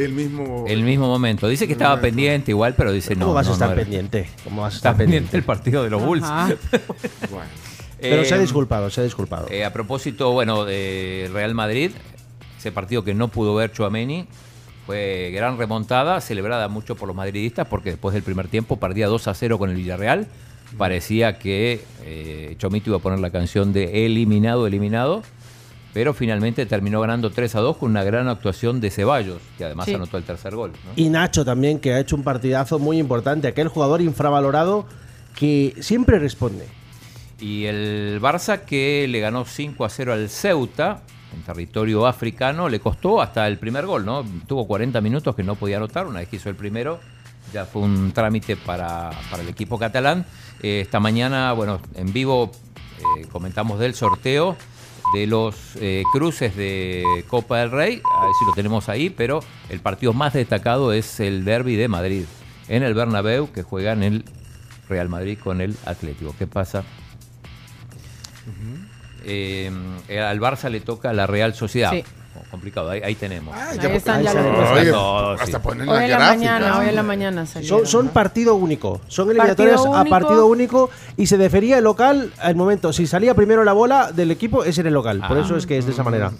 El mismo. el mismo momento. Dice que estaba pendiente igual, pero dice no. ¿Cómo vas a no, estar no pendiente? ¿Cómo vas a estar pendiente pendiente? el partido de los Bulls. Pero se ha Eh, disculpado, se ha disculpado. eh, a propósito, bueno, de Real Madrid, ese partido que no pudo ver Chouameni, fue gran remontada, celebrada mucho por los madridistas, porque después del primer tiempo perdía 2 a 0 con el Villarreal. Parecía que eh, Chomito iba a poner la canción de eliminado, eliminado, pero finalmente terminó ganando 3 a 2 con una gran actuación de Ceballos, que además Sí. anotó el tercer gol. ¿no? Y Nacho también, que ha hecho un partidazo muy importante. Aquel jugador infravalorado que siempre responde. Y el Barça que le ganó 5 a 0 al Ceuta en territorio africano, le costó hasta el primer gol, ¿no? Tuvo 40 minutos que no podía anotar, una vez que hizo el primero, ya fue un trámite para, para el equipo catalán. Eh, esta mañana, bueno, en vivo eh, comentamos del sorteo de los eh, cruces de Copa del Rey, a ver si lo tenemos ahí, pero el partido más destacado es el derby de Madrid, en el Bernabéu, que juegan el Real Madrid con el Atlético. ¿Qué pasa? Eh, al Barça le toca la Real Sociedad. Sí. Complicado, ahí, ahí tenemos. Ah, Ahí están ya los sí. ponen Hoy en la mañana, hoy en la mañana salieron. Son, son partido único. Son Partido eliminatorias a único. partido único y se defería el local al momento. Si salía primero la bola del equipo, ese era el local. Por Ah. eso es que es de esa manera.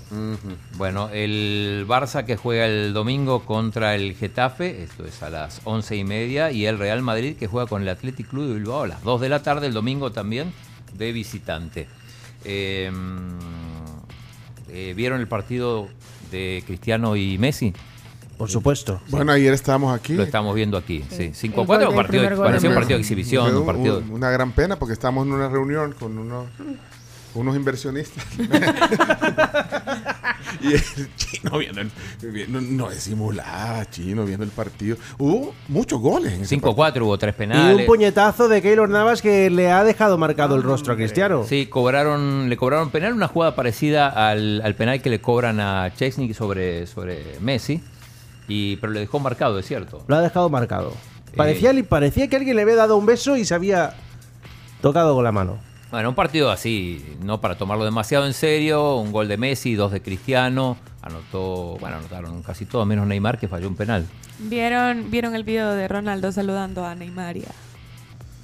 Bueno, el Barça que juega el domingo contra el Getafe, esto es a las once y media, y el Real Madrid que juega con el Athletic Club de Bilbao a las 2 de la tarde, el domingo también, de visitante. Eh, eh, ¿Vieron el partido de Cristiano y Messi? Por supuesto. Bueno, ayer estábamos aquí. Lo estamos viendo aquí, sí. El 5 gol 4 del partido, parecía un partido de exhibición, un partido... un- una gran pena porque estábamos en una reunión con unos, unos inversionistas. y el chino viendo el. viendo- no disimulaba, chino viendo el partido. Hubo muchos goles. en ese 5-4, hubo tres Y penales. un puñetazo de Keylor Navas que le ha dejado marcado el rostro a Cristiano. Sí, cobraron, le cobraron penal, una jugada parecida al, al penal que le cobran a Chesney sobre, sobre Messi, y, pero le dejó marcado, es cierto. Lo ha dejado marcado. Eh. Parecía, parecía que alguien le había dado un beso y se había tocado con la mano. Bueno, un partido así, no para tomarlo demasiado en serio, un gol de Messi, dos de Cristiano, anotó, bueno, anotaron casi todo, menos Neymar que falló un penal. ¿Vieron, ¿Vieron el video de Ronaldo saludando a Neymar? y a-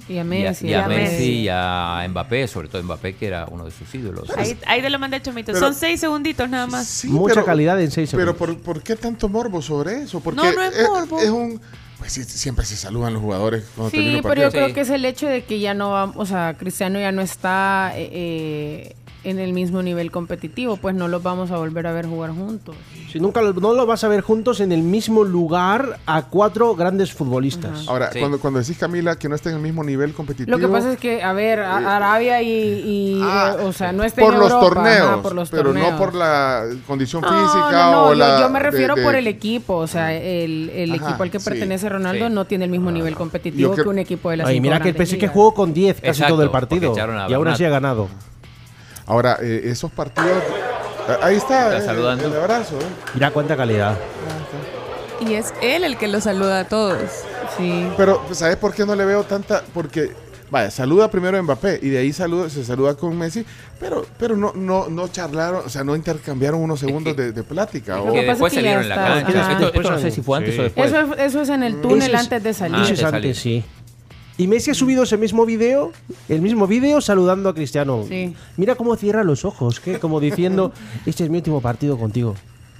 Y a Y a, Messi. y a a Messi Messi. y a Mbappé, sobre todo Mbappé, que era uno de sus ídolos. Ahí, ahí te lo mandé Chomito. Pero- Son seis segunditos nada más. Sí, Mucha pero- calidad en seis Pero segundos. ¿por, por qué tanto morbo sobre eso? Porque No, no es morbo. Es, un. Pues sí, siempre se saludan los jugadores cuando Sí, termina pero yo creo que es el hecho de que ya no va, o sea, Cristiano ya no está eh, eh, en el mismo nivel competitivo, pues no los vamos a volver a ver jugar juntos. Si nunca lo, no lo vas a ver juntos en el mismo lugar a cuatro grandes futbolistas. Ahora, Sí. cuando, cuando decís, Camila, que no está en el mismo nivel competitivo. Lo que pasa es que, a ver, a- Arabia y, y, Ah, eh, o sea, no está por en los Europa, torneos, ajá, por los pero torneos. no por la condición No, física no, no, o yo- la. yo, me refiero de- de- por el equipo, o sea, el, el Ajá, equipo al que sí, pertenece Ronaldo sí. no tiene el mismo nivel competitivo que un equipo de la Ay, mira que el PSG jugó con 10 casi Exacto, todo el partido. Y aún así ha ganado. Ahora, eh, esos partidos. eh, Ahí está, Está eh, saludando. el abrazo. eh. Mira cuánta calidad. Y es él el que lo saluda a todos. Sí. Pero, ¿sabes por qué no le veo tanta? Porque, vaya, saluda primero a Mbappé y de ahí saluda, se saluda con Messi, pero, pero no, no, no charlaron, o sea, no intercambiaron unos segundos de, de plática. O- que Que después es que salieron en la cancha. Ajá. Esto, esto no sé si fue antes Sí. o después. Eso es, eso es en el túnel Eso es- antes de salir. Ah, es salir. antes, sí. Y Messi ha subido ese mismo video, el mismo video saludando a Cristiano. Sí. Mira cómo cierra los ojos, que como diciendo, este es mi último partido contigo.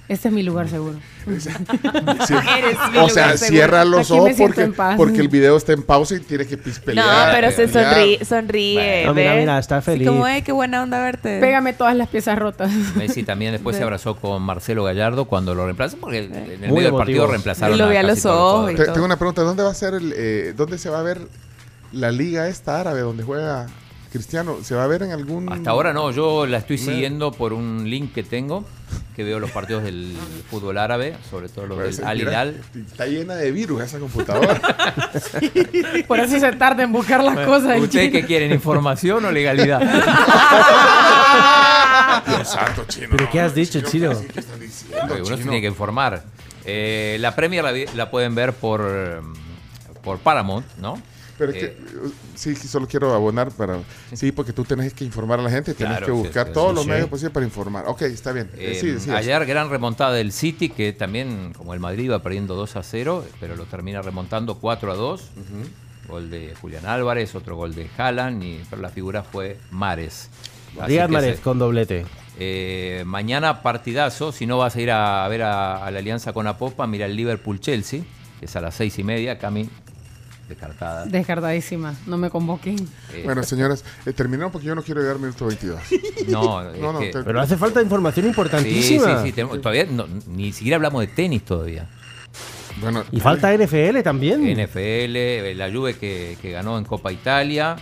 Este es mi lugar seguro. Sí. Eres mi O sea, cierra los ojos porque, el video está en pausa y tiene que No, pispelear. pero se pelear. sonríe, sonríe. No, mira, ¿ves? mira, está feliz. como, "Ay, qué buena onda verte. Pégame todas las piezas rotas. Messi también después se abrazó con Marcelo Gallardo cuando lo reemplazó, porque en el Muy medio del partido reemplazaron Y lo vi a los ojos tengo una pregunta, ¿dónde va a ser el, eh, dónde se va a ver la liga esta árabe donde juega Cristiano? ¿Se va a ver en algún Hasta ahora no, yo la estoy siguiendo por un link que tengo, que veo los partidos del fútbol árabe, sobre todo los Pues, del Al Hilal. Está llena de virus esa computadora. Por eso se tarda en buscar las cosas. el ¿Ustedes qué quieren, información o legalidad? Dios santo, chino. ¿Pero qué has dicho, Chino, chino? ¿qué estás diciendo, Porque uno se chino? tiene que informar. Eh, la Premier la, la pueden ver por, por Paramount, ¿no? Pero es Eh, que, uh, sí, solo quiero abonar para... Sí, porque tú tenés que informar a la gente, tienes Claro, que buscar sí, todos sí, los sí. medios posibles para informar. Ok, está bien. Eh, Eh, sí, ayer gran remontada del City, que también, como el Madrid iba perdiendo 2 a 0, pero lo termina remontando 4 a 2. Gol de Julián Álvarez, otro gol de Haaland, y, pero la figura fue Mares. Mahrez se- con doblete. eh, mañana partidazo, si no vas a ir a, ver a, a la alianza con Apopa, mira el Liverpool-Chelsea, que es a las seis y media, Cami, descartada. Descartadísima. No me convoquen. Eh, Bueno, señoras, eh, terminaron porque yo no quiero llegar minuto 22. no, No, no, que- te- Pero hace falta información sí, sí, importantísima. sí, tenemos- todavía no- ni siquiera hablamos de tenis todavía. Bueno, Y falta NFL también. NFL, eh, la Juve que, que ganó en Copa Italia.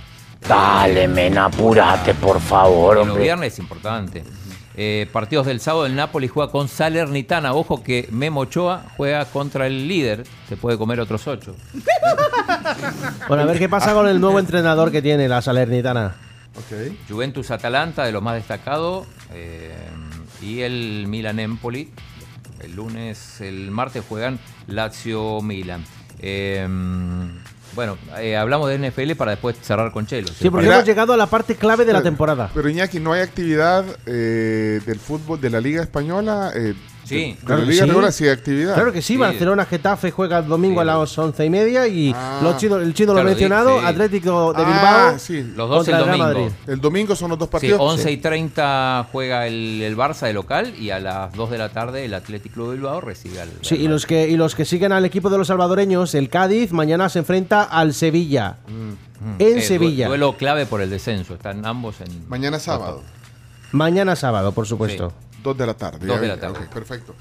Dale, men, apúrate, por favor, hombre. viernes es importante. Eh, partidos del sábado, el Napoli juega con Salernitana. Ojo que Memo Ochoa juega contra el líder. Se puede comer otros ocho. Bueno, a ver qué pasa con el nuevo entrenador que tiene la Salernitana. Ok. Juventus Atalanta, de los más destacados. eh, y el Milan Empoli. El lunes, el martes juegan Lazio Milan. Eh, bueno, eh, hablamos de NFL para después cerrar con Chelo. Sí, porque Mira- hemos llegado a la parte clave de la temporada. Pero Iñaki, ¿no hay actividad eh, del fútbol de la Liga Española? Eh, Sí. Claro Liga sí. regular sí hay actividad. Claro que sí, Sí. Barcelona Getafe juega el domingo Sí. a las once y media y Ah. los chinos- el chino lo ha Claro, mencionado. Atlético de Ah, Bilbao sí. Los dos el domingo. Madrid. El domingo son los dos partidos. 11 y 30 juega el, el Barça de local y a las 2 de la tarde el Atlético de Bilbao recibe al. Sí, y los que y los que siguen al equipo de los salvadoreños, el Cádiz mañana se enfrenta al Sevilla. Mm. En Eh, du- Sevilla. Duelo clave por el descenso. Están ambos en. Mañana sábado, Mañana sábado, por supuesto. Dos de la tarde. Dos ya de vi. la tarde. Ok, perfecto.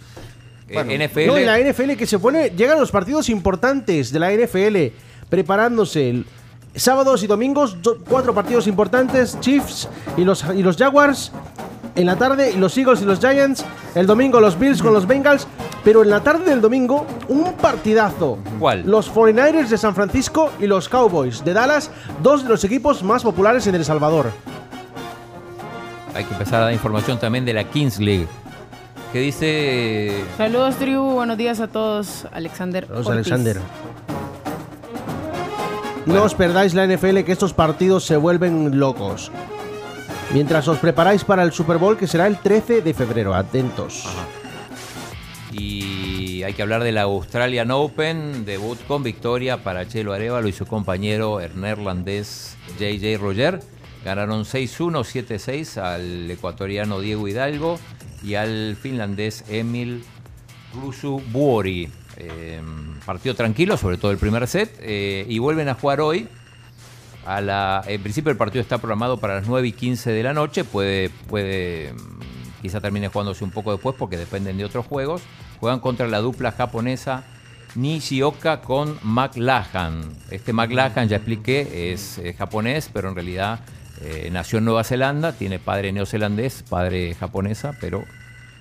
Eh, Bueno, NFL. No, y la NFL que se pone, llegan los partidos importantes de la NFL, preparándose. El- sábados y domingos, do- cuatro partidos importantes, Chiefs y los, y los Jaguars. En la tarde, y los Eagles y los Giants. El domingo, los Bills con los Bengals. Pero en la tarde del domingo, un partidazo. ¿Cuál? Los 49ers de San Francisco y los Cowboys de Dallas, dos de los equipos más populares en El Salvador. Hay que empezar a dar información también de la Kings League. Que dice. Saludos, tribu. Buenos días a todos. Alexander. Ortiz. Alexander. No os perdáis la NFL, que estos partidos se vuelven locos. Mientras os preparáis para el Super Bowl, que será el 13 de febrero. Atentos. Y hay que hablar de la Australian Open, debut con victoria para Chelo Arevalo y su compañero el neerlandés JJ Roger. Ganaron 6-1, 7-6 al ecuatoriano Diego Hidalgo y al finlandés Emil Rusu Buori. Eh, partido tranquilo, sobre todo el primer set, eh, y vuelven a jugar hoy. A la, en principio el partido está programado para las 9 y 15 de la noche, puede, puede mm, quizá termine jugándose un poco después porque dependen de otros juegos. Juegan contra la dupla japonesa Nishioka con McLachlan. Este McLachlan, ya expliqué, es japonés, pero en realidad eh, nació en Nueva Zelanda, tiene padre neozelandés, padre japonesa, pero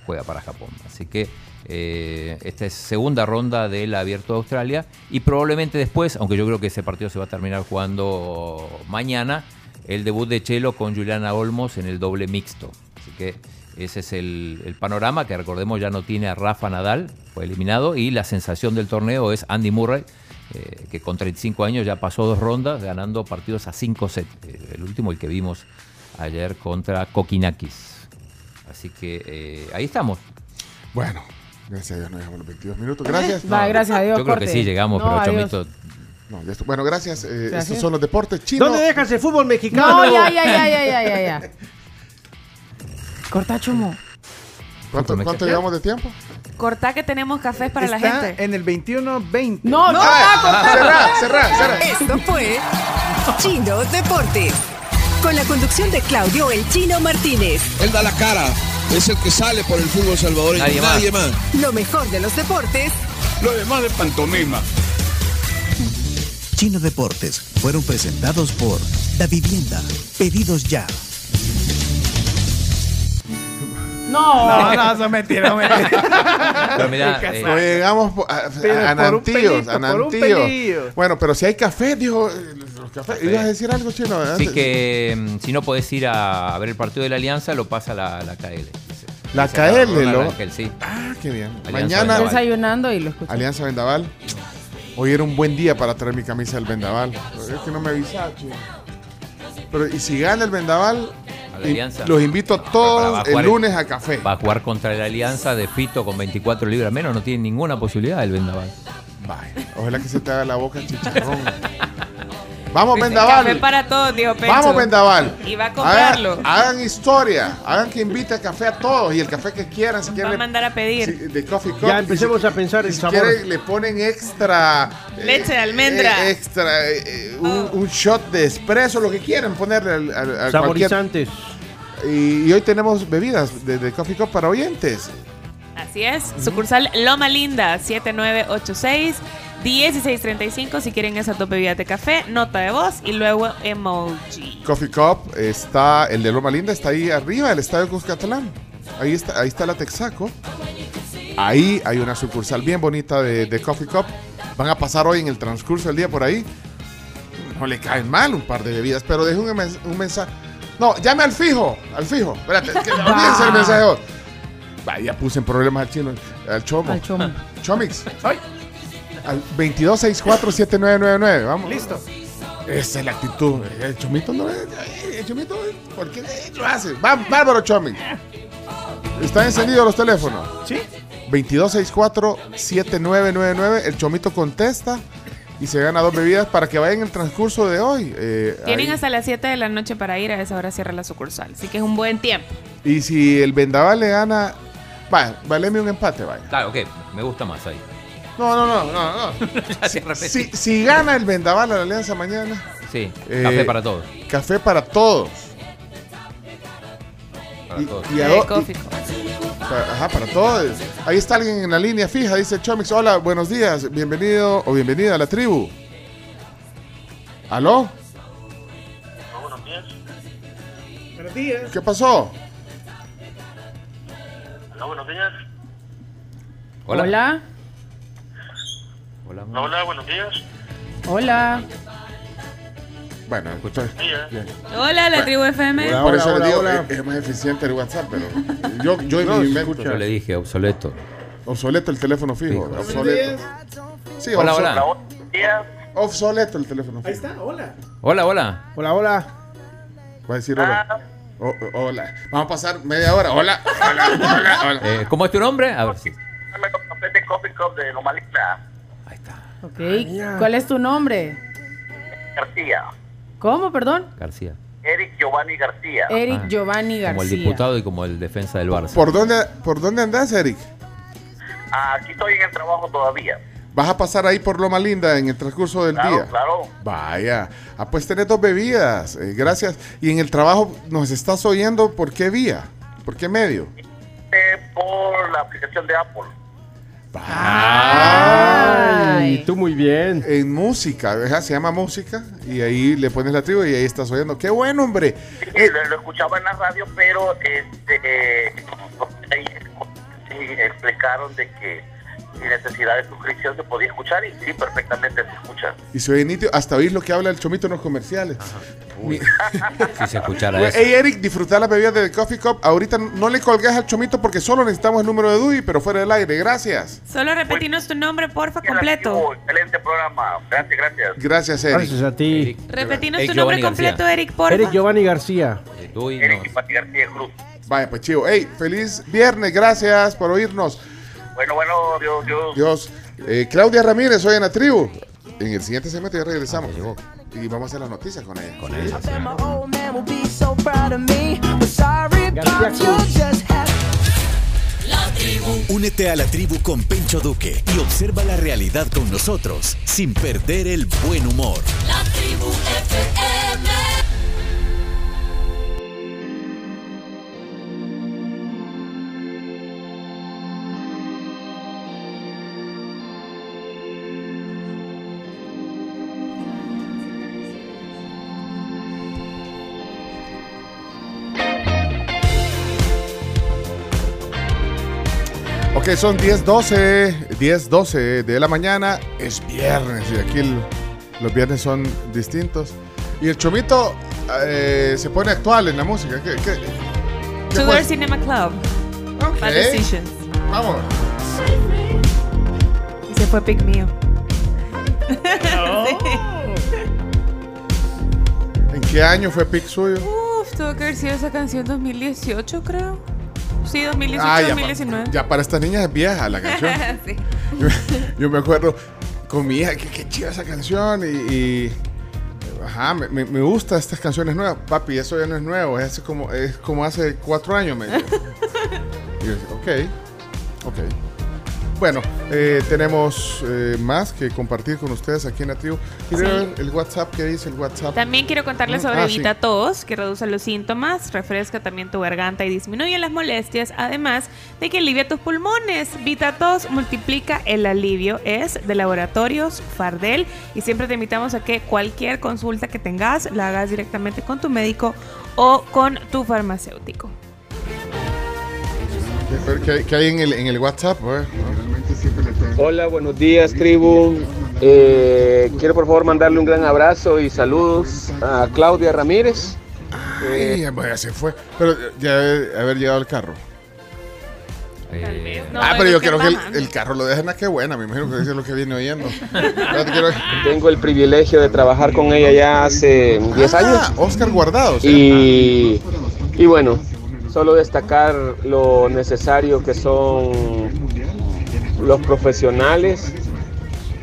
juega para Japón. Así que eh, esta es segunda ronda del Abierto de Australia y probablemente después, aunque yo creo que ese partido se va a terminar jugando mañana, el debut de Chelo con Juliana Olmos en el doble mixto. Así que ese es el, el panorama que recordemos ya no tiene a Rafa Nadal, fue eliminado y la sensación del torneo es Andy Murray. Eh, que con 35 años ya pasó dos rondas ganando partidos a 5 sets. Eh, el último, el que vimos ayer contra Kokinakis. Así que eh, ahí estamos. Bueno, gracias a Dios no llegamos los 22 minutos. Gracias. Va, gracias a Dios. Yo creo que sí llegamos, No, pero. Chomito. No, ya está. Bueno, gracias. Eh, Gracias. Estos son los deportes chinos. ¿Dónde dejas el fútbol mexicano? No, ya, ya, ya, ya, ya, ya, ya. Corta, chomo. ¿Cuánto, cuánto llevamos de tiempo? Corta que tenemos cafés para la gente. en el 2120. No, no, no, corta. cerrá, cerrá, cerrá. Esto fue Chino Deportes. Con la conducción de Claudio El Chino Martínez. Él da la cara. Es el que sale por el fútbol salvadoreño. Nadie Nadie, más. más. Lo mejor de los deportes Lo demás de pantomima. Chino Deportes fueron presentados por Da Vivienda. Pedidos ya. No. No, no, eso es mentira, no, mentira. Pero mira, eh, No llegamos a, a, a. Bueno, pero si hay café, dijo. eh, los cafés. ¿Ibas a decir algo, chino? sí Antes. que mm, si no podés ir a, a ver el partido de la Alianza, lo pasa la, la KL. dice. La Dice KL. Ángel, sí. Ah, qué bien. Alianza Mañana, Vendaval. Desayunando y lo escucho. Alianza Vendaval. Hoy era un buen día para traer mi camisa del Vendaval. Es que no me avisaste. Pero, y si gana el Vendaval, A la y- Alianza. los invito a todos a el lunes a café. Va a jugar contra la Alianza de Fito con 24 libras menos. No tiene ninguna posibilidad el Vendaval. Vaya, ojalá que se te haga la boca chicharrón. Vamos, Vendaval. Café para todos, dijo Pencho. Vamos, Vendaval. Y va a comprarlo. Hagan, hagan historia. Hagan que invite café a todos y el café que quieran. Si Va quieren, a mandar a pedir. si- de Coffee Cup. Ya empecemos a pensar el si sabor. quieren, le ponen extra. Leche de almendra. eh, extra. eh, un, un shot de espresso, lo que quieran ponerle al. Saborizantes. Y, y hoy tenemos bebidas de, de Coffee Cup para oyentes. Así es. Sucursal Loma Linda, 7986 1635. Si quieren esa top bebida de café, nota de voz y luego emoji. Coffee Cup está, el de Loma Linda está ahí arriba, el estadio Cuscatlán. Ahí está, ahí está la Texaco. Ahí hay una sucursal bien bonita de, de Coffee Cup. Van a pasar hoy en el transcurso del día por ahí. No le caen mal un par de bebidas, pero deje un, mens- un mensaje. No, llame al fijo, al fijo. Espérate, que olvídense el mensaje. Va, ya puse en problemas al chino, al chomo. Al chomo. Chomix. Al 22647999, vamos. Listo. Esa es la actitud. El chomito no es. El chomito, ¿por qué lo hace? Va, bárbaro chomix. ¿Están encendidos los teléfonos? Sí. 2264-7999. El chomito contesta y se gana dos bebidas para que vayan en el transcurso de hoy. Eh, Tienen ahí. hasta las 7 de la noche para ir. A esa hora cierra la sucursal. Así que es un buen tiempo. Y si el vendaval le gana. Vaya, valeme un empate, vaya. Claro, ok. Me gusta más ahí. No, no, no, no, no. Si, si gana el vendaval a la alianza mañana. Sí, eh, café para todos. Café para todos. Para Y- todos. y a do- Ajá, para todos. Ahí está alguien en la línea fija, dice Chomix. Hola, buenos días, bienvenido o bienvenida a la tribu. ¿Aló? Buenos días. ¿Qué pasó? Hola, buenos días. Hola. Hola. Hola. Hola, hola, buenos días. Hola. Bueno, escucha. Hola, la tribu FM. Por Hola, eso hola, digo, hola. Es, es más eficiente el WhatsApp, pero yo, yo en No, mente- escucha. Yo le dije obsoleto. obsoleto el teléfono fijo. Fijo. obsoleto. Sí, Hola, obso- hola. Obsoleto el teléfono Ahí fijo. está, hola. Hola, hola. Hola, hola. Va a decir hola. O- o- hola. Vamos a pasar media hora. Hola, hola, hola, hola. Eh, ¿Cómo es tu nombre? A ver si. Cafés de ¿Cuál es tu nombre? García. ¿Cómo, perdón? García. Eric Giovanni García. Eric Ah, Giovanni García. Como el diputado y como el defensa del Barça. ¿Por dónde, ¿Por dónde andas, Eric? Aquí estoy en el trabajo todavía. ¿Vas a pasar ahí por Loma Linda en el transcurso del Claro, día? claro. Vaya. Ah, pues tenés dos bebidas. eh, gracias. Y en el trabajo nos estás oyendo, ¿por qué vía? ¿Por qué medio? Eh, por la aplicación de Apple. Ay, tú muy bien. En música, ajá, se llama música y ahí le pones la tribu y ahí estás oyendo. ¡Qué bueno, hombre! Sí, Eh, lo, lo escuchaba en la radio, pero este, eh, explicaron de que sin necesidad de suscripción se podía escuchar y sí, perfectamente se escucha. y se oye nítido, hasta oír lo que habla el chomito en los comerciales. Mi- Si se escuchara eso. Hey Eric, disfrutar la bebida de Coffee Cup. Ahorita no le colgues al chomito porque solo necesitamos el número de Dewey, pero fuera del aire. Gracias. Solo repetirnos tu nombre, porfa, completo. Excelente programa. Gracias, gracias. Gracias, Eric. Gracias a ti. Eric, Repetirnos Eric tu nombre Giovanni García. completo, Eric, porfa. Eric Giovanni García. Eh, Eric Pati García Cruz. Vaya, pues chivo. Hey, feliz viernes. Gracias por oírnos. Bueno, bueno, Dios, Dios. Dios. Eh, Claudia Ramírez, hoy en la tribu. En el siguiente segmento ya regresamos. Ah. Y vamos a hacer las noticias con ella. Con ella, sí. Just have Únete a la tribu con Pencho Duque y observa la realidad con nosotros sin perder el buen humor. La tribu FM. Ok, son 10, 12, 10, 12 de la mañana. Es viernes y aquí el- los viernes son distintos. Y el chomito eh, se pone actual en la música. ¿Qué, qué, qué Tudor fue? Cinema Club. Ok. Bad Decisions. Vamos. Y se fue pick mío. ¿En qué año fue pick suyo? Uf, tuvo que haber sido esa canción 2018, creo. Sí, 2018, Ah, ya, pa- 2019. ya para estas niñas es vieja la canción. sí. Yo, yo me acuerdo con mi hija, que qué chida esa canción y, y, ajá, me, me- me gusta estas canciones nuevas. Papi, eso ya no es nuevo, es como, es como hace cuatro años. Me dijo. Y yo ok, ok. Bueno, eh, tenemos eh, más que compartir con ustedes aquí en la tribu. ¿Quiere Sí. ver el WhatsApp? ¿Qué dice el WhatsApp? También quiero contarles sobre Ah, sí. Evita Tos, que reduce los síntomas, refresca también tu garganta y disminuye las molestias, además de que alivia tus pulmones. Vita Tos multiplica el alivio, es de laboratorios Fardel y siempre te invitamos a que cualquier consulta que tengas la hagas directamente con tu médico o con tu farmacéutico. ¿Qué, qué- qué hay en el, en el WhatsApp? Ver. Hola, buenos días, tribu. Eh, quiero por favor mandarle un gran abrazo y saludos a Claudia Ramírez. Ay, bueno, se fue. Pero ya debe haber llegado el carro. No, ah, pero yo quiero que el, carro lo dejen a qué buena. Me imagino que eso es lo que viene oyendo. Tengo el privilegio de trabajar con ella ya hace 10 Ah, años. Oscar Guardado. ¿sí? Y, y bueno, solo destacar lo necesario que son los profesionales,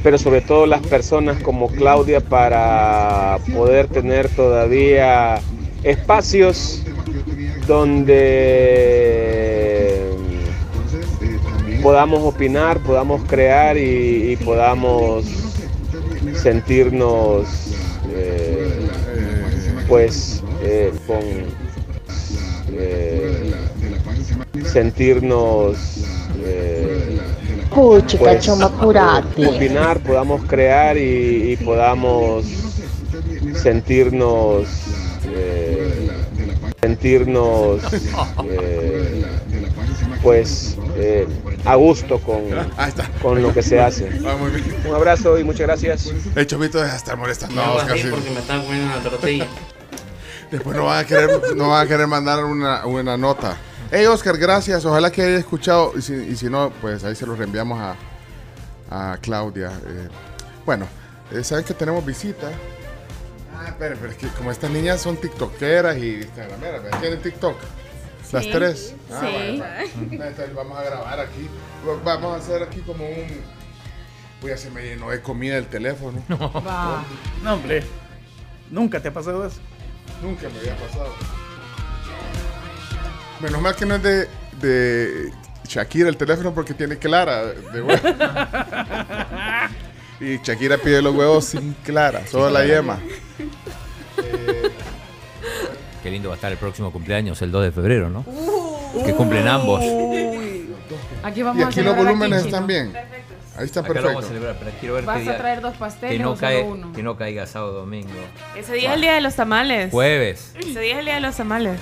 pero sobre todo las personas como Claudia para poder tener todavía espacios donde podamos opinar, podamos crear y, podamos sentirnos eh, pues eh, con eh, sentirnos eh, Puchica, pues, opinar, podamos crear y, y podamos sentirnos eh, sentirnos eh, pues eh, a gusto con, con lo que se hace. Ah. Un abrazo y muchas gracias. El chomito deja de estar molestando. Oscar, sí. porque me estaba comiendo una tortilla. Después no van a querer, no van a querer mandar una, una nota. Hey Oscar, gracias. Ojalá que haya escuchado. Y si, y si no, pues ahí se lo reenviamos a, a Claudia. Eh, bueno, eh, saben que tenemos visita. Ah, esperen, pero es que como estas niñas son tiktokeras y instagrameras. ¿Tienen TikTok? Las Sí, tres. Ah, sí. Entonces vamos a grabar aquí. Vamos a hacer aquí como un. Voy a se me llenó de comida el teléfono. Va. No, hombre. Nunca te ha pasado eso. Nunca me había pasado. Menos mal que no es de, de Shakira el teléfono porque tiene clara de huevo. y Shakira pide los huevos sin clara, solo la yema. Qué lindo va a estar el próximo cumpleaños, el 2 de febrero, ¿no? que cumplen ambos. Aquí vamos Y a aquí los volúmenes aquí, están bien. Ahí está Acá lo perfecto. vamos a celebrar, pero quiero ver ¿Vas qué a traer dos pasteles que no, o solo cae- uno? que no caiga sábado domingo. Ese día es el día de los tamales. Jueves. Ese día es el día de los tamales.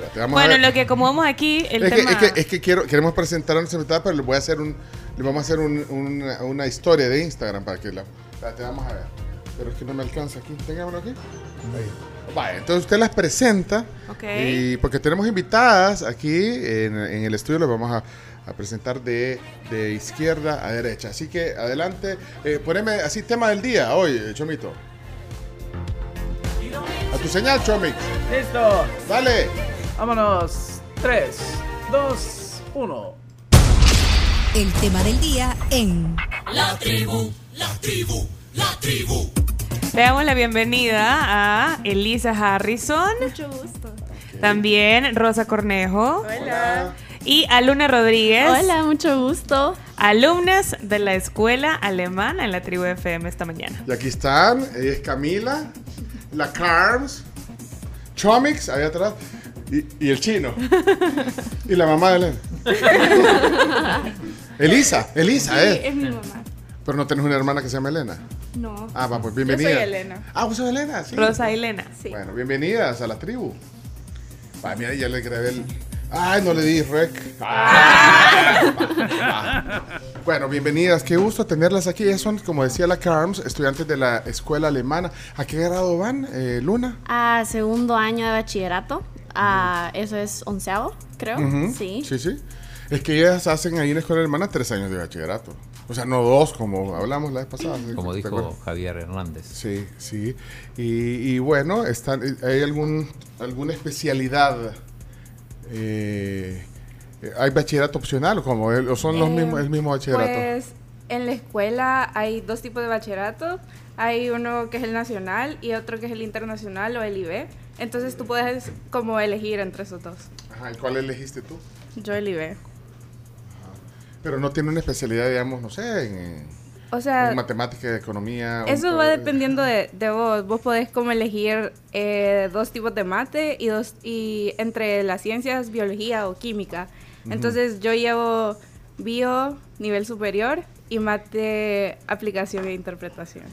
Espérate, vamos a Bueno, ver. lo que acomodamos aquí, el es, tema... que, es que, es que quiero, queremos presentar a nuestra invitada, pero le voy a hacer un, le vamos a hacer un- una, una historia de Instagram para que la, espérate, vamos a ver. Pero es que no me alcanza aquí. Téngamelo aquí. Ahí. Vaya, entonces usted las presenta. Ok. Y porque tenemos invitadas aquí en, en el estudio, las vamos a, a presentar de, de izquierda a derecha. Así que adelante. Eh, poneme así tema del día hoy, eh, Chomito. A tu señal, Chomix. Listo. Dale. Vámonos. 3, 2, 1. El tema del día en La tribu, la tribu, la tribu. Le damos la bienvenida a Elisa Harrison. Mucho gusto. También Rosa Cornejo. Hola. Y a Luna Rodríguez. Hola, mucho gusto. Alumnas de la escuela alemana en la tribu FM esta mañana. Y aquí están, ella es Camila, la Carms, Chomix, ahí atrás, y, y el chino. y la mamá de Elena. Elisa, Elisa, Sí, ¿eh? es mi mamá. Pero no tenés una hermana que se llama Elena. No. Ah, va, pues Yo bienvenida. soy Elena. Ah, vos sos Elena, sí. Rosa Elena. Sí. Bueno, bienvenidas a la tribu. Va, mira, ya le grabé el. Ay, no le di rec. Ah. Bueno, bienvenidas, qué gusto tenerlas aquí. Ellas son, como decía la Carms, estudiantes de la escuela alemana. ¿A qué grado van, eh, Luna? A segundo año de bachillerato. Ah, eso es onceavo, creo. Ujú, Sí. Sí, sí. Es que ellas hacen ahí en la escuela alemana tres años de bachillerato. O sea, no dos, como hablamos la vez pasada. Como ¿te dijo acuerdas? Javier Hernández. Sí, sí. Y, y bueno, están, ¿hay algún, alguna especialidad? Eh, ¿Hay bachillerato opcional o cómo? ¿O son los Eh, mismos, el mismo bachillerato? Pues en la escuela hay dos tipos de bachillerato. Hay uno que es el nacional y otro que es el internacional o el IB. Entonces tú puedes como elegir entre esos dos. Ajá, ¿y cuál elegiste tú? Yo el IB. Pero no tiene una especialidad, digamos, no sé, en, O sea, en matemática, economía. eso va dependiendo de, de vos. Vos podés como elegir eh, dos tipos de mate y dos y entre las ciencias, biología o química. Ujú. Entonces yo llevo bio nivel superior y mate aplicación e interpretación.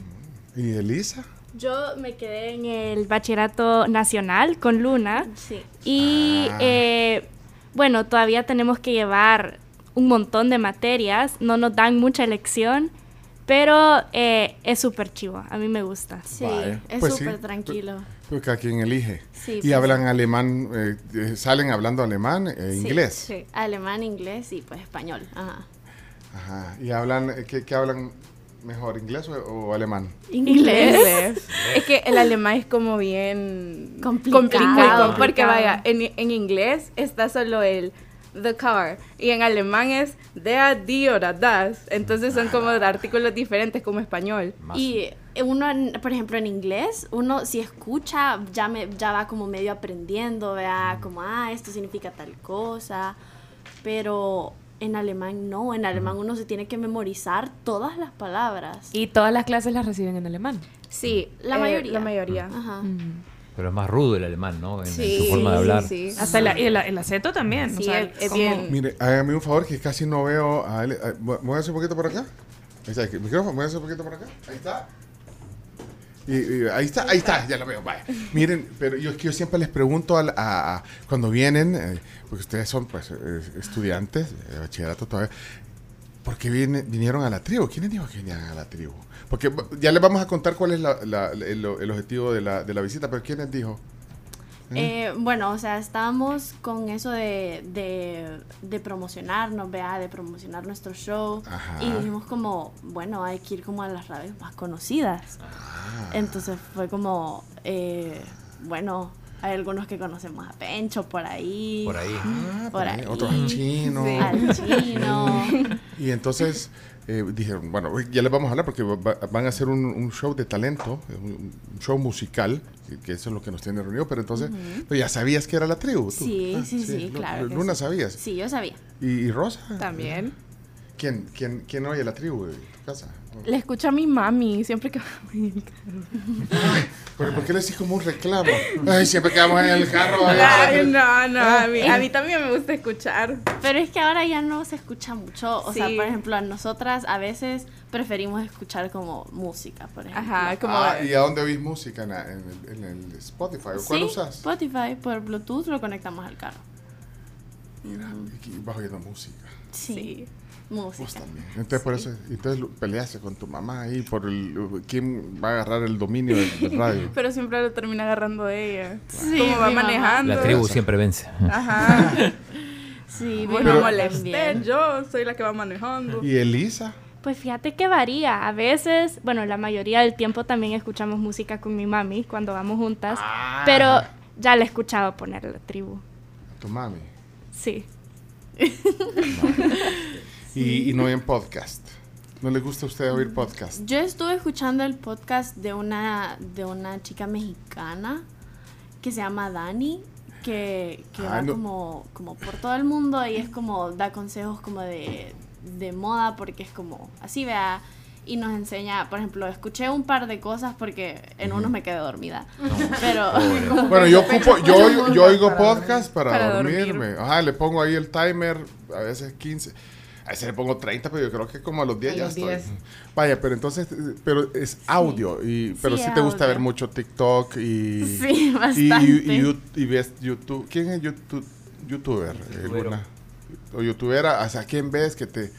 ¿Y Elisa? Yo me quedé en el bachillerato nacional con Luna. Y Ah. eh, bueno, todavía tenemos que llevar un montón de materias. No nos dan mucha elección. Pero eh, es súper chivo. A mí me gusta. Sí, es Pues sí. súper tranquilo. Pues cada quien elige. Sí, y pues hablan alemán, eh, eh, salen hablando alemán, e Sí, inglés. sí. Alemán, inglés y pues español. Ajá. Ajá. ¿Y hablan, eh, qué, qué hablan mejor, inglés o, o alemán? Inglés. es que el alemán es como bien Complicado. complicado, porque Complicado. vaya, en, en inglés está solo el the car y en alemán es der, die oder das. Entonces son como artículos diferentes como español. Y uno, por ejemplo, en inglés, uno si escucha, ya, me, ya va como medio aprendiendo, vea, como, ah, esto significa tal cosa. Pero en alemán no, en alemán uno se tiene que memorizar todas las palabras. Y todas las clases las reciben en alemán. Sí, La eh, mayoría. La mayoría. Ajá. Pero es más rudo el alemán, ¿no? En, en Sí, su forma de hablar. Hasta la- el, el acento también. Sí, o sea, es- bien. Mire, hágame un favor que casi no veo a él. a- ¿Me voy a hacer un poquito por acá? Ahí está, el micrófono, ¿me voy a hacer un poquito por acá? Ahí está. Y, ahí está, ahí está, ya lo veo, vaya. Miren, pero yo, yo siempre les pregunto a, a- cuando vienen, eh, porque ustedes son pues eh, estudiantes de bachillerato todavía, ¿por qué viene- vinieron a la tribu? ¿Quiénes dijo que vinieran a la tribu? Porque ya les vamos a contar cuál es la- la- el, el objetivo de la, de la visita, pero ¿quiénes dijo? Eh, bueno, o sea, estábamos con eso de, de, de promocionarnos, vea, de promocionar nuestro show. Ajá. Y dijimos como, bueno, hay que ir como a las radios más conocidas. Ah. Entonces fue como, eh, bueno, hay algunos que conocemos a Pencho por ahí. Por ahí. Ah, por ahí, ahí. Otros al chino. Sí. Al chino. Y entonces eh, dijeron, bueno, ya les vamos a hablar porque va- van a hacer un, un show de talento, un, un show musical, que, que eso es lo que nos tiene reunidos, pero entonces, pero ya sabías que era la tribu. tú. Sí, Ah, sí, sí, claro. Luna sí. sabías. Sí, yo sabía. ¿Y, y Rosa? También. ¿Quién, quién, quién oye la tribu de tu casa? Le escucho a mi mami siempre que ¿Pero por qué le decís como un reclamo? Ay, siempre quedamos en el carro. ay, no, no, a mí, a mí también me gusta escuchar. Pero es que ahora ya no se escucha mucho. O sea, por ejemplo, a nosotras a veces preferimos escuchar como música, por ejemplo. Ajá, como- Ah, ¿Y a dónde oís música? ¿En, la- en el, en el Spotify? ¿O ¿Cuál Sí, usas? Spotify, por Bluetooth lo conectamos al carro. Y vas oyendo música. Sí. Música. también. Entonces, por eso, entonces peleaste con tu mamá ahí por el, quién va a agarrar el dominio del, del radio. Pero siempre lo termina agarrando ella. Sí, como va manejando. La tribu siempre vence. Ajá. Sí, mi no mamá molesté, yo soy la que va manejando. ¿Y Elisa? Pues fíjate que varía. A veces, bueno, la mayoría del tiempo también escuchamos música con mi mami cuando vamos juntas. Ah. Pero ya le he escuchado poner la tribu. Tu mami. Sí. Y, y no en podcast. ¿No le gusta a usted oír podcast? Yo estuve escuchando el podcast de una, de una chica mexicana que se llama Dani, que, que Ah, va no. como, como por todo el mundo y es como da consejos como de, de moda porque es como así, vea. Y nos enseña, por ejemplo, escuché un par de cosas porque en unos me quedé dormida. Pero. Bueno, yo ocupo, yo, oigo- yo oigo podcast para, Para dormirme. Ajá, le pongo ahí el timer, a veces 15. A veces le pongo 30, pero yo creo que como a los 10 A ya los estoy. 10. Vaya, pero entonces, eh, pero es audio. Y, pero Sí, sí, te gusta audio. ver mucho TikTok y. Sí, y- bastante. Y, y ves YouTube. ¿Quién es YouTube, youtuber? Luna? O youtubera, o sea, ¿quién ves que te.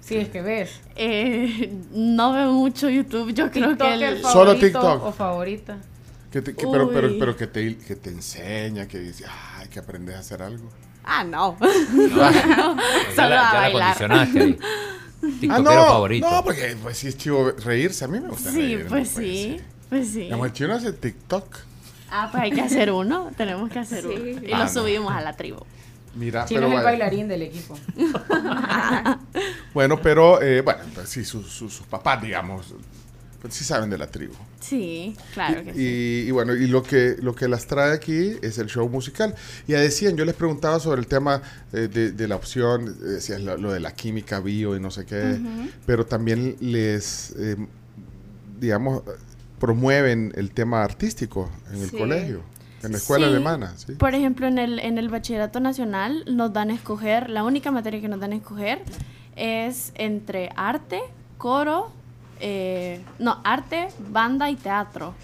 Sí, es que ves. Eh, no veo mucho YouTube, yo creo que el... Solo TikTok. o favorita. que te- que- pero, pero, pero que te, que te enseña, que dice, ay, que aprendes a hacer algo. Ah, no. Ya Solo la, a ya la condicionaste ahí. Ah, TikTokero no, favorito. no, porque pues sí es chivo reírse. A mí me gusta Sí, reír. pues no puede sí. Pues sí. El chino hace TikTok. Ah, pues hay que hacer uno. Tenemos que hacer Sí. uno. Y Ah, lo no. subimos a la tribu. Mira, Chino pero es el bailarín del equipo. Bueno, pero eh, bueno, pues sí, sus, sus, sus papás, digamos, pues sí saben de la tribu. Sí, claro y, que sí. y bueno, y lo que, lo que las trae aquí es el show musical. Ya decían, yo les preguntaba sobre el tema eh, de, de la opción, decías lo, lo de la química, bio y no sé qué, pero también les, eh, digamos, promueven el tema artístico en el Sí. colegio, en la escuela Sí. alemana, ¿sí? Por ejemplo, en el, en el bachillerato nacional nos dan a escoger, la única materia que nos dan a escoger es entre arte, coro, eh, no, arte, banda y teatro.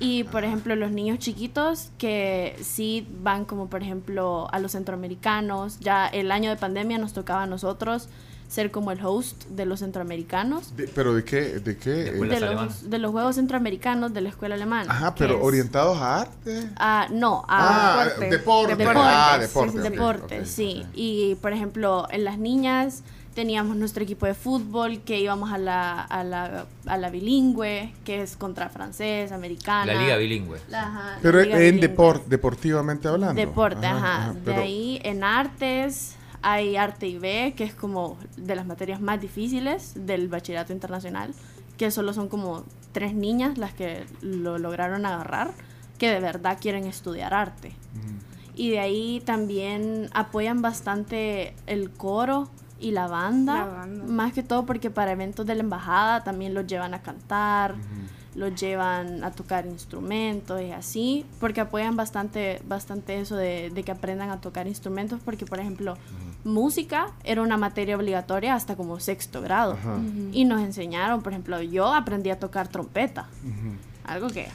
Y por ejemplo, los niños chiquitos que sí van como por ejemplo a los centroamericanos, ya el año de pandemia nos tocaba a nosotros ser como el host de los centroamericanos. De- ¿Pero de qué? ¿De qué? De los, de los Juegos Centroamericanos de la Escuela Alemana. Ajá, pero es- orientados a arte. Ah, no, Ah, a deporte. deporte. Deportes, Ah, deporte, sí, ok, deportes, ok, sí. Y por ejemplo, en las niñas teníamos nuestro equipo de fútbol que íbamos a la, a la, a la bilingüe, que es contra francés, americana. La liga bilingüe. La- ajá, la Pero liga en bilingüe. deporte, deportivamente hablando. Deporte, ajá. pero- De ahí en artes hay arte y B, que es como de las materias más difíciles del bachillerato internacional, que solo son como tres niñas las que lo lograron agarrar, que de verdad quieren estudiar arte. Y de ahí también apoyan bastante el coro y la banda, La banda. más que todo porque para eventos de la embajada también los llevan a cantar, los llevan a tocar instrumentos y así, porque apoyan bastante, bastante eso de, de que aprendan a tocar instrumentos, porque por ejemplo, música era una materia obligatoria hasta como sexto grado. Y nos enseñaron, por ejemplo, yo aprendí a tocar trompeta, algo que,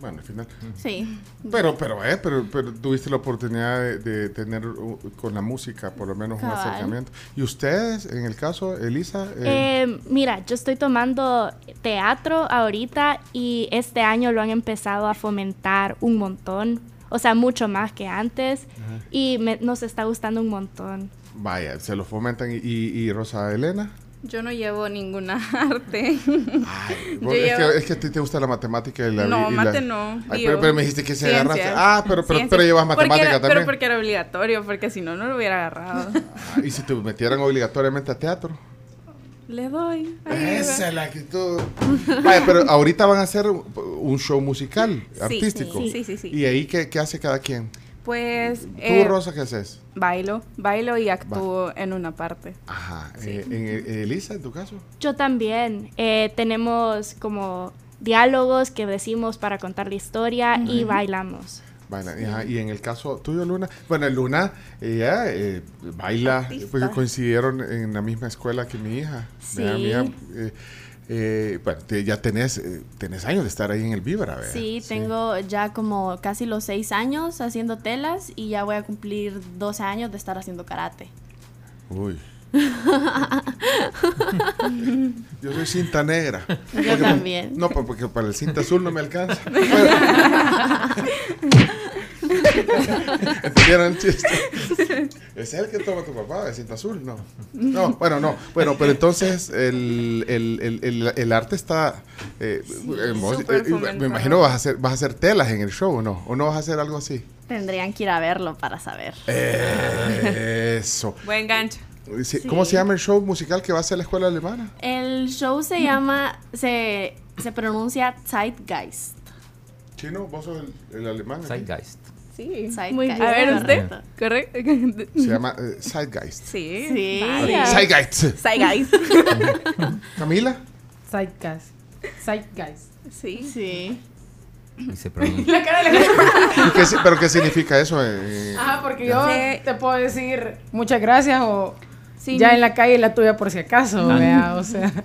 Bueno, al final. sí. Pero, pero, eh, pero, pero tuviste la oportunidad de, de tener uh, con la música, por lo menos, un Cabal. acercamiento. ¿Y ustedes, en el caso, Elisa? eh, Eh, mira, yo estoy tomando teatro ahorita y este año lo han empezado a fomentar un montón, o sea, mucho más que antes Ajá. y me- nos está gustando un montón. Vaya, se lo fomentan. ¿Y, y, y Rosa Elena? Yo no llevo ninguna arte. Vos- es, que, es que a ti te gusta la matemática y la No, y la- mate no. Ay, pero, pero me dijiste que se Ciencias. agarraste. Ah, pero, pero, pero llevas matemática era- también. Pero porque era obligatorio, porque si no, no lo hubiera agarrado. Ah, y si te metieran obligatoriamente a teatro. Le doy. Esa es la actitud. Vaya, pero ahorita van a hacer un- un show musical, Sí, artístico. sí, sí, sí, sí. ¿Y ahí qué, qué hace cada quien? Pues. ¿Tú, eh, Rosa, qué haces? Bailo, bailo y actúo en una parte. Ajá. Eh, en, en Elisa, en tu caso. Yo también. eh, tenemos como diálogos que decimos para contar la historia y bailamos. Baila, y, ajá, y en el caso tuyo, Luna, bueno, Luna, ella eh, baila, porque coincidieron en la misma escuela que mi hija. Sí. Mi hija, eh, eh, bueno, te- ya tenés, eh, tenés años de estar ahí en el Vibra, ¿verdad? Sí, tengo ya como casi los seis años haciendo telas y ya voy a cumplir 12 años de estar haciendo karate. Uy. Yo soy cinta negra. Yo Porque- también. No, pues, porque para el cinta azul no me alcanza. ¿Entendieron el chiste? ¿Es el que toma tu papá de cinta azul? No. No, bueno, no. Bueno, pero entonces el, el, el, el, el arte está... eh, eh, vos- eh, me imagino vas a, hacer, vas a hacer telas en el show, ¿o no? ¿O no vas a hacer algo así? Tendrían que ir a verlo para saber. Eso. Buen gancho. Sí, ¿Cómo se llama el show musical que va a hacer la escuela alemana? El show se llama, se, se pronuncia Zeitgeist. Chino, vos sos el, el alemán. aquí? Zeitgeist. Sí. Muy A bien. ver, usted. Correcto. Se llama eh, Zeitgeist. Sí. Sí. Vaya. Zeitgeist. Zeitgeist. Camila. Zeitgeist. Zeitgeist. Sí. Sí. Y se pronuncia. La cara de la ¿Y qué si- ¿Pero qué significa eso? eh? Ajá, porque yo Sí. te puedo decir muchas gracias o ya en la calle la tuya por si acaso, Ah. vea, o sea.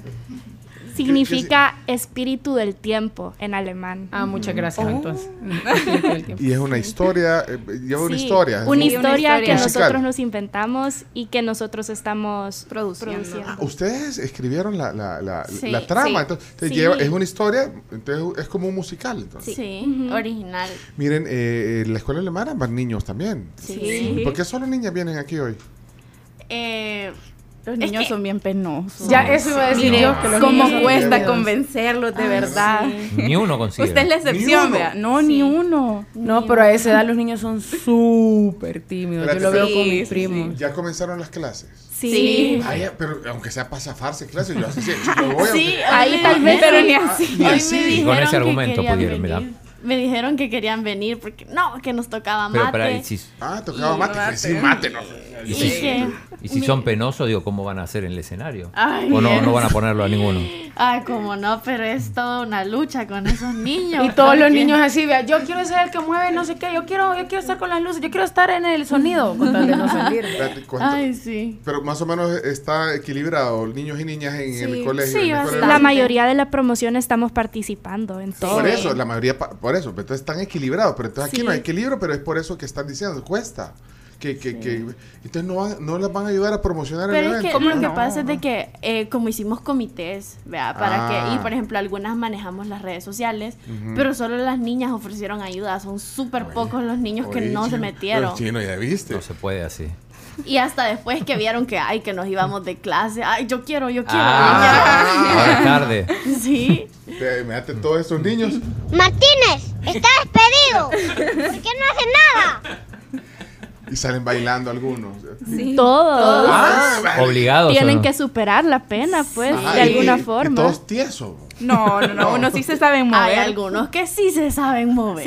Significa espíritu del tiempo en alemán. Ah, muchas gracias, Oh. entonces. Y es una historia, eh, lleva una Sí, historia. Una Sí, historia, una historia. que Musical. nosotros nos inventamos y que nosotros estamos Produciendo. produciendo. Ah, Ustedes escribieron la, la, la, Sí, la trama, sí. entonces, entonces Sí. lleva- es una historia, entonces es como un musical. Entonces. Sí. Original. Miren, eh, en la escuela alemana van niños también. Sí. ¿Por qué solo niñas vienen aquí hoy? Eh, Los Es niños que- son bien penosos. Ya, eso iba a decir Mire, yo, que los cómo niños cuesta convencerlos de Ay, verdad. sí. Ni uno consigue. Usted es la Ni excepción, uno. vea. No, ni uno. No, pero a esa edad los niños son súper tímidos. Yo lo veo sí, con mis sí, primos. Ya comenzaron las clases. Sí. Ay, pero aunque sea para zafarse clases, yo así sí, yo voy a- Sí, Ahí tal vez Pero ni así. Ni así. Y con ese argumento pudieron, venir. Me dijeron que querían venir porque no, que nos tocaba mate. pero, y si, Ah, tocaba Y mate, mate. sí, mate, no. y Y si- que- y si son penosos, digo, ¿cómo van a hacer en el escenario? Ay, o no, no van a ponerlo a ninguno. Ay, como no, pero es toda una lucha con esos niños. Y todos los niños así, vea, yo quiero ser el que mueve no sé qué, yo quiero, yo quiero estar con las luces, yo quiero estar en el sonido, con tal de no salir. Espérate, ¿cuánto? Ay, sí. Pero más o menos está equilibrado, niños y niñas en el colegio. sí, en la mayoría de la promoción estamos participando en todo. Por eso, la mayoría, por eso, entonces están equilibrados, pero entonces aquí Sí. no hay equilibrio, pero es por eso que están diciendo, cuesta. Que, que, que, entonces no, van- no las van a ayudar a promocionar el Pero es evento. que lo que no? pasa es de que eh, como hicimos comités, vea, para Ah. que, y por ejemplo algunas manejamos las redes sociales, Ujú. pero solo las niñas ofrecieron ayuda, son súper pocos los niños que Oye, no se chino, metieron. pero chino, ya viste. No se puede así. Y hasta después que vieron que, ay, que nos íbamos de clase, ay, yo quiero, yo quiero, Ah, tarde. Sí. Te- Mírate todos estos niños. Martínez, está despedido. ¿Por qué no hace nada? Y salen bailando algunos. Todos Ah, vale. Obligados. ¿o tienen no? que superar la pena, pues, Ajá, de y- alguna y forma. todos tiesos. No, no, no. Uno sí se saben mover. Hay algunos que sí se saben mover.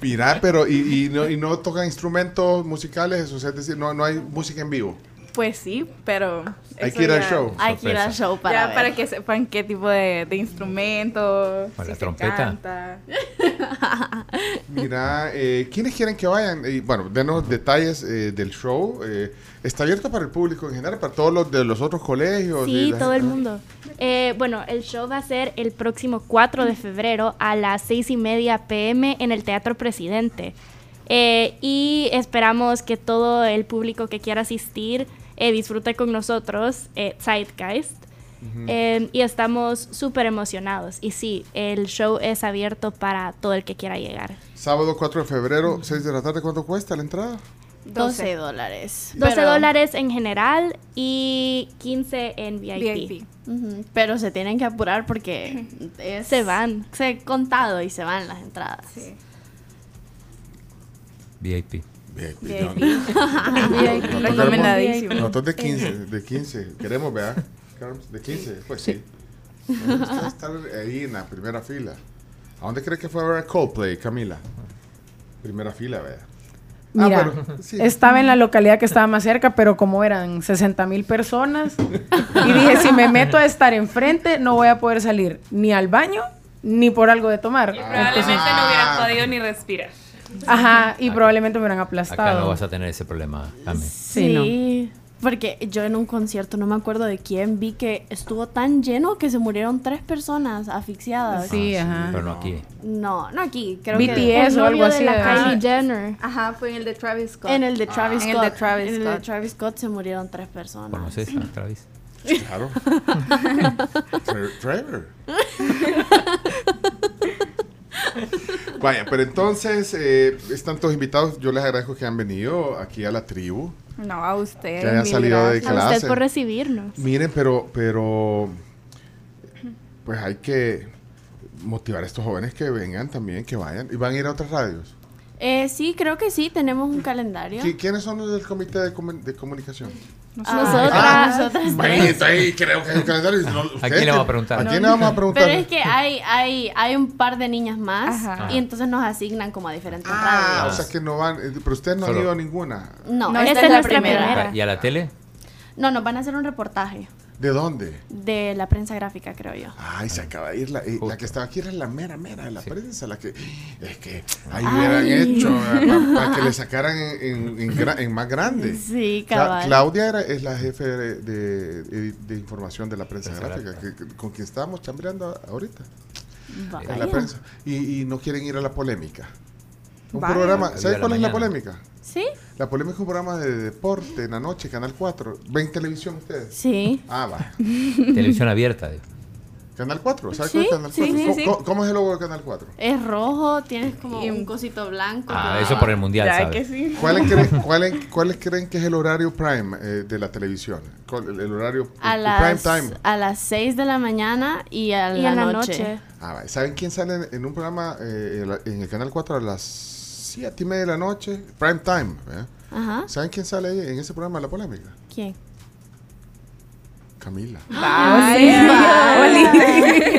Mira, pero y, y no, y no tocan instrumentos musicales, o sea, es decir, no, no hay música en vivo. Pues sí, pero. Hay que ir al show. Hay que ir al show para ya ver. para que sepan qué tipo de, de instrumento. Con si la se trompeta. canta. Mira, eh, ¿quiénes quieren que vayan? Y, bueno, denos detalles eh, del show. eh, está abierto para el público en general, para todos los de los otros colegios. Sí, la- todo el mundo. Eh, bueno, el show va a ser el próximo 4 de febrero a las 6 y media pm en el Teatro Presidente. Eh, y esperamos que todo el público que quiera asistir eh, disfrute con nosotros, eh, Zeitgeist. Eh, y estamos súper emocionados. Y sí, el show es abierto para todo el que quiera llegar. Sábado 4 de febrero, 6 de la tarde, ¿cuánto cuesta la entrada? 12 dólares. 12 Pero- dólares en general y 15 en VIP. Pero se tienen que apurar porque es- Se van. Se he contado y se van las entradas. VIP. VIP. no- Recomendadísimo. Nosotros de 15, de 15. Queremos, ¿verdad? De 15, pues sí. Gusta estar ahí en la primera fila. ¿A dónde crees que fue a ver Coldplay, Camila? Primera fila, ¿verdad? Ah, Mira, pero- sí. estaba en la localidad que estaba más cerca, pero como eran 60 mil personas, y dije, si me meto a estar enfrente, no voy a poder salir ni al baño, ni por algo de tomar. Probablemente no hubieran podido ni respirar. Ajá, y probablemente me hubieran aplastado. Acá no vas a tener ese problema también. Sí, no. Porque yo en un concierto, no me acuerdo de quién, vi que estuvo tan lleno que se murieron tres personas asfixiadas. Sí, ajá. Pero no aquí. No, no aquí, creo BTS que... o algo así. de la ajá. Kylie Jenner. Ajá, fue en el de Travis Scott. En el de Travis En el Scott. de Travis En el de. Travis Scott se murieron tres personas. ¿Conoces a Travis? Claro. Trevor. Vaya, pero entonces eh, están todos invitados. Yo les agradezco que han venido aquí a la tribu. No, a usted. Que haya mil salido de gracias. A clase. usted por recibirnos. Miren, pero, pero, pues hay que motivar a estos jóvenes que vengan también, que vayan. ¿Y van a ir a otras radios? Eh, sí, creo que sí, tenemos un calendario. ¿Qui- ¿Quiénes son los del comité de comunicación? Nosotras. Ah, nosotras Bueno, tres. entonces creo que es un calendario. no, ¿A quién le vamos a preguntar? ¿A quién le vamos a preguntar? Pero es que hay, hay, hay un par de niñas más Ajá. y entonces nos asignan como a diferentes Ah, radios. o sea que no van. eh, Pero ustedes no han Solo- ido a ninguna. No, No, esta, esta es es la primera. primera. ¿Y a la tele? No, nos van a hacer un reportaje ¿De dónde? de la prensa gráfica, creo yo. Ay, se acaba de ir la, eh, la que estaba aquí era la mera mera de la prensa, la que es que ahí hubieran hecho para, que le sacaran en, en- en gra- en más grande. Sí, Cla- cabal. Claudia era, es la jefe de, de- de información de la prensa gráfica, que- que- con quien estábamos chambreando ahorita Vaya. en la prensa. Y, y no quieren ir a la polémica. Un Vaya. programa, ¿sabes cuál la es la polémica? ¿Sí? La polémica es un programa de deporte en la noche, Canal 4. ¿Ven televisión ustedes? Sí. Ah, va. Televisión abierta. digo. Canal 4, ¿sabes Sí, cuál es Canal sí, 4? sí, ¿Cómo, sí. cómo- cómo es el logo de Canal 4? Es rojo, tienes como un cosito blanco. Ah, eso por el mundial, Ya ¿sabes? que sí. ¿Cuáles creen, cuáles, cuáles creen que es el horario prime eh, de la televisión? ¿Cuál- El, el horario A el las, prime time. a las 6 de la mañana y a Y la, en la noche. noche. Ah, va. ¿Saben quién sale en, en un programa eh, en el Canal 4 a las 7 y media de la noche? Prime time. ¿eh? Ajá. ¿Saben quién sale ahí en ese programa de la polémica? ¿Quién? Camila.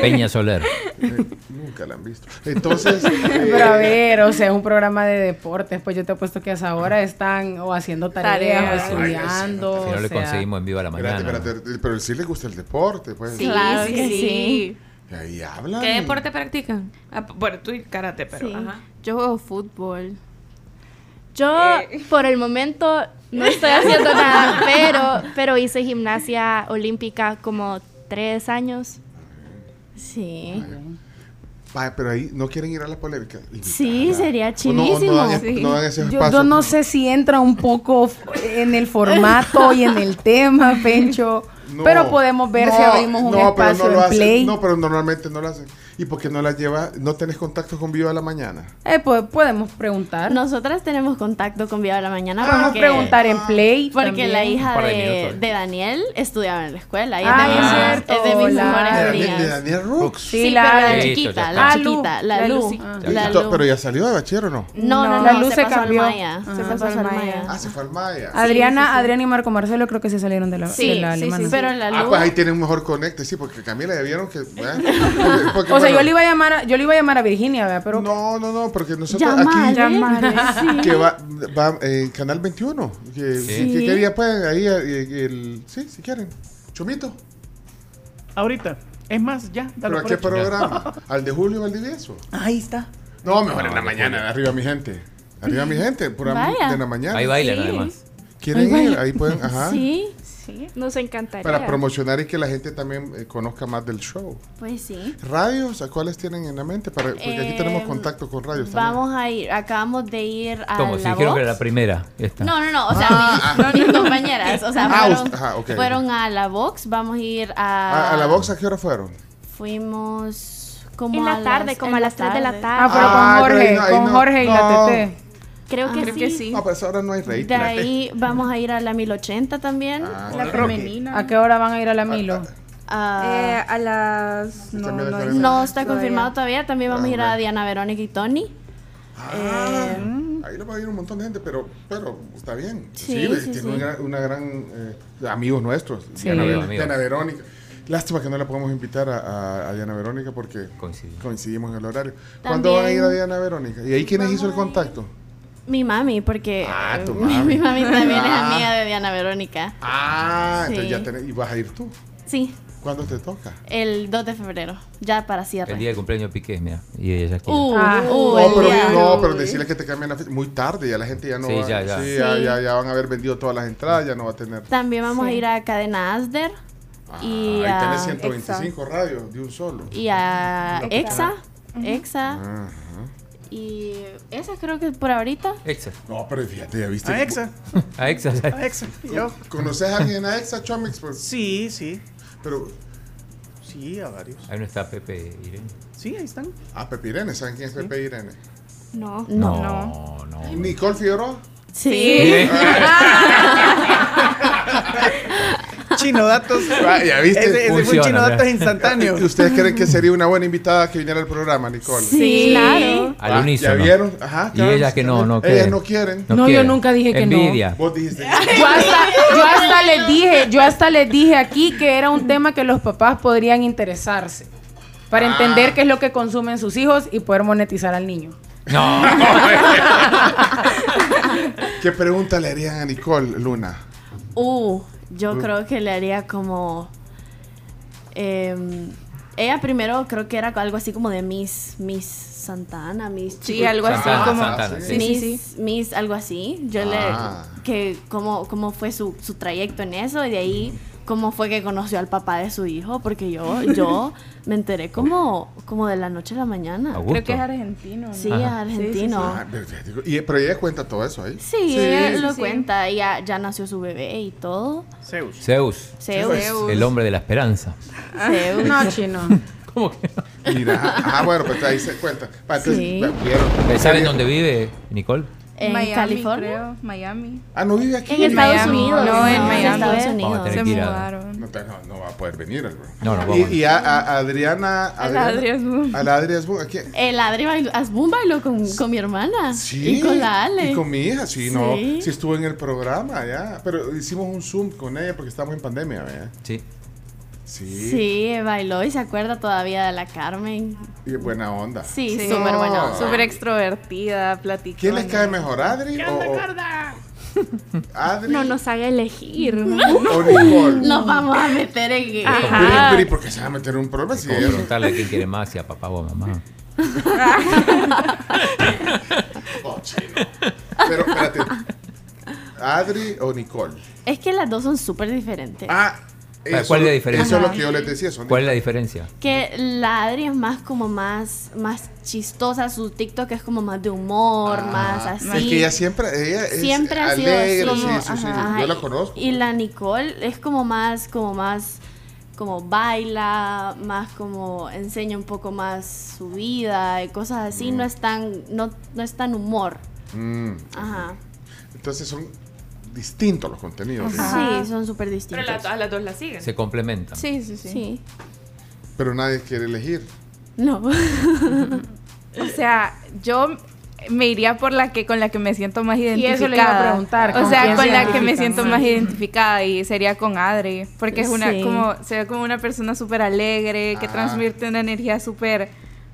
Peña Soler. Eh, nunca la han visto. Entonces, Pero a eh, ver, o sea, es un programa de deportes, pues yo te he puesto que a esa hora están o haciendo tareas, Tareas. o estudiando. Si no o le sea. conseguimos en viva la mañana. espérate, espérate, pero sí le gusta el deporte, pues. Sí, Claro sí, que sí. sí. Y ahí hablan. ¿Qué deporte practican? Ah, bueno, tú y karate, pero Sí. ajá. Yo juego fútbol. Yo, Eh. por el momento, no estoy haciendo nada, pero, pero hice gimnasia olímpica como tres años. Sí. Va, pero ahí no quieren ir a la polémica. Sí, sería no- chivísimo. no dan- Sí. no Yo, espacio. yo no sé si entra un poco en el formato y en el tema, Pencho. No, pero podemos ver si abrimos un no, pero espacio lo hacen, Play. No, pero normalmente no lo hacen. ¿Y por qué no la lleva? ¿No tenés contacto con Viva la Mañana? Eh, pues podemos preguntar. Nosotras tenemos contacto con Viva la Mañana. Podemos porque- preguntar en Play. Porque también. la hija de Daniel estudiaba en la escuela. Y Ah, es, de, es mis- cierto, es de mis mejores ¿De Daniel, de amigas. Daniel Rooks? Sí, Sí, la, pero la chiquita, la chiquita, la La Lu. Lu, sí. Y La to- Lu. ¿Pero ya salió de bachiller o no? No, no, no, La Lu se, se pasó cambió. al Maya. Se pasó al al Maya. Ah, se fue al Maya. Adriana, sí, sí. Adriana y Marco Marcelo creo que se salieron de la, Sí, de la sí, pero la Ah, Lu. pues ahí tienen un mejor conecte, sí, porque Camila ya vieron que... Porque- porque, O sea, yo le iba a llamar a, yo le iba a llamar a Virginia, ¿verdad? Pero No, no, no, porque nosotros Llamale, aquí... llamale, sí. Que va, va en Canal 21. Que, Sí. que quería, pues, ahí, eh, el... Sí, si quieren. Chomito. Ahorita. Es más, ya. dalo ¿Pero a qué hecho. programa? ¿Al de Julio Valdivieso? Ahí está. No, mejor en la mañana, arriba mi gente. Arriba mi gente, programa Vaya. de la mañana. Ahí bailan Sí. además. ¿Quieren Ahí ir? baila. Ahí pueden, ajá. Sí, Sí, nos encantaría. Para promocionar y que la gente también eh, conozca más del show. pues sí. ¿Radios? ¿A cuáles tienen en la mente? Para, porque aquí Eh, tenemos contacto con radios también. Vamos a ir, acabamos de ir a Como si la dijeron Vox. que era la primera. Esta. No, no, no, o sea, Ah, mis, mis compañeras, o sea, Ah, fueron, usted- ajá, ok. fueron a la Vox, vamos a ir a... ¿A, a la box a qué hora fueron? Fuimos como En la a tarde, las- como a las 3 de la tarde. Ah, pero Ah, con pero Jorge, ahí no- ahí con no- Jorge y no. la TT. Creo que creo sí. que sí. No, pues ahora no hay rating. De ahí vamos a ir a la 1080 también. Ah, La femenina. ¿A qué hora van a ir a la Milo? Ah, Eh, a las. No, no, está todavía. confirmado todavía. También vamos a ir Ah, a Diana Verónica y Tony. Ah, Eh, ahí lo va a ir un montón de gente, pero, pero está bien. Sí, sí, tiene sí. Una, una gran eh, amigos nuestros. Sí. Diana, Ver- Amigos. Diana Verónica. Lástima que no la podemos invitar a, a- a Diana Verónica porque Coincidimos. coincidimos en el horario. ¿Cuándo van a ir a Diana Verónica? ¿Y ahí quiénes hizo el contacto? Mi mami, porque Ah, tu mi, mami. mi mami también es Ah. amiga de Diana Verónica. Ah, entonces ya tenés, y vas a ir tú. Sí, ¿Cuándo te toca? el 2 de febrero, ya para cierre. El día de cumpleaños Piqué, mira. Y ella aquí. Uh, Ah. uh, no, el pero, día- no, pero decirle que te cambien la fecha. Muy tarde, ya la gente ya no Sí, va. ya, ya. sí, ya, Sí. ya, ya van a haber vendido todas las entradas, ya no va a tener. También vamos a ir a Cadena Asder y, Ahí a, tenés 125 radios de un solo. y a Exa. Exa. Ajá. Y esa creo que por ahorita. Exa. No, pero fíjate, ya viste. A Exa. A Exa. A Exa. Yo. ¿Conoces a alguien a Exa, Chomix? Pues, Sí, sí. pero, Sí, a varios. Ahí no está Pepe Irene. Sí, ahí están. ah, Pepe Irene, ¿saben quién es Pepe Irene? No. No. No, no. Nicole Figueroa. Sí. chino datos. Ah, ¿Ya viste? Ese, ese fue un chino datos instantáneo. ¿Ustedes creen que sería una buena invitada que viniera al programa, Nicole? Sí, claro. Al Ah, unísono. ¿Ya vieron? Ajá. Y ellas que no, no Ellas quieren. no quieren. No, yo quieren. nunca dije que no. Envidia. Vos dijiste. Yo hasta, yo hasta les dije, yo hasta les dije aquí que era un tema que los papás podrían interesarse para Ah. entender qué es lo que consumen sus hijos y poder monetizar al niño. No. ¿Qué pregunta le harían a Nicole, Luna? Uh, yo Uh. creo que le haría como. em, ella primero creo que era algo así como de Miss, Miss Santana, Miss Sí, Chico- algo así Santana, como. Santana, sí. Sí, sí, Miss, sí. Miss, algo así. Yo Ah. le. que cómo, cómo fue su, su trayecto en eso y de ahí cómo fue que conoció al papá de su hijo, porque yo, yo me enteré como, como de la noche a la mañana. Augusto. Creo que es argentino. ¿no? Sí, es argentino. Ah, y, pero ella cuenta todo eso ahí. Sí, ella lo sí. cuenta. Ya, ya nació su bebé y todo. Zeus. Zeus. Zeus. El hombre de la esperanza. Zeus. No, chino. ¿Cómo que no? Mira, ah, bueno, pues ahí se cuenta. Entonces. ¿Saben dónde vive Nicole? En Miami, California. creo. Miami. Ah, no vive aquí. En Estados Miami. Unidos. No, en en Miami. Estados Unidos. Se mudaron. No, te- no, no va a poder venir, bro. No, no, Y, y a, a Adriana. A la Adri Asbun. A la Adri Asbun, ¿a quién? El Adri bailó, Asbun bailó con, con mi hermana. Sí. Y con la Ale. Y con mi hija, sí, no. Sí. Sí estuvo en el programa, ya. Pero hicimos un Zoom con ella porque estábamos en pandemia, ¿verdad? Sí. Sí. Sí, bailó y se acuerda todavía de la Carmen. Y buena onda. Sí, Sí. súper buena. onda. Súper extrovertida, platicona. ¿Quién les cae mejor, Adri o, o- Adri No nos haga elegir. o Nicole? Nos vamos a meter en. Ajá. Pero, pero, ¿y por qué se va a meter en un problema? Si preguntarle a quién quiere más, si a papá o a mamá. Oh, chino. Pero espérate. ¿Adri o Nicole? Es que las dos son súper diferentes. Ah, eso, ¿Cuál es la diferencia? Eso es lo que yo les decía. Son ¿Cuál es la diferencia? Que la Adri es más como más, más chistosa, su TikTok es como más de humor, más así. Ah, Es que ella siempre, ella es Siempre ha sido alegre, así. sí, como- sí, sí, ajá. Yo la conozco. Y la Nicole es como más, como más, como baila, más como enseña un poco más su vida y cosas así. No es tan, no, no es tan humor. Mm. Ajá. Entonces son distintos los contenidos. ¿sí? Sí, son súper Pero distintos. la- todas las dos la siguen. Se complementan. Sí, sí, sí. Sí. Pero nadie quiere elegir. No. O sea, yo me iría por la que con la que me siento más identificada. eso le iba a preguntar, O ¿con sea, con se la que me siento más? identificada y sería con Adri, porque es una Sí. como se ve como una persona súper alegre, que Ajá. transmite una energía súper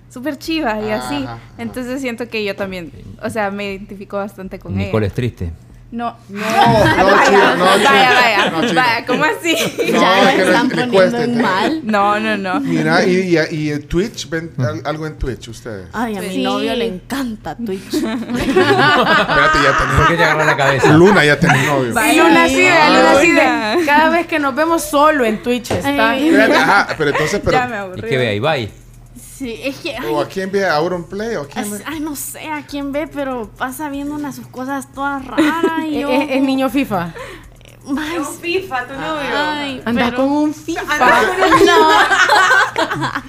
súper chiva y así. Ajá, ajá. Entonces siento que yo también, o sea, me identifico bastante con Nicole ella. es triste. No, No, no, vaya, chino, no, vaya, chino. vaya, No, vaya, ¿cómo así? No, ya es que le le- están le poniendo te- mal. No, no, no. Mira, y, y, y Twitch, ¿ven al- algo en Twitch ustedes? Ay, a mi Sí. novio le encanta Twitch. Espérate, ya ¿Por qué te agarró la cabeza? tenés. Luna ya tenés novio. Y Luna sí, Ay, Luna sí, de- cada vez que nos vemos solo en Twitch está. Ay. Espérate, ajá, pero entonces, pero. Ya me ¿Y aburrí. qué ve ahí? Bye. Sí, es que. ay, ¿O a quién ve a Auronplay? ¿O a quién ve? Ay, no sé a quién ve, pero pasa viendo unas sus cosas todas raras y Es, yo... es- es niño FIFA. Ay, FIFA, tu novio. ay, Anda pero- con un FIFA.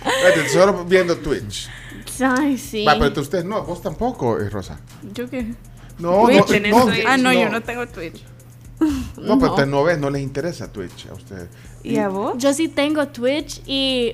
Espérate, solo viendo Twitch. Ay, sí. Va, pero ustedes no, vos tampoco, eh, Rosa. ¿Yo qué? No, Twitch, no, no, Twitch. Ah, no, yo no tengo Twitch. No, pero ustedes no ven, no les interesa Twitch a ustedes. ¿Y a vos? Yo sí tengo Twitch y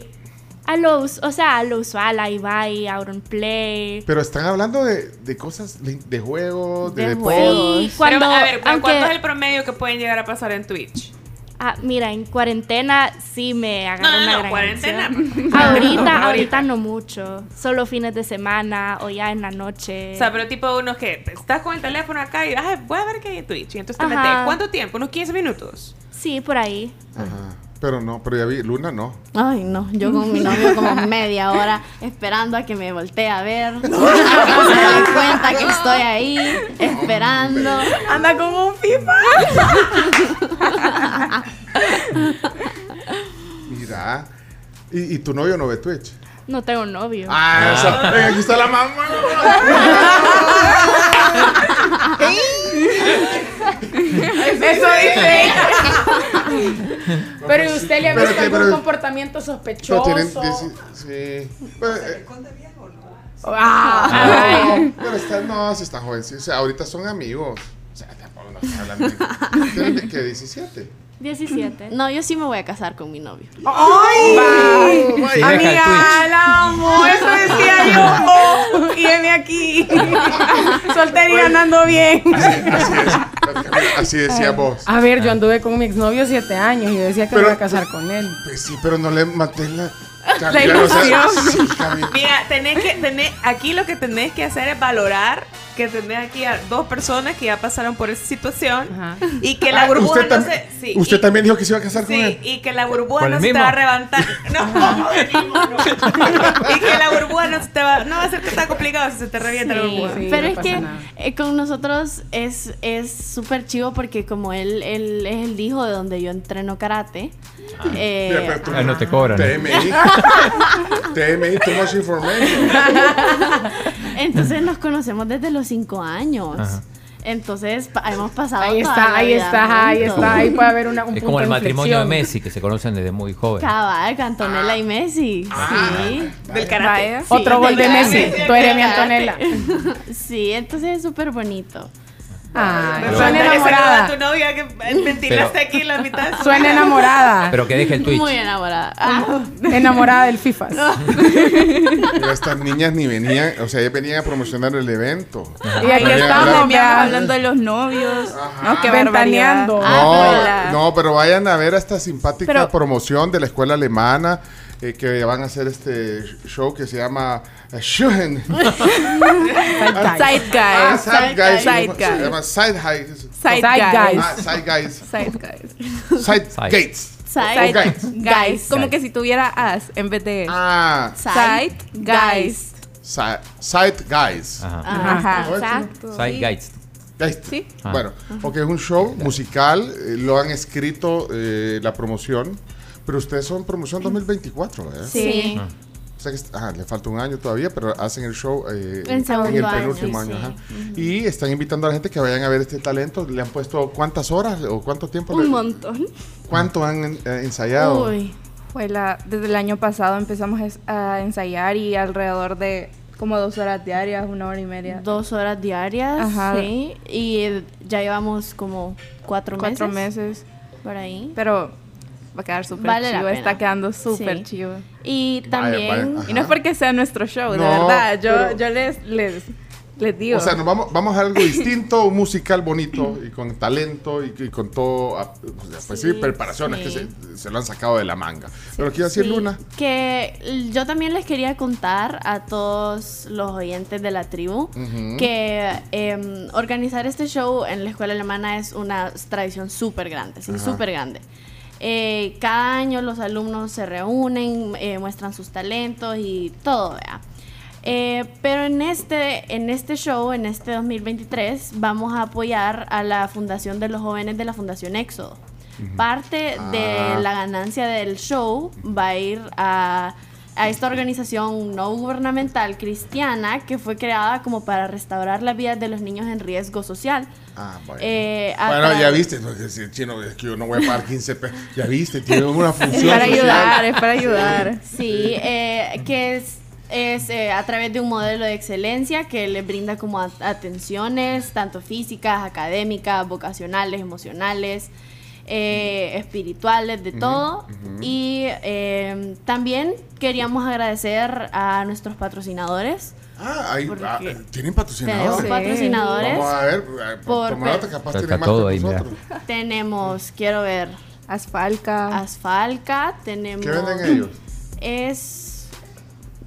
a lo, o sea, a lo usual, a Ibai, Auronplay. Pero están hablando de, de cosas, de, de juegos, de, De deportes. juegos. Sí, cuando, pero, a ver, aunque- ¿cuánto es el promedio que pueden llegar a pasar en Twitch? Ah, mira, en cuarentena sí me agarró No, no, una no, gran cuarentena. Ahorita, ahorita no mucho. Solo fines de semana o ya en la noche. O sea, pero tipo unos que estás con el teléfono acá y ay, voy a ver qué hay en Twitch. Y entonces te metes. ¿Cuánto tiempo? ¿Unos 15 minutos? Sí, por ahí. Ajá. Pero no, pero ya vi, Luna no. Ay, no, yo con mi novio como media hora esperando a que me voltee a ver. que se cuenta que estoy ahí, esperando. Anda con un FIFA. Mira. ¿Y, y tu novio no ve Twitch? No tengo novio. Ah, esa- ven, aquí está la mamá. Eso dice. Pero ¿y usted le ha visto algún pero- comportamiento No sospechoso? tienen. Sí. Pero, eh, Ah, pero están, no, si están jóvenes. O sea, ahorita son amigos. O sea, tampoco no de- ¿Tienen de qué? ¿17? 17. No, yo sí me voy a casar con mi novio. ¡Ay! Sí, Amiga, la amo, eso decía yo. Y heme aquí. Soltera y andando bien. Así decía vos. A ver, yo anduve con mi exnovio siete años y yo decía que me iba a casar con él. Pues sí, pero no le maté la. La ilusión. Mira, tenés que, tenés, aquí lo que tenés que hacer es valorar que tenés aquí a dos personas que ya pasaron por esa situación y que la Ah, burbuja usted, no tam- se... Sí, usted y- también dijo que se iba a casar con Sí, él. y que la burbuja ¿Con no se te va a reventar. No, no. Y que la burbuja no se te va... No va a ser que está complicado si se te revienta la Sí, burbuja. pero es que eh, con nosotros es es súper chivo porque como él, él es el hijo de donde yo entreno karate. eh, pero tú- Ah, no te cobran. TMI. TMI, too much information. Entonces nos conocemos desde los cinco años. Ajá. Entonces pa- hemos pasado. Ahí toda está, la ahí vida está, ahí juntos. está. Ahí puede haber una, un Es punto como el de matrimonio de inflexión. Messi, que se conocen desde muy joven. Cabal, Antonella y Messi. sí. Del karate. Sí, Otro gol de del Messi. karate. Tú eres mi. Antonella. Sí, entonces es súper bonito. Ay, Pero- suena a enamorada. tu novia que ventilaste aquí la mitad. Suena enamorada. Pero que deje el Twitch. Muy enamorada. Ah. Enamorada del FIFA. Pero estas niñas ni venían, o sea, ellas venían a promocionar el evento. Y aquí a estamos, ya. hablando de los novios. No, qué Ventaneando. barbaridad. No, no, pero vayan a ver esta simpática Pero- promoción de la escuela alemana eh, que van a hacer este show que se llama eh, Schuhen. Zeitgeist. Ah, Zeitgeist. Zeitgeist. Se llama Zeitgeist. Zeitgeist. Ah, Zeitgeist. Zeitgeist. Zeitgeist. Zeitgeist. Zeitgeist. Guys. Como que si tuviera as en vez de. Ah, Zeitgeist. Ze- Zeitgeist. Ajá. Ajá. Exacto. Zeitgeist. Geist. Sí. Ah. Bueno, porque es un show musical, eh, lo han escrito eh, la promoción, pero ustedes son promoción 2024, ¿verdad? Sí. Ah. O sea que ajá, le falta un año todavía, pero hacen el show eh, En el año, penúltimo sí, año. sí. ajá. Y están invitando a la gente que vayan a ver este talento. ¿Le han puesto cuántas horas o cuánto tiempo? Un le- montón. ¿Cuánto han eh, ensayado? Uy. Fue la, desde el año pasado empezamos a ensayar y alrededor de como dos horas diarias, una hora y media. Dos horas diarias. Ajá. Sí. Y eh, ya llevamos como cuatro, Cuatro meses. meses. Por ahí. Pero va a quedar súper Vale pena. Está quedando súper Sí. chivo. Y también. vaya. Y no es porque sea nuestro show, de No, verdad. Yo, pero- yo les, les, les digo. O sea, nos vamos, vamos a algo distinto, un musical bonito y con talento y, y con todo, ah, pues sí, Sí, preparaciones sí. que se, se lo han sacado de la manga. Pero quiero decir, Sí, Luna, Que yo también les quería contar a todos los oyentes de la tribu Ujú. que em, organizar este show en la escuela alemana es una tradición súper grande, sí, súper grande. Eh, cada año los alumnos se reúnen, eh, muestran sus talentos y todo, ¿vea? Eh, pero en este, en este show, en este 2023, vamos a apoyar a la Fundación de los Jóvenes de la Fundación Éxodo. Parte Ah. de la ganancia del show va a ir a, a esta organización no gubernamental cristiana que fue creada como para restaurar la vida de los niños en riesgo social. Ah, bueno. Eh, bueno, ya viste, el chino, es que yo no voy a pagar 15 pesos. Ya viste, tiene una función. para social. ayudar, es para ayudar. Sí, eh, que es, es eh, a través de un modelo de excelencia que le brinda como atenciones, tanto físicas, académicas, vocacionales, emocionales, eh, espirituales, de todo. Y eh, también queríamos agradecer a nuestros patrocinadores. Ah, ahí, Porque ah, ¿tienen patrocinadores? tenemos patrocinadores Vamos a ver, eh, por- toma nota, capaz tiene más todo que ahí, mira. nosotros. Tenemos, quiero ver. Asfalca. Asfalca, tenemos. ¿Qué venden ellos? Es.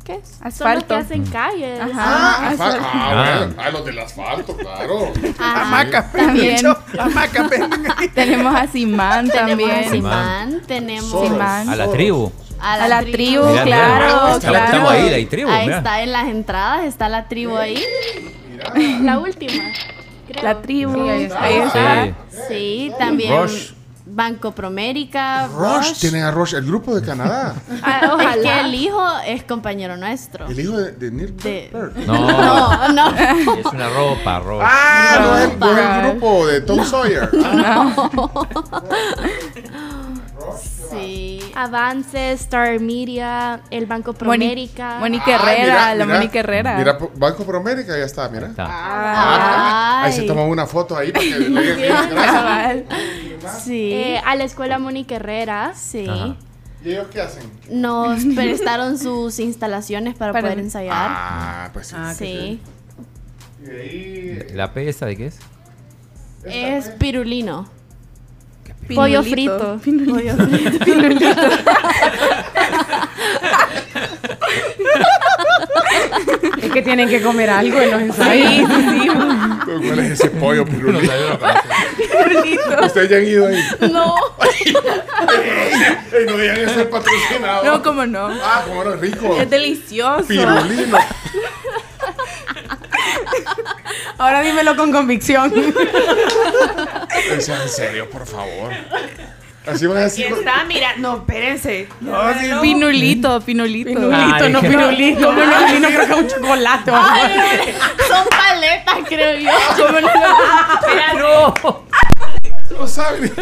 ¿Qué es? Son los Asfalto. que hacen calles. Ah, asfalto. Ah, Ah. bueno. Ah, los del asfalto, claro. Ah, Hamaca, también. Hamaca, Tenemos a Simán Tenemos también. a Simán, tenemos Simán. A la tribu. A la tribu, Mira, mira. claro, claro. estamos ahí, la tribu, Ahí mira. está en las entradas, está la tribu ahí. La última. creo. La tribu. Sí, ahí está. Ahí está. Sí, también Rush. Banco Promérica, Rush, Rush. tienen a Rush, el grupo de Canadá. Ah, es que el hijo es compañero nuestro. El hijo de, de Neil De- Peart. No, no. Es una ropa, ropa. Ah, no es, el- no es el grupo de Tom Sawyer. Ah, Sí. Avance, Star Media, el Banco Moni- Promérica. Monique Ah, Herrera, mira, la mira, Monique Herrera. Mira, Banco Promérica ya está, mira. Está. Ah, ahí se tomó una foto ahí para que le digan. Sí. Eh, a la escuela Mónica Herrera. Sí. Ajá. ¿Y ellos qué hacen? Nos prestaron sus instalaciones para, Para- poder ensayar. Ah, pues sí. sí. Y de ahí. ¿La P esta de qué es? Es pirulino. Pollo Pinulito. frito. Pollo frito. Es que tienen que comer algo en los ensayos. ¿Cuál es ese pollo pirulito? Ustedes ya han ido ahí. No. Ey, no digan eso patrocinado. No, cómo no. Ah, como no, rico. Es delicioso. Pirulino. Ahora dímelo con convicción. Sea en serio, por favor. Así van a Aquí decir. está, mira. No, espérense. No, sí, Pinulito, pinulito. Pinulito, Ay, no qué- pirulito. No, no, no, no creo que es un chocolate. o así. Son paletas, creo yo. ¿Cómo no? No saben.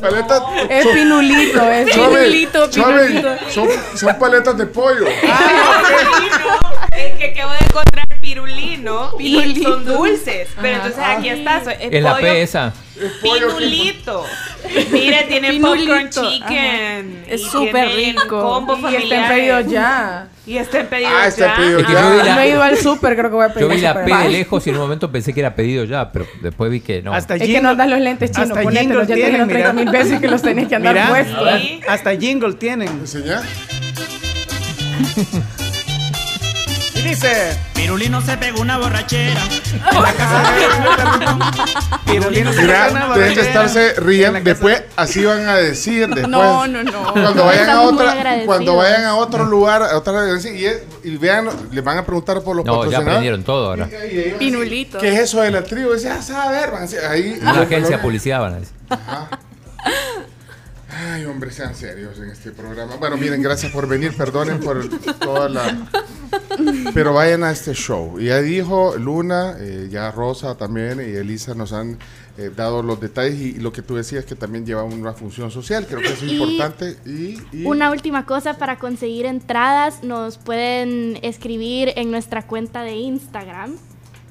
Paletas. Es son- pinulito, es Chome, pinulito, pinulito. Son, son paletas de pollo. Es que acabo de encontrar pirulino, y Pirulito. son dulces. Pero Ajá. entonces aquí está. Es, Es la pollo P esa. Es que- Pinulito. Mire, tiene popcorn Pinulito, chicken. Es y súper rico. Combo Y está en familiar. pedido ya. Y está en pedido Ah, está en ya. pedido Es que ya. yo vi la- No he ido al súper, creo que voy a pedir. Yo vi la. P de lejos y en un momento pensé que era pedido ya, pero después vi que no. Hasta Es que jingle- no andas los lentes chinos, hasta ponételos. jingle Ya te tienen, dijeron 30 mil mira. veces que los tenés que andar Mira, puestos. Hasta jingle tienen. ¿Enseñá? Y dice. Pirulino se pegó una borrachera. Pirulino se Mira, pega una tienen que borrachera. estarse En riendo. Después, así van a decir. Después, No, no, no. Cuando vayan, a otra, cuando vayan a otro lugar, a otra y, y vean, les van a preguntar por los No, ya patrocinadores. aprendieron todo ahora. Y- y Pinulito. ¿Qué es eso de la tribu? Dice, ah, saber, van a decir, ahí. Una agencia de publicidad van a decir. Ay, hombre, sean serios en este programa. Bueno, miren, gracias por venir, perdonen por toda la... Pero vayan a este show. Ya dijo Luna, eh, ya Rosa también y Elisa nos han eh, dado los detalles y, lo que tú decías que también lleva una función social, creo que es Y- importante. Y, y- Una última cosa para conseguir entradas, nos pueden escribir en nuestra cuenta de Instagram,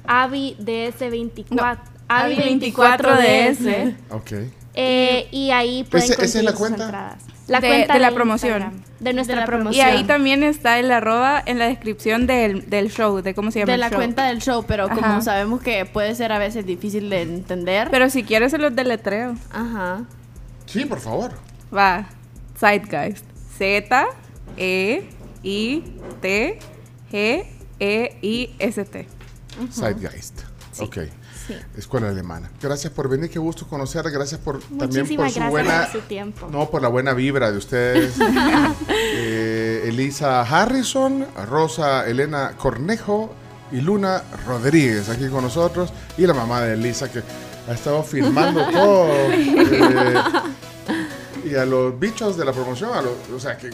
avids24. Avi24ds. Ok. Eh, y ahí pueden ¿Ese- esa es conseguir la sus cuenta? entradas. La De- cuenta de la de promoción. Instagram, De nuestra De la promoción. Y ahí también está el arroba en la descripción del, del show, de cómo se llama De el la show. cuenta del show, pero como Ajá. sabemos que puede ser a veces difícil de entender. Pero si quieres se los deletreo. Ajá. Sí, por favor. Va. Zeitgeist. Z E I T G E I S T. Zeitgeist. Ok. Sí. Escuela alemana. Gracias por venir, qué gusto conocer. Gracias por también por su buena por su tiempo. no por la buena vibra de ustedes. Eh, Elisa Harrison, Rosa Elena Cornejo y Luna Rodríguez aquí con nosotros y la mamá de Elisa que ha estado filmando todo. eh, y a los bichos de la promoción, a los, o sea que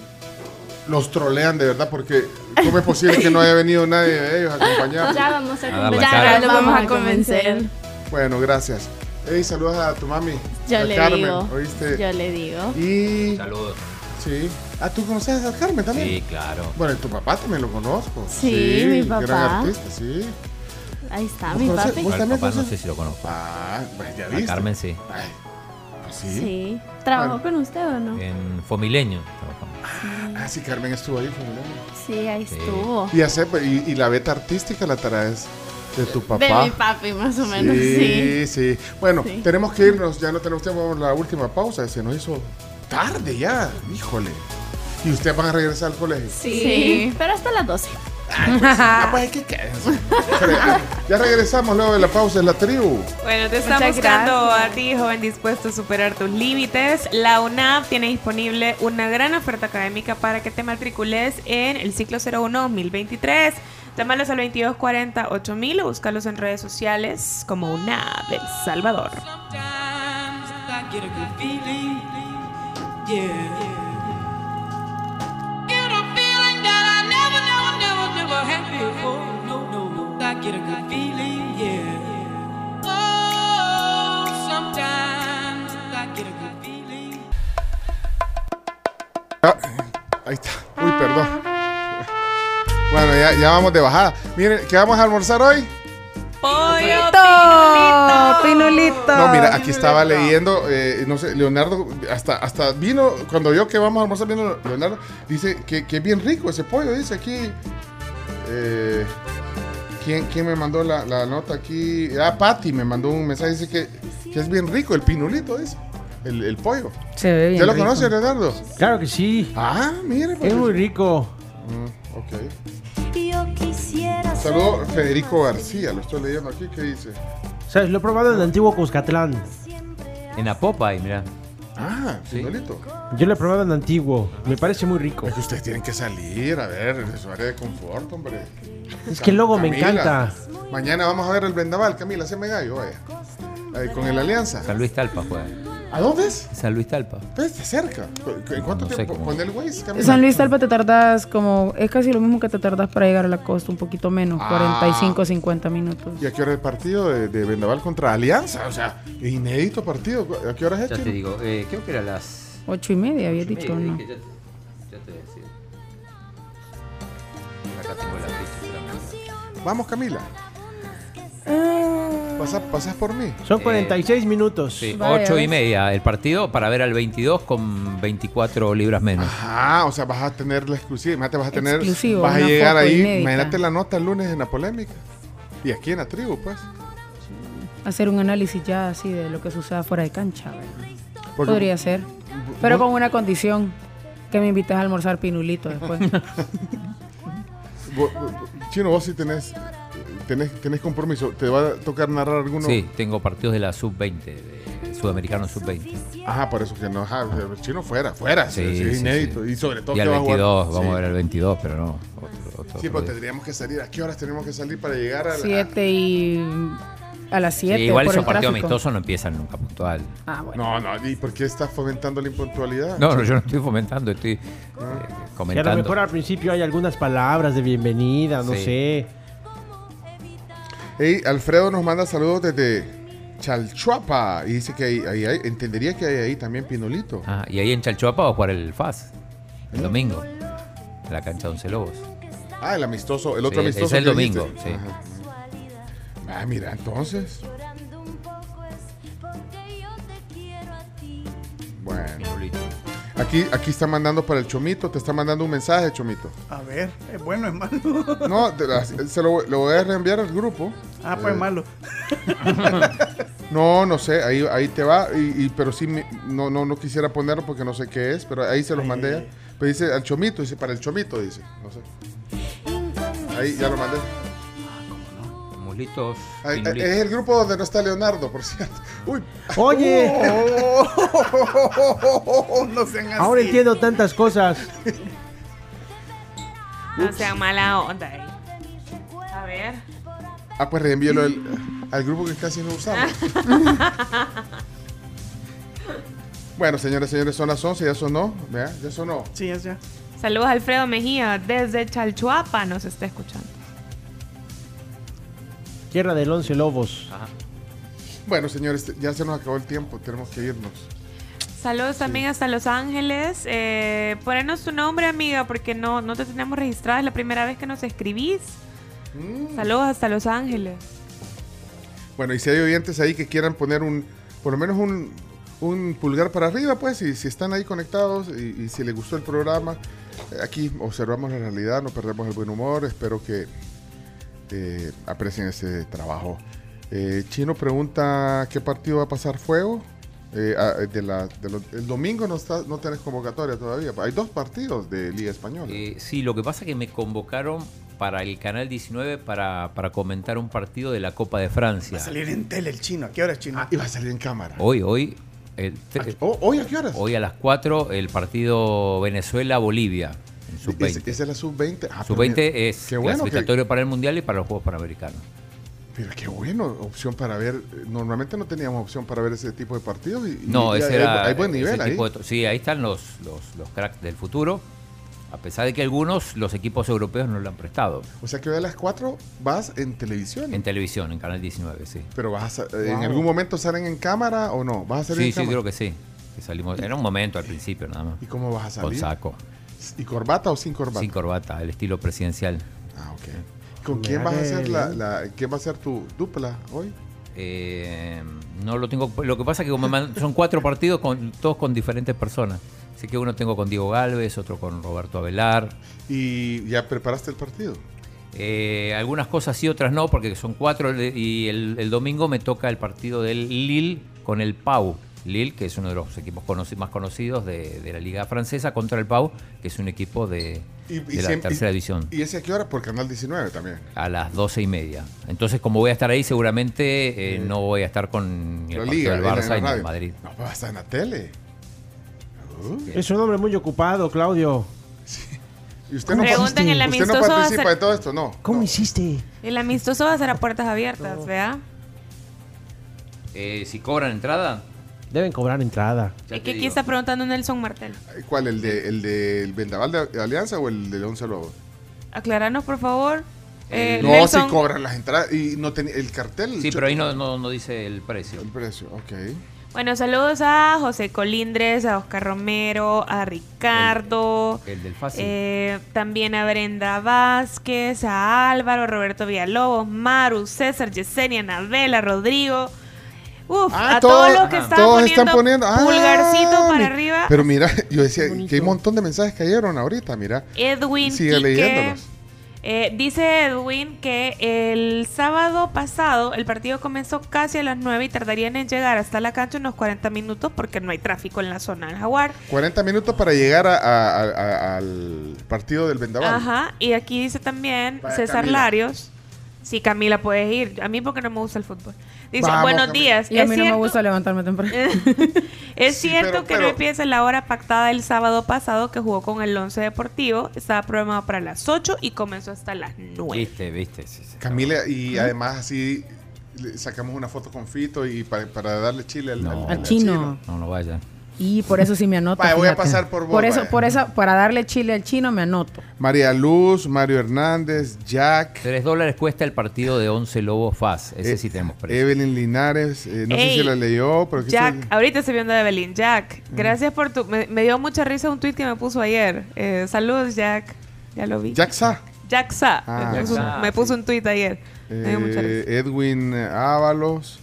los trolean de verdad porque ¿cómo es posible que no haya venido nadie de ellos a acompañar? Ya vamos a A. Ya lo vamos a convencer. Bueno, gracias. Hey, saludos a tu mami. Yo a le Carmen, digo. ¿oíste? Yo le digo. Y Saludos. sí. Ah, ¿tú conoces a Carmen también? Sí, claro. Bueno, y tu papá también lo conozco. Sí, mi Gran papá. artista, sí. Ahí está, ¿Vos mi conoces- papi. vos también papá no sé si lo conozco. Ah, pues ya A viste. Carmen sí. Ay, pues sí. Sí. ¿Trabajó con usted o no? En Fomileño. Ah, sí, Carmen estuvo ahí. fue. Sí, ahí Sí. estuvo. Y, hace, y, y la beta artística la traes de tu papá. De mi papi, más o menos, Sí, sí. sí. Bueno, Sí. tenemos que irnos, ya no tenemos tiempo, vamos a la última pausa. Se nos hizo tarde ya, híjole. ¿Y ustedes van a regresar al colegio? Sí. Pero hasta las 12. Pues quedarse. Ya regresamos luego de la pausa en la tribu. Bueno, te Muchas buscando a ti, joven dispuesto a superar tus límites. La UNAP tiene disponible una gran oferta académica para que te matricules en el ciclo 01-2023. Llámalos al 2240 8000 o búscalos en redes sociales como UNAP El Salvador. Sometimes I get a good feeling. Yeah. I get a good feeling. Yeah. Oh. Ah, ahí está. Uy, perdón. Bueno, ya, ya vamos de bajada. Miren, ¿qué vamos a almorzar hoy? Pollo, Pinulito, Pinulito. No, mira, aquí estaba leyendo, eh, no sé, Leonardo, hasta, hasta vino, cuando yo que vamos a almorzar viendo Leonardo, dice que, que es bien rico ese pollo, dice aquí. Eh, ¿quién, quién me mandó la, la nota aquí? Ah, Patti me mandó un mensaje, dice que, que es bien rico el pinulito, dice. El, el pollo. Se ve bien ¿Ya lo conoce, Leonardo? Claro que sí. Ah, mire. pues. Es muy rico. Mm, ok. Saludo Federico García, lo estoy leyendo aquí, ¿qué dice? ¿Sabes? Lo he probado en el antiguo Cuscatlán. En Apopa, mira. Ah, pinolito. Yo lo he probado en antiguo. Me parece muy rico. Es que ustedes tienen que salir, a ver, de su área de confort, hombre. Es que el logo me encanta. Mañana vamos a ver el vendaval, Camila, haceme gallo, vaya. Ahí, con el Alianza. San Luis Talpa juega. ¿A dónde es? San Luis Talpa. Pues de cerca. ¿En cuánto No sé tiempo? Con el Waze, Camila. San Luis Talpa te tardas como, es casi lo mismo que te tardas para llegar a la costa, un poquito menos, Ah. 45, 50 minutos. ¿Y a qué hora es el partido de, de Vendaval contra Alianza? O sea, inédito partido. ¿A qué hora es Ya Chino? te digo, eh, creo que era las. Ocho y media, había dicho, media, ¿no? ya, ya te voy a decir. Acá tengo la. Vamos, Camila. ¿Pasas, pasas por mí? Son 46 minutos. Sí, Vaya, ocho y ¿ves? media el partido para ver al 22 con 24 libras menos. Ah, o sea, vas a tener la exclusiva. Imagínate, vas a tener. Exclusivo, vas a una llegar foto ahí. inédita. Imagínate la nota el lunes en la polémica. Y aquí en la tribu, pues. Hacer un análisis ya así de lo que suceda fuera de cancha. ¿verdad? Porque- Podría ser. Pero con una condición, que me invites a almorzar pinulito después. Chino, vos sí tenés, tenés, tenés compromiso. ¿Te va a tocar narrar alguno? Sí, tengo partidos de la sub-20, de Sudamericano sub-20. Ajá, por eso que no. Ajá, el chino fuera, fuera. Sí, Sí, sí, es sí. inédito. Y sobre todo Y que al va a jugar- 22, vamos Sí. a ver el 22, pero no. Otro, otro, Sí, pero tendríamos que salir. ¿A qué horas tenemos que salir para llegar a la.? Siete y. A las Sí, 7. igual por esos el partidos tráfico. amistosos no empiezan nunca puntual. Ah, bueno. No, no. ¿Y por qué estás fomentando la impuntualidad? No, no, yo no estoy fomentando, estoy eh, Que a lo comentando. mejor al principio hay algunas palabras de bienvenida, no Sí. sé. Hey, Alfredo nos manda saludos desde Chalchuapa. Y dice que ahí, ahí hay- entendería que hay ahí también Pinolito. Ah, y ahí en Chalchuapa va a jugar el FAS el domingo, en la cancha de Once Lobos. Ah, el amistoso, el otro Sí, amistoso. es el domingo, sí. Ajá. Ah, mira, entonces. Bueno. Aquí, aquí está mandando para el Chomito, te está mandando un mensaje, Chomito. A ver, ¿es bueno es malo? No, te se lo, lo voy a reenviar al grupo. Ah, pues Eh, malo. No, no sé, ahí, ahí te va, y, y- pero sí, no, no, no quisiera ponerlo porque no sé qué es, pero ahí se los mandé. ya. Pero dice al Chomito, dice para el Chomito, dice, no sé. Ahí ya lo mandé. Muslitos. Ahí- pinulitos. es el grupo donde no está Leonardo, por cierto. Uy. Oye. Oh, no sean así. Ahora entiendo tantas cosas. No sean mala onda ahí. A ver. Ah, pues reenvíelo al, al grupo que casi no usamos. bueno, señores, señores, son las 11, ya sonó, ¿vea? Ya sonó. Sí, es ya. Saludos a Alfredo Mejía desde Chalchuapa nos está escuchando. Tierra del Once Lobos. Bueno, señores, ya se nos acabó el tiempo, tenemos que irnos. Saludos también hasta Los Ángeles. Eh, ponernos tu nombre, amiga, porque no, no te tenemos registrada. Es la primera vez que nos escribís. Mm. Saludos hasta Los Ángeles. Bueno, y si hay oyentes ahí que quieran poner un, por lo menos un, un pulgar para arriba, pues, y si están ahí conectados y, y si les gustó el programa, eh, aquí observamos la realidad, no perdemos el buen humor, espero que eh, aprecien ese trabajo. Eh, Chino pregunta qué partido va a pasar fuego. Eh, ah, de la, de lo- el domingo no, está, no tenés convocatoria todavía. Hay dos partidos de Liga Española. Eh, sí, lo que pasa es que me convocaron para el Canal 19 para, para comentar un partido de la Copa de Francia. Va a salir en tele el chino. ¿A qué hora es chino? Ah, y va a salir en cámara. Hoy, hoy. el tre- ¿Hoy a qué horas? Hoy a las 4 el partido Venezuela-Bolivia en sub-20. Esa es la sub-20. Ah, pero Sub-20 mira, es qué bueno que- clasificatorio para el Mundial y para los Juegos Panamericanos. Pero qué bueno, opción para ver. Normalmente no teníamos opción para ver ese tipo de partidos. Y, No, y ese hay, era. hay buen nivel ahí. de- sí, ahí están los, los, los cracks del futuro. A pesar de que algunos, los equipos europeos no lo han prestado. O sea que hoy a las 4 vas en televisión. En televisión, en Canal 19, sí. Pero vas a- eh, en Wow. algún momento salen en cámara o no? ¿Vas a salir Sí, en sí, cámara? creo que sí. Que salimos, era un momento al principio nada más. ¿Y cómo vas a Con salir? saco. ¿Y corbata o sin corbata? Sin corbata, el estilo presidencial. Ah, ok. ¿Con quién vas a hacer la, la- quién va a ser tu dupla hoy? Eh, no lo tengo. Lo que pasa es que como son cuatro partidos con todos con diferentes personas. Así que uno tengo con Diego Galvez, otro con Roberto Avelar. ¿Y ya preparaste el partido? Eh, algunas cosas sí, otras no, porque son cuatro. Y el, el domingo me toca el partido del Lille con el Pau. Lille, que es uno de los equipos más conocidos de, de la Liga Francesa, contra el Pau, que es un equipo de, Y- y de la siempre- tercera y- división. ¿Y ese a qué hora? Por Canal 19 también. A las doce y media. Entonces, como voy a estar ahí, seguramente eh, no voy a estar con el La partido Liga, del en Barça y ni el radio. Madrid. No, va a estar en la tele. Es un hombre muy ocupado, Claudio. ¿Y usted no, Pregunten en la usted no amistoso va a participa ser- de todo esto? No. ¿Cómo hiciste? El amistoso va a ser a puertas abiertas, ¿vea? Eh, si cobran entrada, Deben cobrar entrada. Es que aquí está preguntando Nelson Martel. ¿Cuál? ¿El de el del vendaval de Alianza o el de Once Lobos? Aclaranos, por favor. Eh, no, Nelson, si cobran las entradas y no tenía el cartel. Sí, pero ahí no, no, no dice el precio. El precio, ok. Bueno, saludos a José Colindres, a Oscar Romero, a Ricardo. El del fácil. eh, también a Brenda Vázquez, a Álvaro, Roberto Villalobos, Maru, César, Yesenia, Anabela, Rodrigo. Uf, Ah, a todo- todos los que están todos poniendo, están poniendo ah, pulgarcito para mi- arriba. Pero mira, yo decía que hay un montón de mensajes que cayeron ahorita, mira. Edwin Sigue Quique, leyéndolos. eh, dice Edwin que el sábado pasado el partido comenzó casi a las 9 y tardarían en llegar hasta la cancha unos 40 minutos porque no hay tráfico en la zona del Jaguar. 40 minutos para llegar a- a- a- a- al partido del vendaval. Ajá, y aquí dice también Vaya, César Camila. Larios. Sí, Camila, puedes ir. A mí porque no me gusta el fútbol. Dice, Vamos, buenos días. Y a ¿Es mí no me cierto- gusta levantarme temprano. Es Sí, cierto pero- que pero- no empieza la hora pactada el sábado pasado que jugó con el Once Deportivo. Estaba programado para las 8 y comenzó hasta las 9. Viste, viste. sí, sí. Camila, y además así le sacamos una foto con Fito y pa- para darle chile al, al- Al chino. No, no vaya. Y por eso sí me anoto. Voy a pasar por vos, Por eso, vaya. por eso, para darle chile al chino me anoto. María Luz, Mario Hernández, Jack. 3 dólares cuesta el partido de 11 Lobos FAS. Ese Eh, sí tenemos precio. Evelyn Linares, eh, no sé si la leyó, pero Jack, está- ahorita estoy viendo a Evelyn. Jack, gracias por tu. Me, me dio mucha risa un tweet que me puso ayer. Eh, saludos, Jack. Ya lo vi. Jack Sa. Jack Sa. Ah, me, puso, Sa, me puso un tweet ayer. me dio mucha Eh, risa. Edwin Ábalos,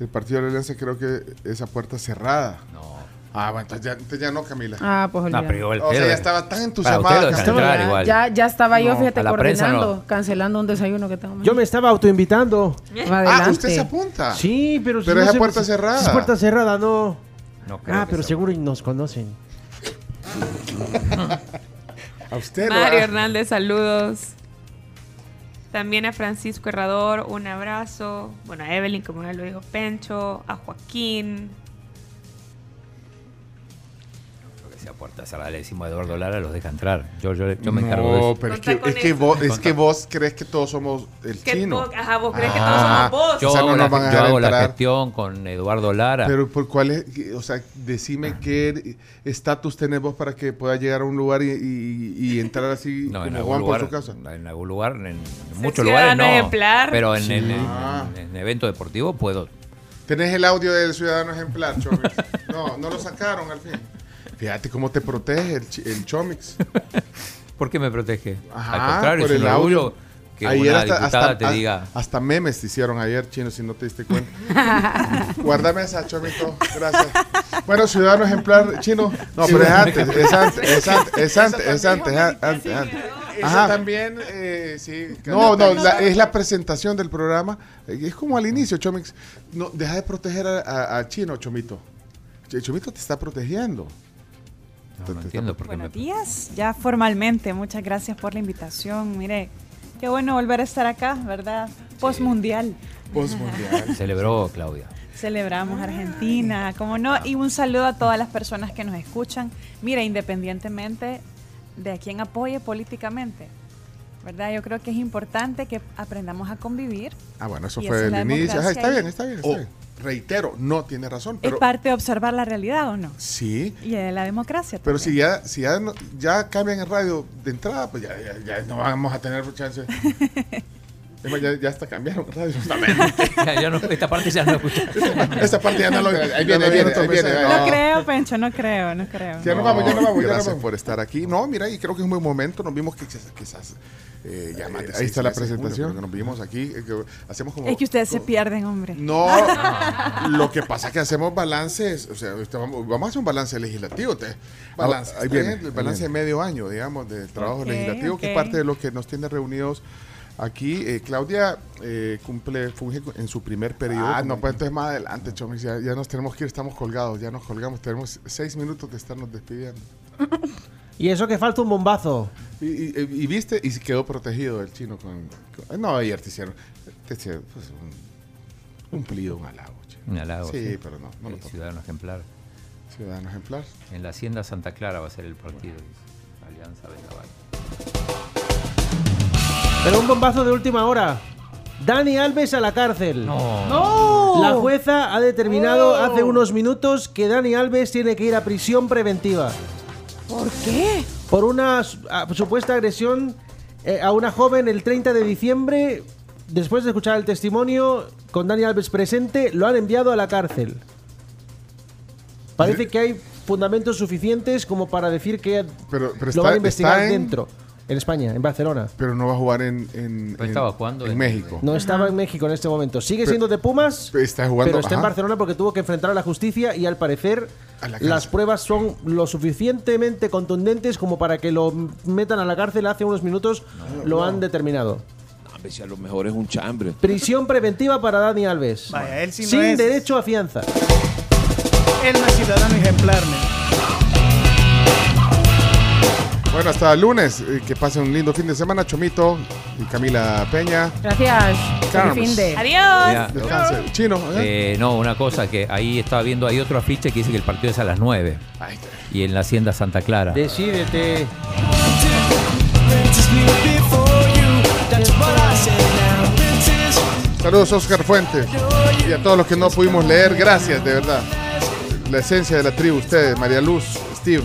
el partido de la Alianza creo que esa puerta cerrada. No. Ah, bueno, entonces ya, entonces ya no, Camila. Ah, pues pero igual O sea, ya estaba tan entusiasmada. entrar ya, ya, estaba yo, No, fíjate, coordinando, no. cancelando un desayuno que tengo. Yo me estaba autoinvitando. Adelante. Ah, usted se apunta. Sí, pero... si Pero no esa se- puerta cerrada. Es puerta cerrada, no. No creo Ah, pero sea. seguro nos conocen. A usted Mario Hernández, saludos. También a Francisco Herrador, un abrazo. Bueno, a Evelyn, como ya lo dijo Pencho. A Joaquín. Sea puerta cerrada. Le decimos a Eduardo Lara, los deja entrar. Yo, yo, yo me encargo de No, eso. pero es que, es, que vos, es que vos crees que todos somos el Que chino. vos- ajá, vos crees que Ah, todos somos vos. Yo O sea, hago, no la, nos van a yo hago la gestión con Eduardo Lara. Pero por cuál es, o sea, decime qué estatus tenés vos para que pueda llegar a un lugar y, y- y entrar así No, en como algún Juan lugar, por su casa. en algún lugar, en, en Ser muchos lugares ciudadano no. ejemplar. Pero en, en- en- Ah. en- en evento deportivo puedo. Tenés el audio del ciudadano ejemplar, Chomix. No, no lo sacaron al fin. Fíjate cómo te protege el, el Chomix. ¿Por qué me protege? Ajá, Al contrario, por el audio. que Ayer una hasta, diputada hasta- te a- diga. hasta memes te hicieron ayer, chino, si no te diste cuenta. Guárdame esa, Chomito. Gracias. Bueno, ciudadano ejemplar chino. No, pero es antes, es antes, es antes, es antes, es antes, antes, antes, antes. Eso también, eh, sí. No, no, la- es la presentación del programa. Es como al inicio, Chomix. No, deja de proteger a, a- a Chino, Chomito. Ch- Chomito te está protegiendo. No, no entiendo por qué me Buenos días, ya formalmente, muchas gracias por la invitación. Mire, qué bueno volver a estar acá, ¿verdad? Postmundial. Postmundial. celebró Claudia. Celebramos Argentina, como no, y un saludo a todas las personas que nos escuchan. Mira, independientemente de a quién apoye políticamente, ¿verdad? Yo creo que es importante que aprendamos a convivir. Ah, bueno, eso fue es el inicio. Ajá, democracia está bien, está bien, está Oh. Reitero, no tiene razón, pero es parte de observar la realidad o no. sí. Y de la democracia. Pero también. si ya, si ya, no- ya cambian el radio de entrada, pues ya, ya, ya no vamos a tener chance. Ya, ya hasta cambiaron radio justamente. Ya, ya no- esta parte ya no escucha. Esta parte ya no lo. Ahí viene, ahí viene, ahí viene. No creo, Pencho, no creo, no creo. Ya nos vamos, ya nos vamos, Gracias vamos. por estar aquí. No, mira, y creo que es un buen momento. Nos vimos que quizás, quizás eh, ya más de Ahí está la presentación. que nos vimos aquí. eh, que hacemos como. Es que ustedes se pierden, hombre. No, lo que pasa es que hacemos balances, o sea, ahorita vamos, vamos a hacer un balance legislativo. Te, balance, ahí viene, ¿eh? el ahí balance viene. de medio año, digamos, de trabajo legislativo, que es parte de lo que nos tiene reunidos aquí. Eh, Claudia eh, cumple, funge en su primer periodo. Ah, no, pues entonces más adelante, Chomis, ya, ya nos tenemos que ir, estamos colgados, ya nos colgamos, tenemos seis minutos de estarnos despidiendo. Y eso que falta un bombazo. Y, y- y viste, y quedó protegido el chino con... con- no, ayer te hicieron, te hicieron, pues, un cumplido, un halago. chino. Un halago, Sí, sí. pero no, no lo Eh, toco. Ciudadano ejemplar. Ciudadano ejemplar. En la Hacienda Santa Clara va a ser el partido. dice. Alianza Vendaval. Pero un bombazo de última hora. Dani Alves a la cárcel. No. ¡No! La jueza ha determinado hace unos minutos que Dani Alves tiene que ir a prisión preventiva. ¿Por qué? Por una supuesta agresión eh, a una joven el 30 de diciembre. Después de escuchar el testimonio, con Dani Alves presente, lo han enviado a la cárcel. Parece que hay fundamentos suficientes como para decir que Pero, pero lo está- van a investigar está en- dentro. En España, en Barcelona. Pero no va a jugar en, en, Pero en- estaba jugando en en- México. No estaba en México en este momento. Sigue Pero- siendo de Pumas, Está jugando, pero está en ajá. Barcelona porque tuvo que enfrentar a la justicia y al parecer la las pruebas son lo suficientemente contundentes como para que lo metan a la cárcel. Hace unos minutos lo han determinado. A ver si a lo mejor es un chambre. Prisión preventiva para Dani Alves. Vaya, él sí no sin es- derecho a fianza. Él no es ciudadano ejemplar, man. Bueno, hasta el lunes. eh, que pasen un lindo fin de semana, Chomito y Camila Peña. Gracias. Fin de. Adiós. Descanse. Chino, ¿eh? Eh, no, una cosa que ahí estaba viendo, hay otro afiche que dice que el partido es a las 9. Ahí está. Y en la Hacienda Santa Clara. Decídete. Saludos, Oscar Fuentes. Y a todos los que no pudimos leer, gracias, de verdad. La esencia de la tribu, ustedes, María Luz, Steve,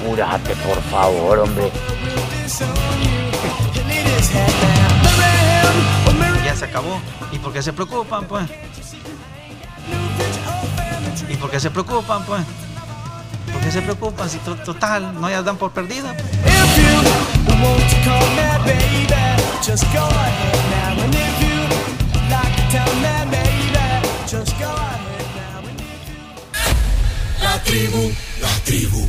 apúrate, por favor, hombre. Ya se acabó. ¿Y por qué se preocupan, pues? ¿Y por qué se preocupan, pues? ¿Por qué se preocupan si to- total no ya dan por perdida? La tribu, la tribu,